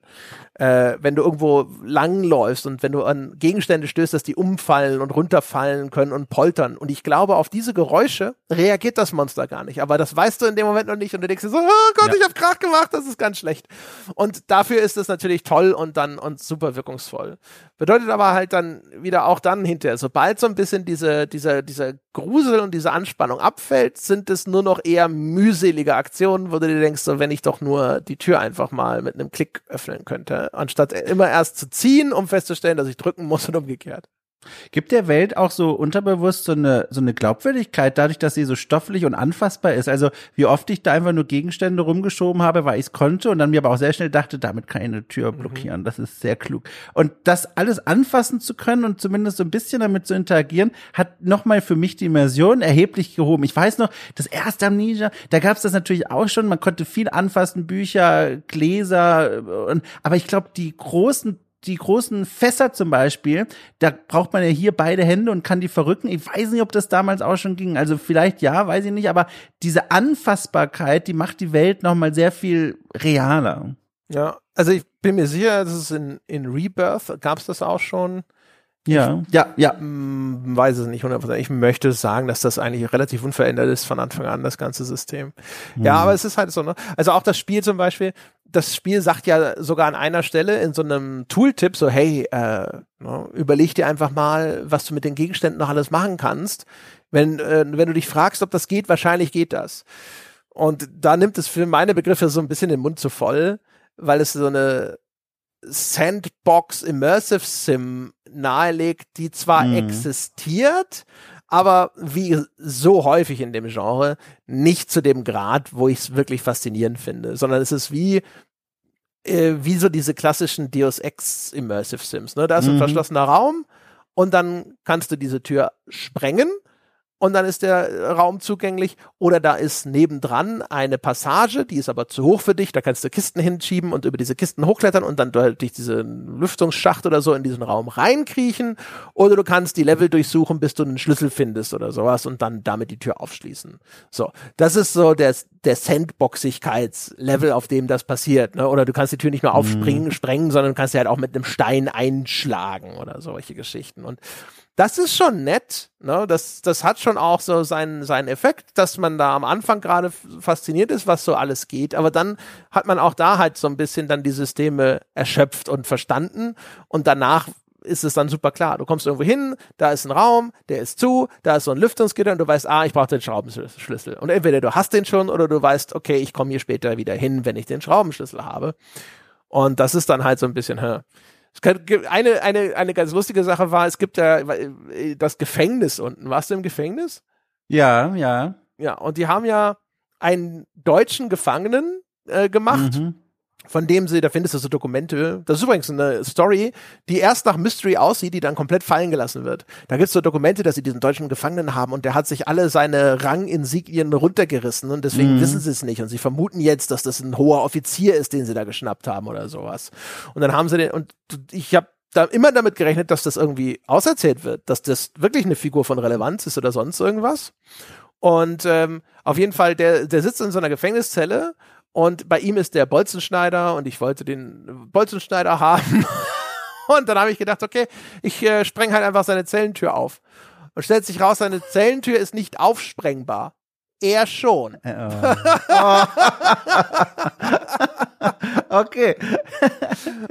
Äh, wenn du irgendwo langläufst und wenn du an Gegenstände stößt, dass die umfallen und runterfallen können und poltern. Und ich glaube, auf diese Geräusche reagiert das Monster gar nicht. Aber das weißt du in dem Moment noch nicht und du denkst dir so, oh Gott, ja. ich hab Krach gemacht, das ist ganz schlecht. Und dafür ist es natürlich toll und dann und super wirkungsvoll. Bedeutet aber halt dann wieder auch dann hinterher, sobald so ein bisschen diese, dieser, dieser Grusel und diese Anspannung abfällt, sind es nur noch eher mühselige Aktionen, wo du dir denkst, so, wenn ich doch nur die Tür einfach mal mit einem Klick öffnen könnte, anstatt immer erst zu ziehen, um festzustellen, dass ich drücken muss und umgekehrt. Gibt der Welt auch so unterbewusst so eine, so eine Glaubwürdigkeit, dadurch, dass sie so stofflich und anfassbar ist? Also, wie oft ich da einfach nur Gegenstände rumgeschoben habe, weil ich es konnte und dann mir aber auch sehr schnell dachte, damit kann ich eine Tür mhm. blockieren. Mhm. Das ist sehr klug. Und das alles anfassen zu können und zumindest so ein bisschen damit zu interagieren, hat nochmal für mich die Immersion erheblich gehoben. Ich weiß noch, das erste Amnesia, da gab es das natürlich auch schon. Man konnte viel anfassen, Bücher, Gläser, und, aber ich glaube, die großen die großen Fässer zum Beispiel, da braucht man ja hier beide Hände und kann die verrücken. Ich weiß nicht, ob das damals auch schon ging. Also vielleicht ja, weiß ich nicht. Aber diese Anfassbarkeit, die macht die Welt nochmal sehr viel realer. Ja, also ich bin mir sicher, dass es in, in Rebirth gab es das auch schon. Ja, ja, ja. Hm, weiß es nicht 100%. Ich möchte sagen, dass das eigentlich relativ unverändert ist von Anfang an, das ganze System. Mhm. Ja, aber es ist halt so, ne? Also auch das Spiel zum Beispiel, das Spiel sagt ja sogar an einer Stelle in so einem Tooltip so, hey, äh, ne, überleg dir einfach mal, was du mit den Gegenständen noch alles machen kannst. Wenn, äh, wenn du dich fragst, ob das geht, wahrscheinlich geht das. Und da nimmt es für meine Begriffe so ein bisschen den Mund zu voll, weil es so eine Sandbox Immersive Sim nahelegt, die zwar mhm. existiert, aber wie so häufig in dem Genre nicht zu dem Grad, wo ich es wirklich faszinierend finde, sondern es ist wie äh, wie so diese klassischen Deus Ex Immersive Sims. Ne? Da ist mhm. ein verschlossener Raum und dann kannst du diese Tür sprengen und dann ist der Raum zugänglich. Oder da ist nebendran eine Passage, die ist aber zu hoch für dich. Da kannst du Kisten hinschieben und über diese Kisten hochklettern und dann durch diesen Lüftungsschacht oder so in diesen Raum reinkriechen. Oder du kannst die Level durchsuchen, bis du einen Schlüssel findest oder sowas und dann damit die Tür aufschließen. So, das ist so der, der Sandboxigkeitslevel, auf dem das passiert. Ne? Oder du kannst die Tür nicht nur aufspringen, mhm. sprengen, sondern du kannst sie halt auch mit einem Stein einschlagen oder solche Geschichten. Und das ist schon nett. Ne? Das, das hat schon auch so seinen, seinen Effekt, dass man da am Anfang gerade fasziniert ist, was so alles geht. Aber dann hat man auch da halt so ein bisschen dann die Systeme erschöpft und verstanden. Und danach ist es dann super klar. Du kommst irgendwo hin, da ist ein Raum, der ist zu, da ist so ein Lüftungsgitter und du weißt, ah, ich brauche den Schraubenschlüssel. Und entweder du hast den schon oder du weißt, okay, ich komme hier später wieder hin, wenn ich den Schraubenschlüssel habe. Und das ist dann halt so ein bisschen, hä, eine, eine, eine ganz lustige Sache war, es gibt ja äh, das Gefängnis unten. Warst du im Gefängnis? Ja, ja. Ja, und die haben ja einen deutschen Gefangenen äh, gemacht. Mhm von dem sie, da findest du so Dokumente. Das ist übrigens eine Story, die erst nach Mystery aussieht, die dann komplett fallen gelassen wird. Da gibt's so Dokumente, dass sie diesen deutschen Gefangenen haben und der hat sich alle seine Ranginsignien runtergerissen und deswegen mhm. wissen sie es nicht und sie vermuten jetzt, dass das ein hoher Offizier ist, den sie da geschnappt haben oder sowas. Und dann haben sie den und ich habe da immer damit gerechnet, dass das irgendwie auserzählt wird, dass das wirklich eine Figur von Relevanz ist oder sonst irgendwas. Und ähm, auf jeden Fall, der, der sitzt in so einer Gefängniszelle und bei ihm ist der Bolzenschneider und ich wollte den Bolzenschneider haben. und dann habe ich gedacht, okay, ich äh, spreng halt einfach seine Zellentür auf. Und stellt sich raus, seine Zellentür ist nicht aufsprengbar. Er schon. Oh. okay.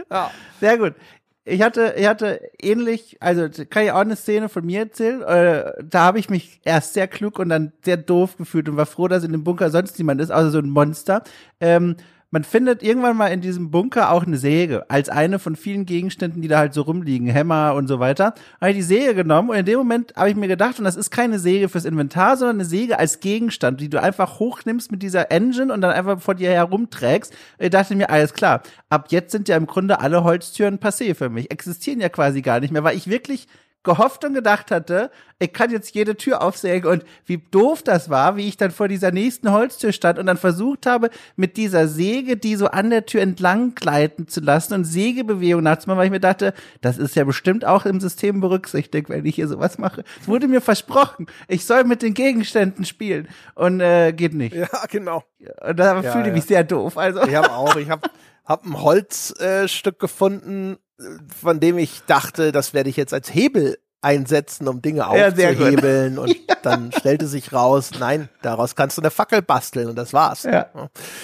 Ja. Sehr gut ich hatte, ich hatte ähnlich, also kann ich auch eine Szene von mir erzählen. Äh, da habe ich mich erst sehr klug und dann sehr doof gefühlt und war froh, dass in dem Bunker sonst niemand ist, außer so ein Monster. Ähm, man findet irgendwann mal in diesem Bunker auch eine Säge, als eine von vielen Gegenständen, die da halt so rumliegen, Hämmer und so weiter. Habe ich die Säge genommen und in dem Moment habe ich mir gedacht, und das ist keine Säge fürs Inventar, sondern eine Säge als Gegenstand, die du einfach hochnimmst mit dieser Engine und dann einfach vor dir herumträgst. Ich dachte mir, alles klar, ab jetzt sind ja im Grunde alle Holztüren passé für mich, existieren ja quasi gar nicht mehr, weil ich wirklich gehofft und gedacht hatte, ich kann jetzt jede Tür aufsägen und wie doof das war, wie ich dann vor dieser nächsten Holztür stand und dann versucht habe, mit dieser Säge die so an der Tür entlang gleiten zu lassen und Sägebewegungen nachzumachen, weil ich mir dachte, das ist ja bestimmt auch im System berücksichtigt, wenn ich hier sowas mache. Es wurde mir versprochen, ich soll mit den Gegenständen spielen und äh, geht nicht. Ja, genau. Und da ja, fühlte ich ja. mich sehr doof. Also. Ich habe auch, ich habe hab ein Holzstück äh, gefunden, von dem ich dachte, das werde ich jetzt als Hebel einsetzen, um Dinge aufzuhebeln. Ja, und ja. dann stellte sich raus, nein, daraus kannst du eine Fackel basteln und das war's. Ja,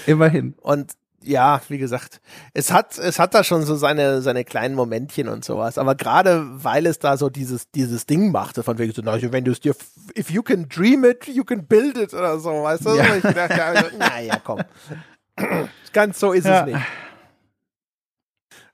immerhin. Und ja, wie gesagt, es hat, es hat da schon so seine, seine kleinen Momentchen und sowas. Aber gerade weil es da so dieses, dieses Ding machte, von wegen so, na, wenn du es dir, if you can dream it, you can build it oder so, weißt du? Ja. Ich dachte, ja, naja, komm. Ganz so ist es nicht.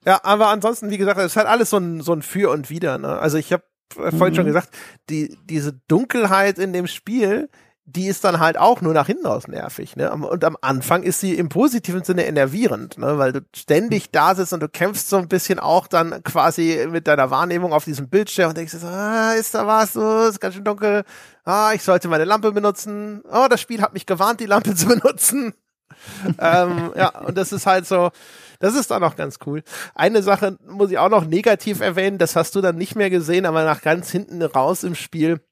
Ja, aber ansonsten, wie gesagt, es ist halt alles so ein, so ein Für und Wider. Ne? Also ich habe vorhin mhm. schon gesagt, die, diese Dunkelheit in dem Spiel, die ist dann halt auch nur nach hinten aus nervig. Ne? Und am Anfang ist sie im positiven Sinne enervierend, ne? weil du ständig da sitzt und du kämpfst so ein bisschen auch dann quasi mit deiner Wahrnehmung auf diesem Bildschirm und denkst, ah, ist da was, so, ist ganz schön dunkel, ah, ich sollte meine Lampe benutzen, oh, das Spiel hat mich gewarnt, die Lampe zu benutzen. ähm, ja, und das ist halt so, Das ist dann auch ganz cool. Eine Sache muss ich auch noch negativ erwähnen, das hast du dann nicht mehr gesehen, aber nach ganz hinten raus im Spiel.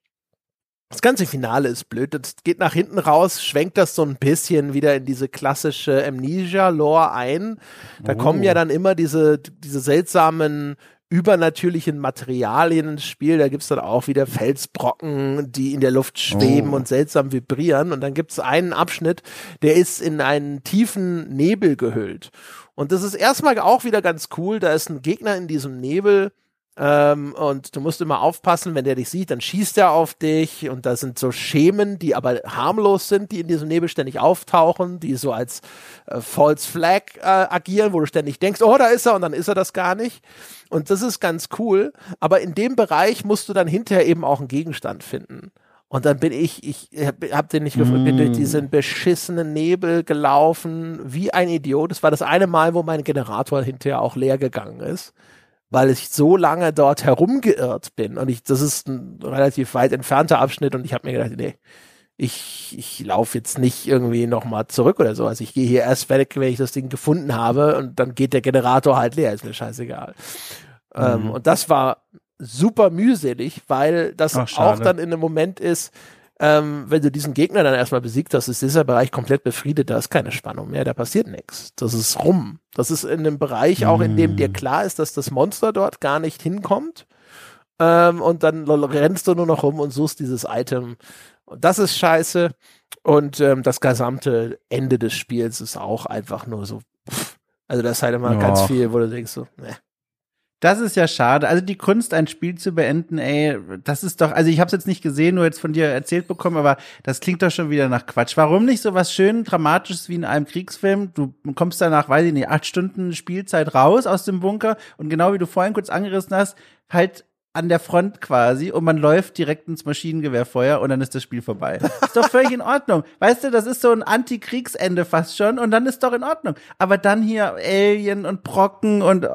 Das ganze Finale ist blöd. Das geht nach hinten raus, schwenkt das so ein bisschen wieder in diese klassische Amnesia-Lore ein. Da oh. kommen ja dann immer diese, diese seltsamen übernatürlichen Materialien ins Spiel. Da gibt's dann auch wieder Felsbrocken, die in der Luft schweben oh. und seltsam vibrieren. Und dann gibt's einen Abschnitt, der ist in einen tiefen Nebel gehüllt. Und das ist erstmal auch wieder ganz cool. Da ist ein Gegner in diesem Nebel ähm, und du musst immer aufpassen, wenn der dich sieht, dann schießt er auf dich und da sind so Schemen, die aber harmlos sind, die in diesem Nebel ständig auftauchen, die so als äh, False Flag äh, agieren, wo du ständig denkst, oh, da ist er und dann ist er das gar nicht. Und das ist ganz cool, aber in dem Bereich musst du dann hinterher eben auch einen Gegenstand finden. Und dann bin ich, ich hab, hab den nicht gefunden, bin durch mm. diesen beschissenen Nebel gelaufen, wie ein Idiot. Das war das eine Mal, wo mein Generator hinterher auch leer gegangen ist weil ich so lange dort herumgeirrt bin und ich, das ist ein relativ weit entfernter Abschnitt und ich habe mir gedacht, nee, ich, ich laufe jetzt nicht irgendwie nochmal zurück oder so. Also ich gehe hier erst weg, wenn ich das Ding gefunden habe und dann geht der Generator halt leer, ist mir scheißegal. Ähm, mhm. Ähm, und das war super mühselig, weil das Ach, auch dann in einem Moment ist, ähm, wenn du diesen Gegner dann erstmal besiegt hast, ist dieser Bereich komplett befriedet, da ist keine Spannung mehr, da passiert nichts. Das ist rum. Das ist in einem Bereich auch, in dem dir mm. klar ist, dass das Monster dort gar nicht hinkommt. Ähm, und dann rennst du nur noch rum und suchst dieses Item. Und das ist scheiße. Und ähm, das gesamte Ende des Spiels ist auch einfach nur so. Pff. Also das ist halt immer oh. ganz viel, wo du denkst so, ne. Das ist ja schade. Also die Kunst, ein Spiel zu beenden, ey, das ist doch, also ich habe es jetzt nicht gesehen, nur jetzt von dir erzählt bekommen, aber das klingt doch schon wieder nach Quatsch. Warum nicht so was schön Dramatisches wie in einem Kriegsfilm? Du kommst danach, weiß ich nicht, acht Stunden Spielzeit raus aus dem Bunker und genau wie du vorhin kurz angerissen hast, halt an der Front quasi und man läuft direkt ins Maschinengewehrfeuer und dann ist das Spiel vorbei. Ist doch völlig in Ordnung. Weißt du, das ist so ein Antikriegsende fast schon und dann ist doch in Ordnung. Aber dann hier Alien und Brocken und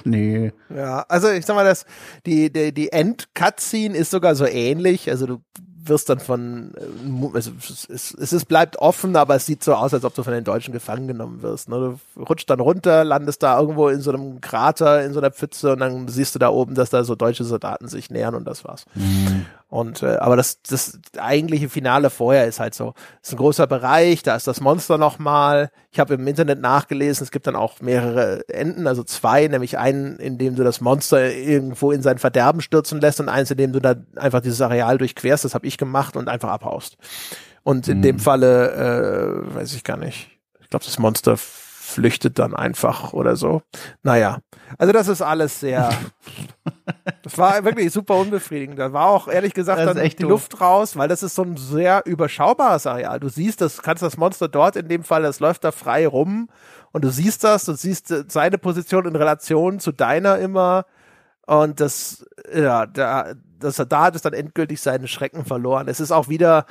ach nee. Ja, also ich sag mal, das, die, die, die End-Cutscene ist sogar so ähnlich. Also du wirst dann von, äh, also es, es, es bleibt offen, aber es sieht so aus, als ob du von den Deutschen gefangen genommen wirst. Ne? Du rutscht dann runter, landest da irgendwo in so einem Krater, in so einer Pfütze und dann siehst du da oben, dass da so deutsche Soldaten sich nähern und das war's. Mhm. Und äh, aber das, das eigentliche Finale vorher ist halt so, ist ein großer Bereich, da ist das Monster nochmal. Ich habe im Internet nachgelesen, es gibt dann auch mehrere Enden, also zwei, nämlich einen, in dem du das Monster irgendwo in sein Verderben stürzen lässt und eins, in dem du da einfach dieses Areal durchquerst, das habe ich gemacht und einfach abhaust. Und in mhm. dem Falle, äh, weiß ich gar nicht, ich glaube, das Monster flüchtet dann einfach oder so. Naja, also das ist alles sehr, das war wirklich super unbefriedigend. Da war auch ehrlich gesagt dann echt die doof. Luft raus, weil das ist so ein sehr überschaubares Areal. Du siehst, das kannst das Monster dort in dem Fall, das läuft da frei rum und du siehst das, du siehst seine Position in Relation zu deiner immer und das, ja, da, das, da hat es dann endgültig seinen Schrecken verloren. Es ist auch wieder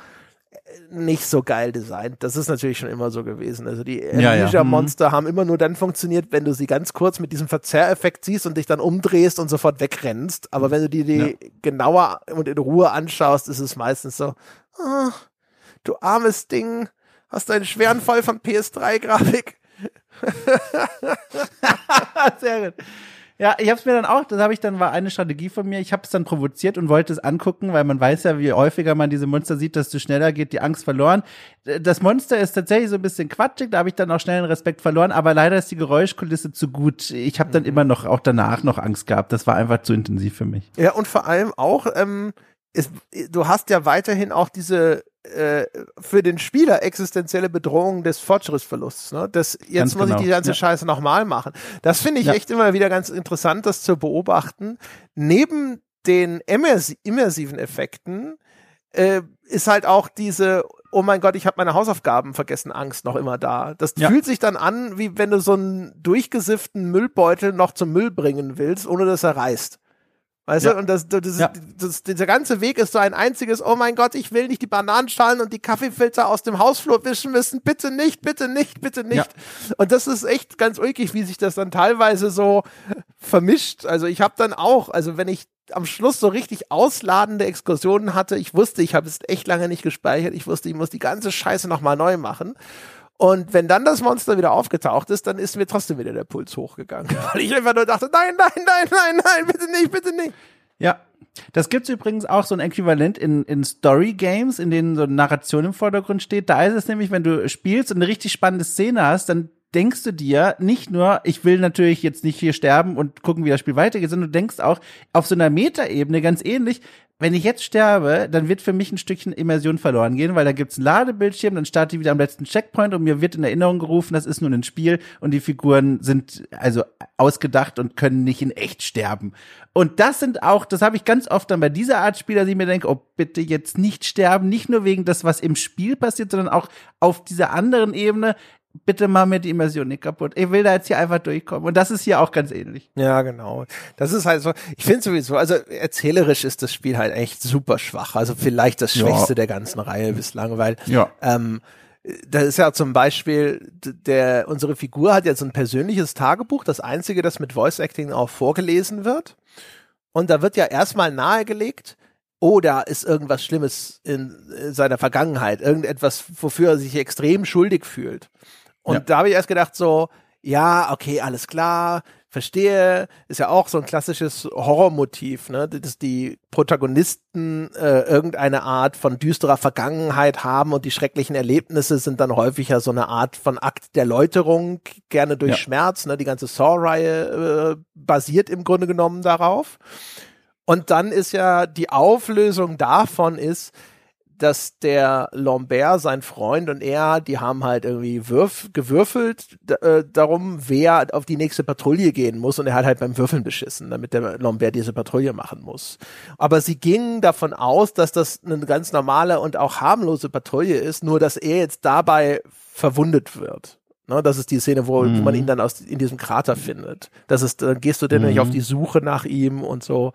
nicht so geil designt. Das ist natürlich schon immer so gewesen. Also die Amnesia-Monster ja, ja. Mhm. haben immer nur dann funktioniert, wenn du sie ganz kurz mit diesem Verzerreffekt siehst und dich dann umdrehst und sofort wegrennst. Aber wenn du die, die ja. genauer und in Ruhe anschaust, ist es meistens so, oh, du armes Ding, hast einen schweren Fall von PS3-Grafik. Sehr gut. Ja, ich habe es mir dann auch, das habe ich dann war eine Strategie von mir. Ich habe es dann provoziert und wollte es angucken, weil man weiß ja, wie häufiger man diese Monster sieht, desto schneller geht die Angst verloren. Das Monster ist tatsächlich so ein bisschen quatschig, da habe ich dann auch schnell den Respekt verloren, aber leider ist die Geräuschkulisse zu gut. Ich habe dann mhm. immer noch auch danach noch Angst gehabt. Das war einfach zu intensiv für mich. Ja, und vor allem auch ähm, ist, du hast ja weiterhin auch diese äh, für den Spieler existenzielle Bedrohung des Fortschrittsverlusts. Ne? Das, jetzt ganz muss genau. ich die ganze ja. Scheiße nochmal machen. Das finde ich ja. echt immer wieder ganz interessant, das zu beobachten. Neben den immersiven Effekten äh, ist halt auch diese oh mein Gott, ich habe meine Hausaufgaben vergessen, Angst noch immer da. Das ja. fühlt sich dann an, wie wenn du so einen durchgesifften Müllbeutel noch zum Müll bringen willst, ohne dass er reißt. Weißt ja. du, und das, das, das, ja. das, dieser ganze Weg ist so ein einziges, oh mein Gott, ich will nicht die Bananenschalen und die Kaffeefilter aus dem Hausflur wischen müssen. Bitte nicht, bitte nicht, bitte nicht. Ja. Und das ist echt ganz ulkig, wie sich das dann teilweise so vermischt. Also ich habe dann auch, also wenn ich am Schluss so richtig ausladende Exkursionen hatte, ich wusste, ich habe es echt lange nicht gespeichert, ich wusste, ich muss die ganze Scheiße nochmal neu machen. Und wenn dann das Monster wieder aufgetaucht ist, dann ist mir trotzdem wieder der Puls hochgegangen. Weil ich einfach nur dachte, nein, nein, nein, nein, nein, bitte nicht, bitte nicht. Ja, das gibt's übrigens auch so ein Äquivalent in, in Story Games, in denen so eine Narration im Vordergrund steht. Da ist es nämlich, wenn du spielst und eine richtig spannende Szene hast, dann denkst du dir nicht nur, ich will natürlich jetzt nicht hier sterben und gucken, wie das Spiel weitergeht, sondern du denkst auch auf so einer Metaebene ganz ähnlich, wenn ich jetzt sterbe, dann wird für mich ein Stückchen Immersion verloren gehen, weil da gibt's einen Ladebildschirm, dann starte ich wieder am letzten Checkpoint und mir wird in Erinnerung gerufen, das ist nur ein Spiel und die Figuren sind also ausgedacht und können nicht in echt sterben. Und das sind auch, das habe ich ganz oft dann bei dieser Art Spieler, die mir denke, oh bitte jetzt nicht sterben, nicht nur wegen das, was im Spiel passiert, sondern auch auf dieser anderen Ebene bitte mal mir die Immersion nicht kaputt. Ich will da jetzt hier einfach durchkommen. Und das ist hier auch ganz ähnlich. Ja, genau. Das ist halt so, ich finde sowieso, also erzählerisch ist das Spiel halt echt super schwach. Also vielleicht das Schwächste ja. der ganzen Reihe bislang, weil ja. ähm, da ist ja zum Beispiel, der, unsere Figur hat jetzt ein persönliches Tagebuch, das einzige, das mit Voice Acting auch vorgelesen wird. Und da wird ja erstmal nahegelegt, oh, da ist irgendwas Schlimmes in, in seiner Vergangenheit, irgendetwas, wofür er sich extrem schuldig fühlt. Und ja. da habe ich erst gedacht so, ja, okay, alles klar, verstehe, ist ja auch so ein klassisches Horrormotiv, ne, dass die Protagonisten äh, irgendeine Art von düsterer Vergangenheit haben und die schrecklichen Erlebnisse sind dann häufig ja so eine Art von Akt der Läuterung, gerne durch ja. Schmerz, ne, die ganze Saw-Reihe äh, basiert im Grunde genommen darauf. Und dann ist ja die Auflösung davon ist, dass der Lambert, sein Freund und er, die haben halt irgendwie würf, gewürfelt äh, darum, wer auf die nächste Patrouille gehen muss und er hat halt beim Würfeln beschissen, damit der Lambert diese Patrouille machen muss. Aber sie gingen davon aus, dass das eine ganz normale und auch harmlose Patrouille ist, nur dass er jetzt dabei verwundet wird. Ne, das ist die Szene, wo, mhm. wo man ihn dann aus, in diesem Krater findet. Das ist, dann gehst du denn mhm. nicht auf die Suche nach ihm und so.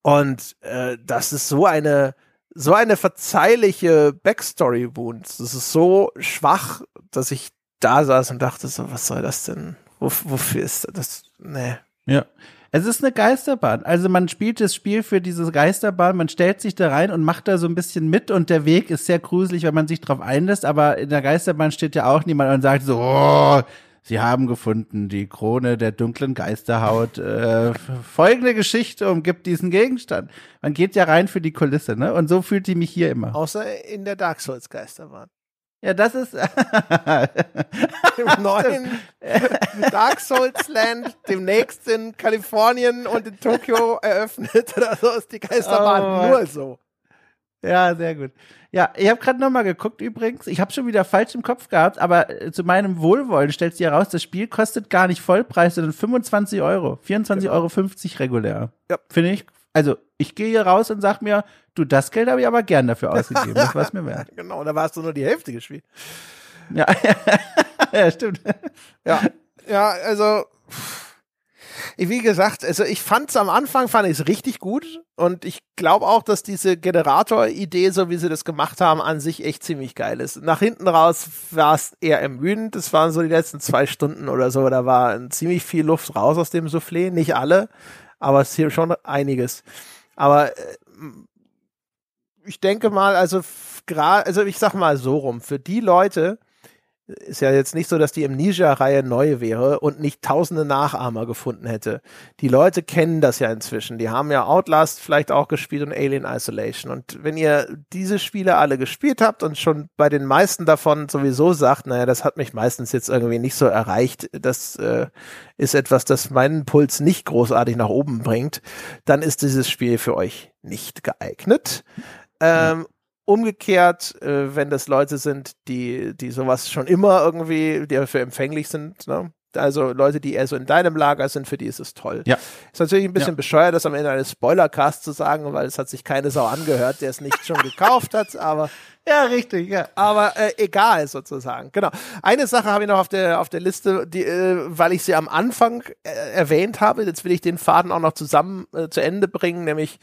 Und äh, das ist so eine so eine verzeihliche Backstory-Wound. Das ist so schwach, dass ich da saß und dachte so, was soll das denn? Wof wofür ist das? Nee. Ja. Es ist eine Geisterbahn. Also man spielt das Spiel für diese Geisterbahn, man stellt sich da rein und macht da so ein bisschen mit und der Weg ist sehr gruselig, wenn man sich drauf einlässt, aber in der Geisterbahn steht ja auch niemand und sagt so, oh, Sie haben gefunden die Krone der dunklen Geisterhaut. Äh, folgende Geschichte umgibt diesen Gegenstand. Man geht ja rein für die Kulisse, ne? Und so fühlt die mich hier immer. Außer in der Dark Souls Geisterbahn. Ja, das ist im neuen Dark Souls Land demnächst in Kalifornien und in Tokio eröffnet oder so ist die Geisterbahn oh, nur so. Ja, sehr gut. Ja, ich habe gerade nochmal geguckt übrigens. Ich habe schon wieder falsch im Kopf gehabt, aber äh, zu meinem Wohlwollen stellt sich heraus, das Spiel kostet gar nicht Vollpreis, sondern 25 Euro. 24,50 genau. Euro regulär. Ja. Finde ich. Also, ich gehe hier raus und sag mir, du, das Geld habe ich aber gern dafür ausgegeben. Das war es mir wert. genau, da warst du nur die Hälfte gespielt. Ja, ja, stimmt. Ja, ja, also. Pff wie gesagt, also ich fand es am Anfang, fand ich es richtig gut und ich glaube auch, dass diese Generator-Idee, so wie sie das gemacht haben, an sich echt ziemlich geil ist. Nach hinten raus war es eher ermüdend, das waren so die letzten zwei Stunden oder so, da war ziemlich viel Luft raus aus dem Soufflé, nicht alle, aber es ist hier schon einiges. Aber äh, ich denke mal, also gerade, also ich sag mal so rum, für die Leute, ist ja jetzt nicht so, dass die Amnesia-Reihe neu wäre und nicht tausende Nachahmer gefunden hätte. Die Leute kennen das ja inzwischen. Die haben ja Outlast vielleicht auch gespielt und Alien Isolation. Und wenn ihr diese Spiele alle gespielt habt und schon bei den meisten davon sowieso sagt, naja, das hat mich meistens jetzt irgendwie nicht so erreicht, das äh, ist etwas, das meinen Puls nicht großartig nach oben bringt, dann ist dieses Spiel für euch nicht geeignet. Ähm, Umgekehrt, äh, wenn das Leute sind, die, die sowas schon immer irgendwie, die dafür empfänglich sind, ne? Also Leute, die eher so in deinem Lager sind, für die ist es toll. Ja. Ist natürlich ein bisschen ja. bescheuert, das am Ende eines Spoilercasts zu sagen, weil es hat sich keine Sau angehört, der es nicht schon gekauft hat, aber ja, richtig, ja. Aber äh, egal sozusagen. Genau. Eine Sache habe ich noch auf der auf der Liste, die, äh, weil ich sie am Anfang äh, erwähnt habe. Jetzt will ich den Faden auch noch zusammen äh, zu Ende bringen, nämlich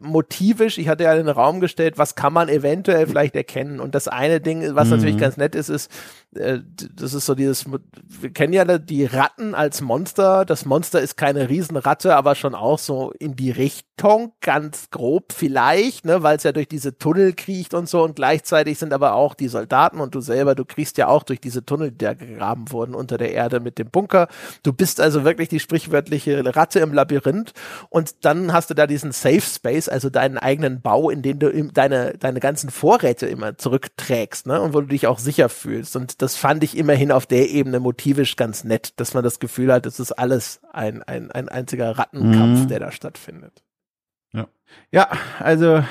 motivisch. Ich hatte ja in den Raum gestellt, was kann man eventuell vielleicht erkennen. Und das eine Ding, was mhm. natürlich ganz nett ist, ist, äh, das ist so dieses, wir kennen ja die Ratten als Monster. Das Monster ist keine Riesenratte, aber schon auch so in die Richtung, ganz grob vielleicht, ne, weil es ja durch diese Tunnel kriecht und so und gleich gleichzeitig sind aber auch die Soldaten und du selber, du kriegst ja auch durch diese Tunnel, die da gegraben wurden unter der Erde mit dem Bunker. Du bist also wirklich die sprichwörtliche Ratte im Labyrinth und dann hast du da diesen Safe Space, also deinen eigenen Bau, in den du deine, deine ganzen Vorräte immer zurückträgst, ne? Und wo du dich auch sicher fühlst. Und das fand ich immerhin auf der Ebene motivisch ganz nett, dass man das Gefühl hat, es ist alles ein, ein, ein einziger Rattenkampf, mhm. der da stattfindet. Ja. Ja, also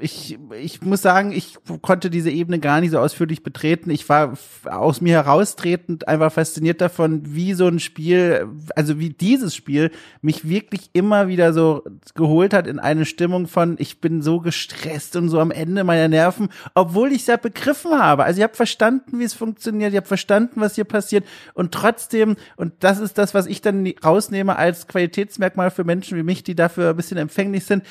ich, ich muss sagen, ich konnte diese Ebene gar nicht so ausführlich betreten. Ich war aus mir heraustretend einfach fasziniert davon, wie so ein Spiel, also wie dieses Spiel mich wirklich immer wieder so geholt hat in eine Stimmung von, ich bin so gestresst und so am Ende meiner Nerven, obwohl ich es ja begriffen habe. Also ich habe verstanden, wie es funktioniert, ich habe verstanden, was hier passiert und trotzdem, und das ist das, was ich dann rausnehme als Qualitätsmerkmal für Menschen wie mich, die dafür ein bisschen empfänglich sind,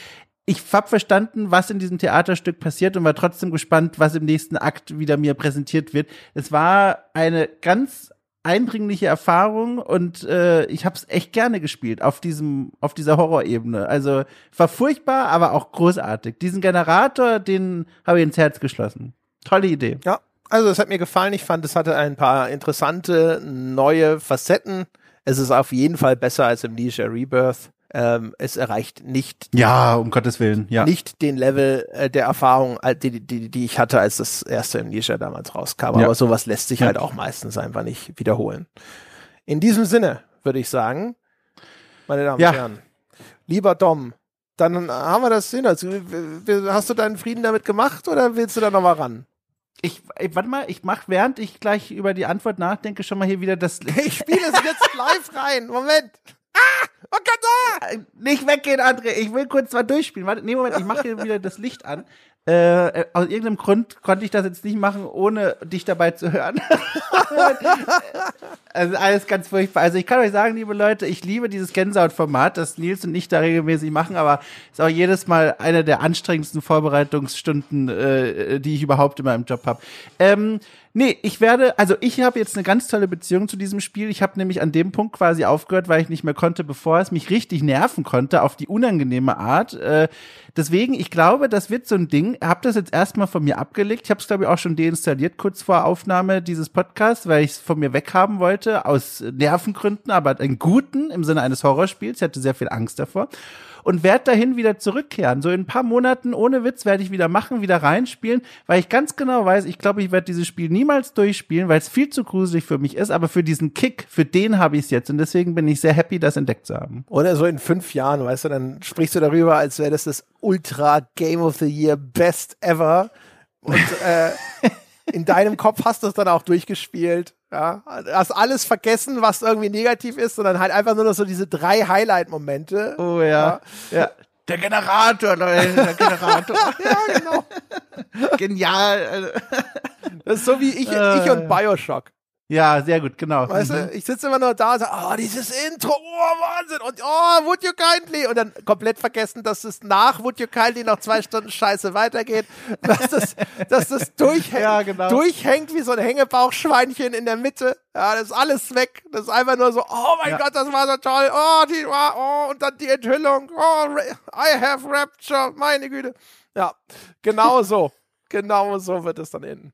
ich hab verstanden, was in diesem Theaterstück passiert und war trotzdem gespannt, was im nächsten Akt wieder mir präsentiert wird. Es war eine ganz eindringliche Erfahrung und äh, ich habe es echt gerne gespielt auf diesem auf dieser Horrorebene. Also war furchtbar, aber auch großartig. Diesen Generator, den habe ich ins Herz geschlossen. Tolle Idee. Ja, also es hat mir gefallen. Ich fand, es hatte ein paar interessante neue Facetten. Es ist auf jeden Fall besser als im Leisure Rebirth. Ähm, es erreicht nicht. Ja, um Gottes Willen, ja. Nicht den Level äh, der Erfahrung, äh, die, die, die ich hatte, als das erste Amnesia damals rauskam. Ja. Aber sowas lässt sich ja. halt auch meistens einfach nicht wiederholen. In diesem Sinne würde ich sagen, meine Damen und ja. Herren, lieber Dom, dann haben wir das hin. Also, hast du deinen Frieden damit gemacht oder willst du da nochmal ran? Ich, ey, warte mal, ich mach, während ich gleich über die Antwort nachdenke, schon mal hier wieder das. Ich spiele es jetzt live rein. Moment. Ah! Oh Gott, ah! Nicht weggehen, André. Ich will kurz mal durchspielen. Warte, nee, Moment, ich mache hier wieder das Licht an. Äh, äh, aus irgendeinem Grund konnte ich das jetzt nicht machen, ohne dich dabei zu hören. also alles ganz furchtbar. Also ich kann euch sagen, liebe Leute, ich liebe dieses Gänsehaut-Format, das Nils und ich da regelmäßig machen, aber ist auch jedes Mal eine der anstrengendsten Vorbereitungsstunden, äh, die ich überhaupt in meinem Job habe. Ähm, Nee, ich werde, also ich habe jetzt eine ganz tolle Beziehung zu diesem Spiel. Ich habe nämlich an dem Punkt quasi aufgehört, weil ich nicht mehr konnte, bevor es mich richtig nerven konnte, auf die unangenehme Art. Äh, deswegen, ich glaube, das wird so ein Ding. Hab das jetzt erstmal von mir abgelegt. Ich habe es, glaube ich, auch schon deinstalliert, kurz vor Aufnahme dieses Podcasts, weil ich es von mir weghaben wollte, aus Nervengründen, aber einen guten im Sinne eines Horrorspiels. Ich hatte sehr viel Angst davor und werde dahin wieder zurückkehren. So in ein paar Monaten, ohne Witz, werde ich wieder machen, wieder reinspielen, weil ich ganz genau weiß, ich glaube, ich werde dieses Spiel niemals durchspielen, weil es viel zu gruselig für mich ist, aber für diesen Kick, für den habe ich es jetzt und deswegen bin ich sehr happy, das entdeckt zu haben. Oder so in fünf Jahren, weißt du, dann sprichst du darüber, als wäre das das Ultra Game of the Year Best Ever und äh, in deinem Kopf hast du es dann auch durchgespielt. Ja, hast alles vergessen, was irgendwie negativ ist, sondern halt einfach nur noch so diese drei Highlight-Momente. Oh ja. ja. ja. Der Generator, Leute, der Generator. ja, genau. Genial. Das ist so wie ich, ich und Bioshock. Ja, sehr gut, genau. Weißt mhm. du, ich sitze immer nur da und sage, oh, dieses Intro, oh, Wahnsinn. Und oh, Would You Kindly. Und dann komplett vergessen, dass es nach Would You Kindly noch zwei Stunden Scheiße weitergeht. Dass das, dass das durchhängt, ja, genau. durchhängt wie so ein Hängebauchschweinchen in der Mitte. Ja, das ist alles weg. Das ist einfach nur so, oh mein ja. Gott, das war so toll. Oh, die war, oh, und dann die Enthüllung. Oh, I have Rapture. Meine Güte. Ja, genau so. genau so wird es dann enden.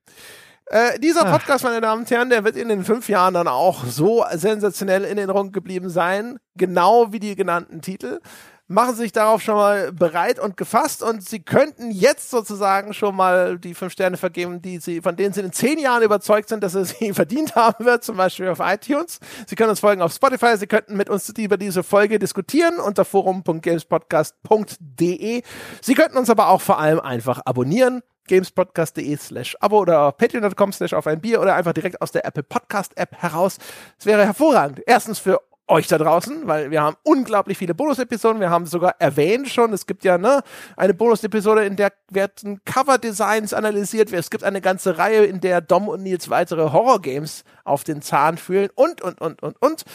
Äh, dieser ah. Podcast, meine Damen und Herren, der wird in den fünf Jahren dann auch so sensationell in Erinnerung geblieben sein, genau wie die genannten Titel. Machen Sie sich darauf schon mal bereit und gefasst und Sie könnten jetzt sozusagen schon mal die fünf Sterne vergeben, die Sie, von denen Sie in zehn Jahren überzeugt sind, dass er sie verdient haben wird, zum Beispiel auf iTunes. Sie können uns folgen auf Spotify. Sie könnten mit uns über diese Folge diskutieren unter forum.gamespodcast.de. Sie könnten uns aber auch vor allem einfach abonnieren gamespodcast.de slash abo oder patreon.com slash auf ein Bier oder einfach direkt aus der Apple Podcast App heraus. Es wäre hervorragend. Erstens für euch da draußen, weil wir haben unglaublich viele Bonus-Episoden. Wir haben sogar erwähnt schon, es gibt ja ne, eine Bonus-Episode, in der werden Cover-Designs analysiert. Es gibt eine ganze Reihe, in der Dom und Nils weitere Horror-Games auf den Zahn fühlen und, und, und, und, und.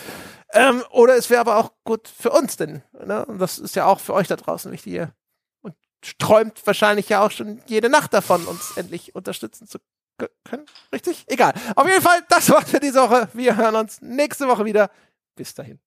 Ähm, oder es wäre aber auch gut für uns, denn ne, das ist ja auch für euch da draußen wichtig. Und träumt wahrscheinlich ja auch schon jede Nacht davon, uns endlich unterstützen zu können. Richtig? Egal. Auf jeden Fall, das war's für diese Woche. Wir hören uns nächste Woche wieder. Bis dahin.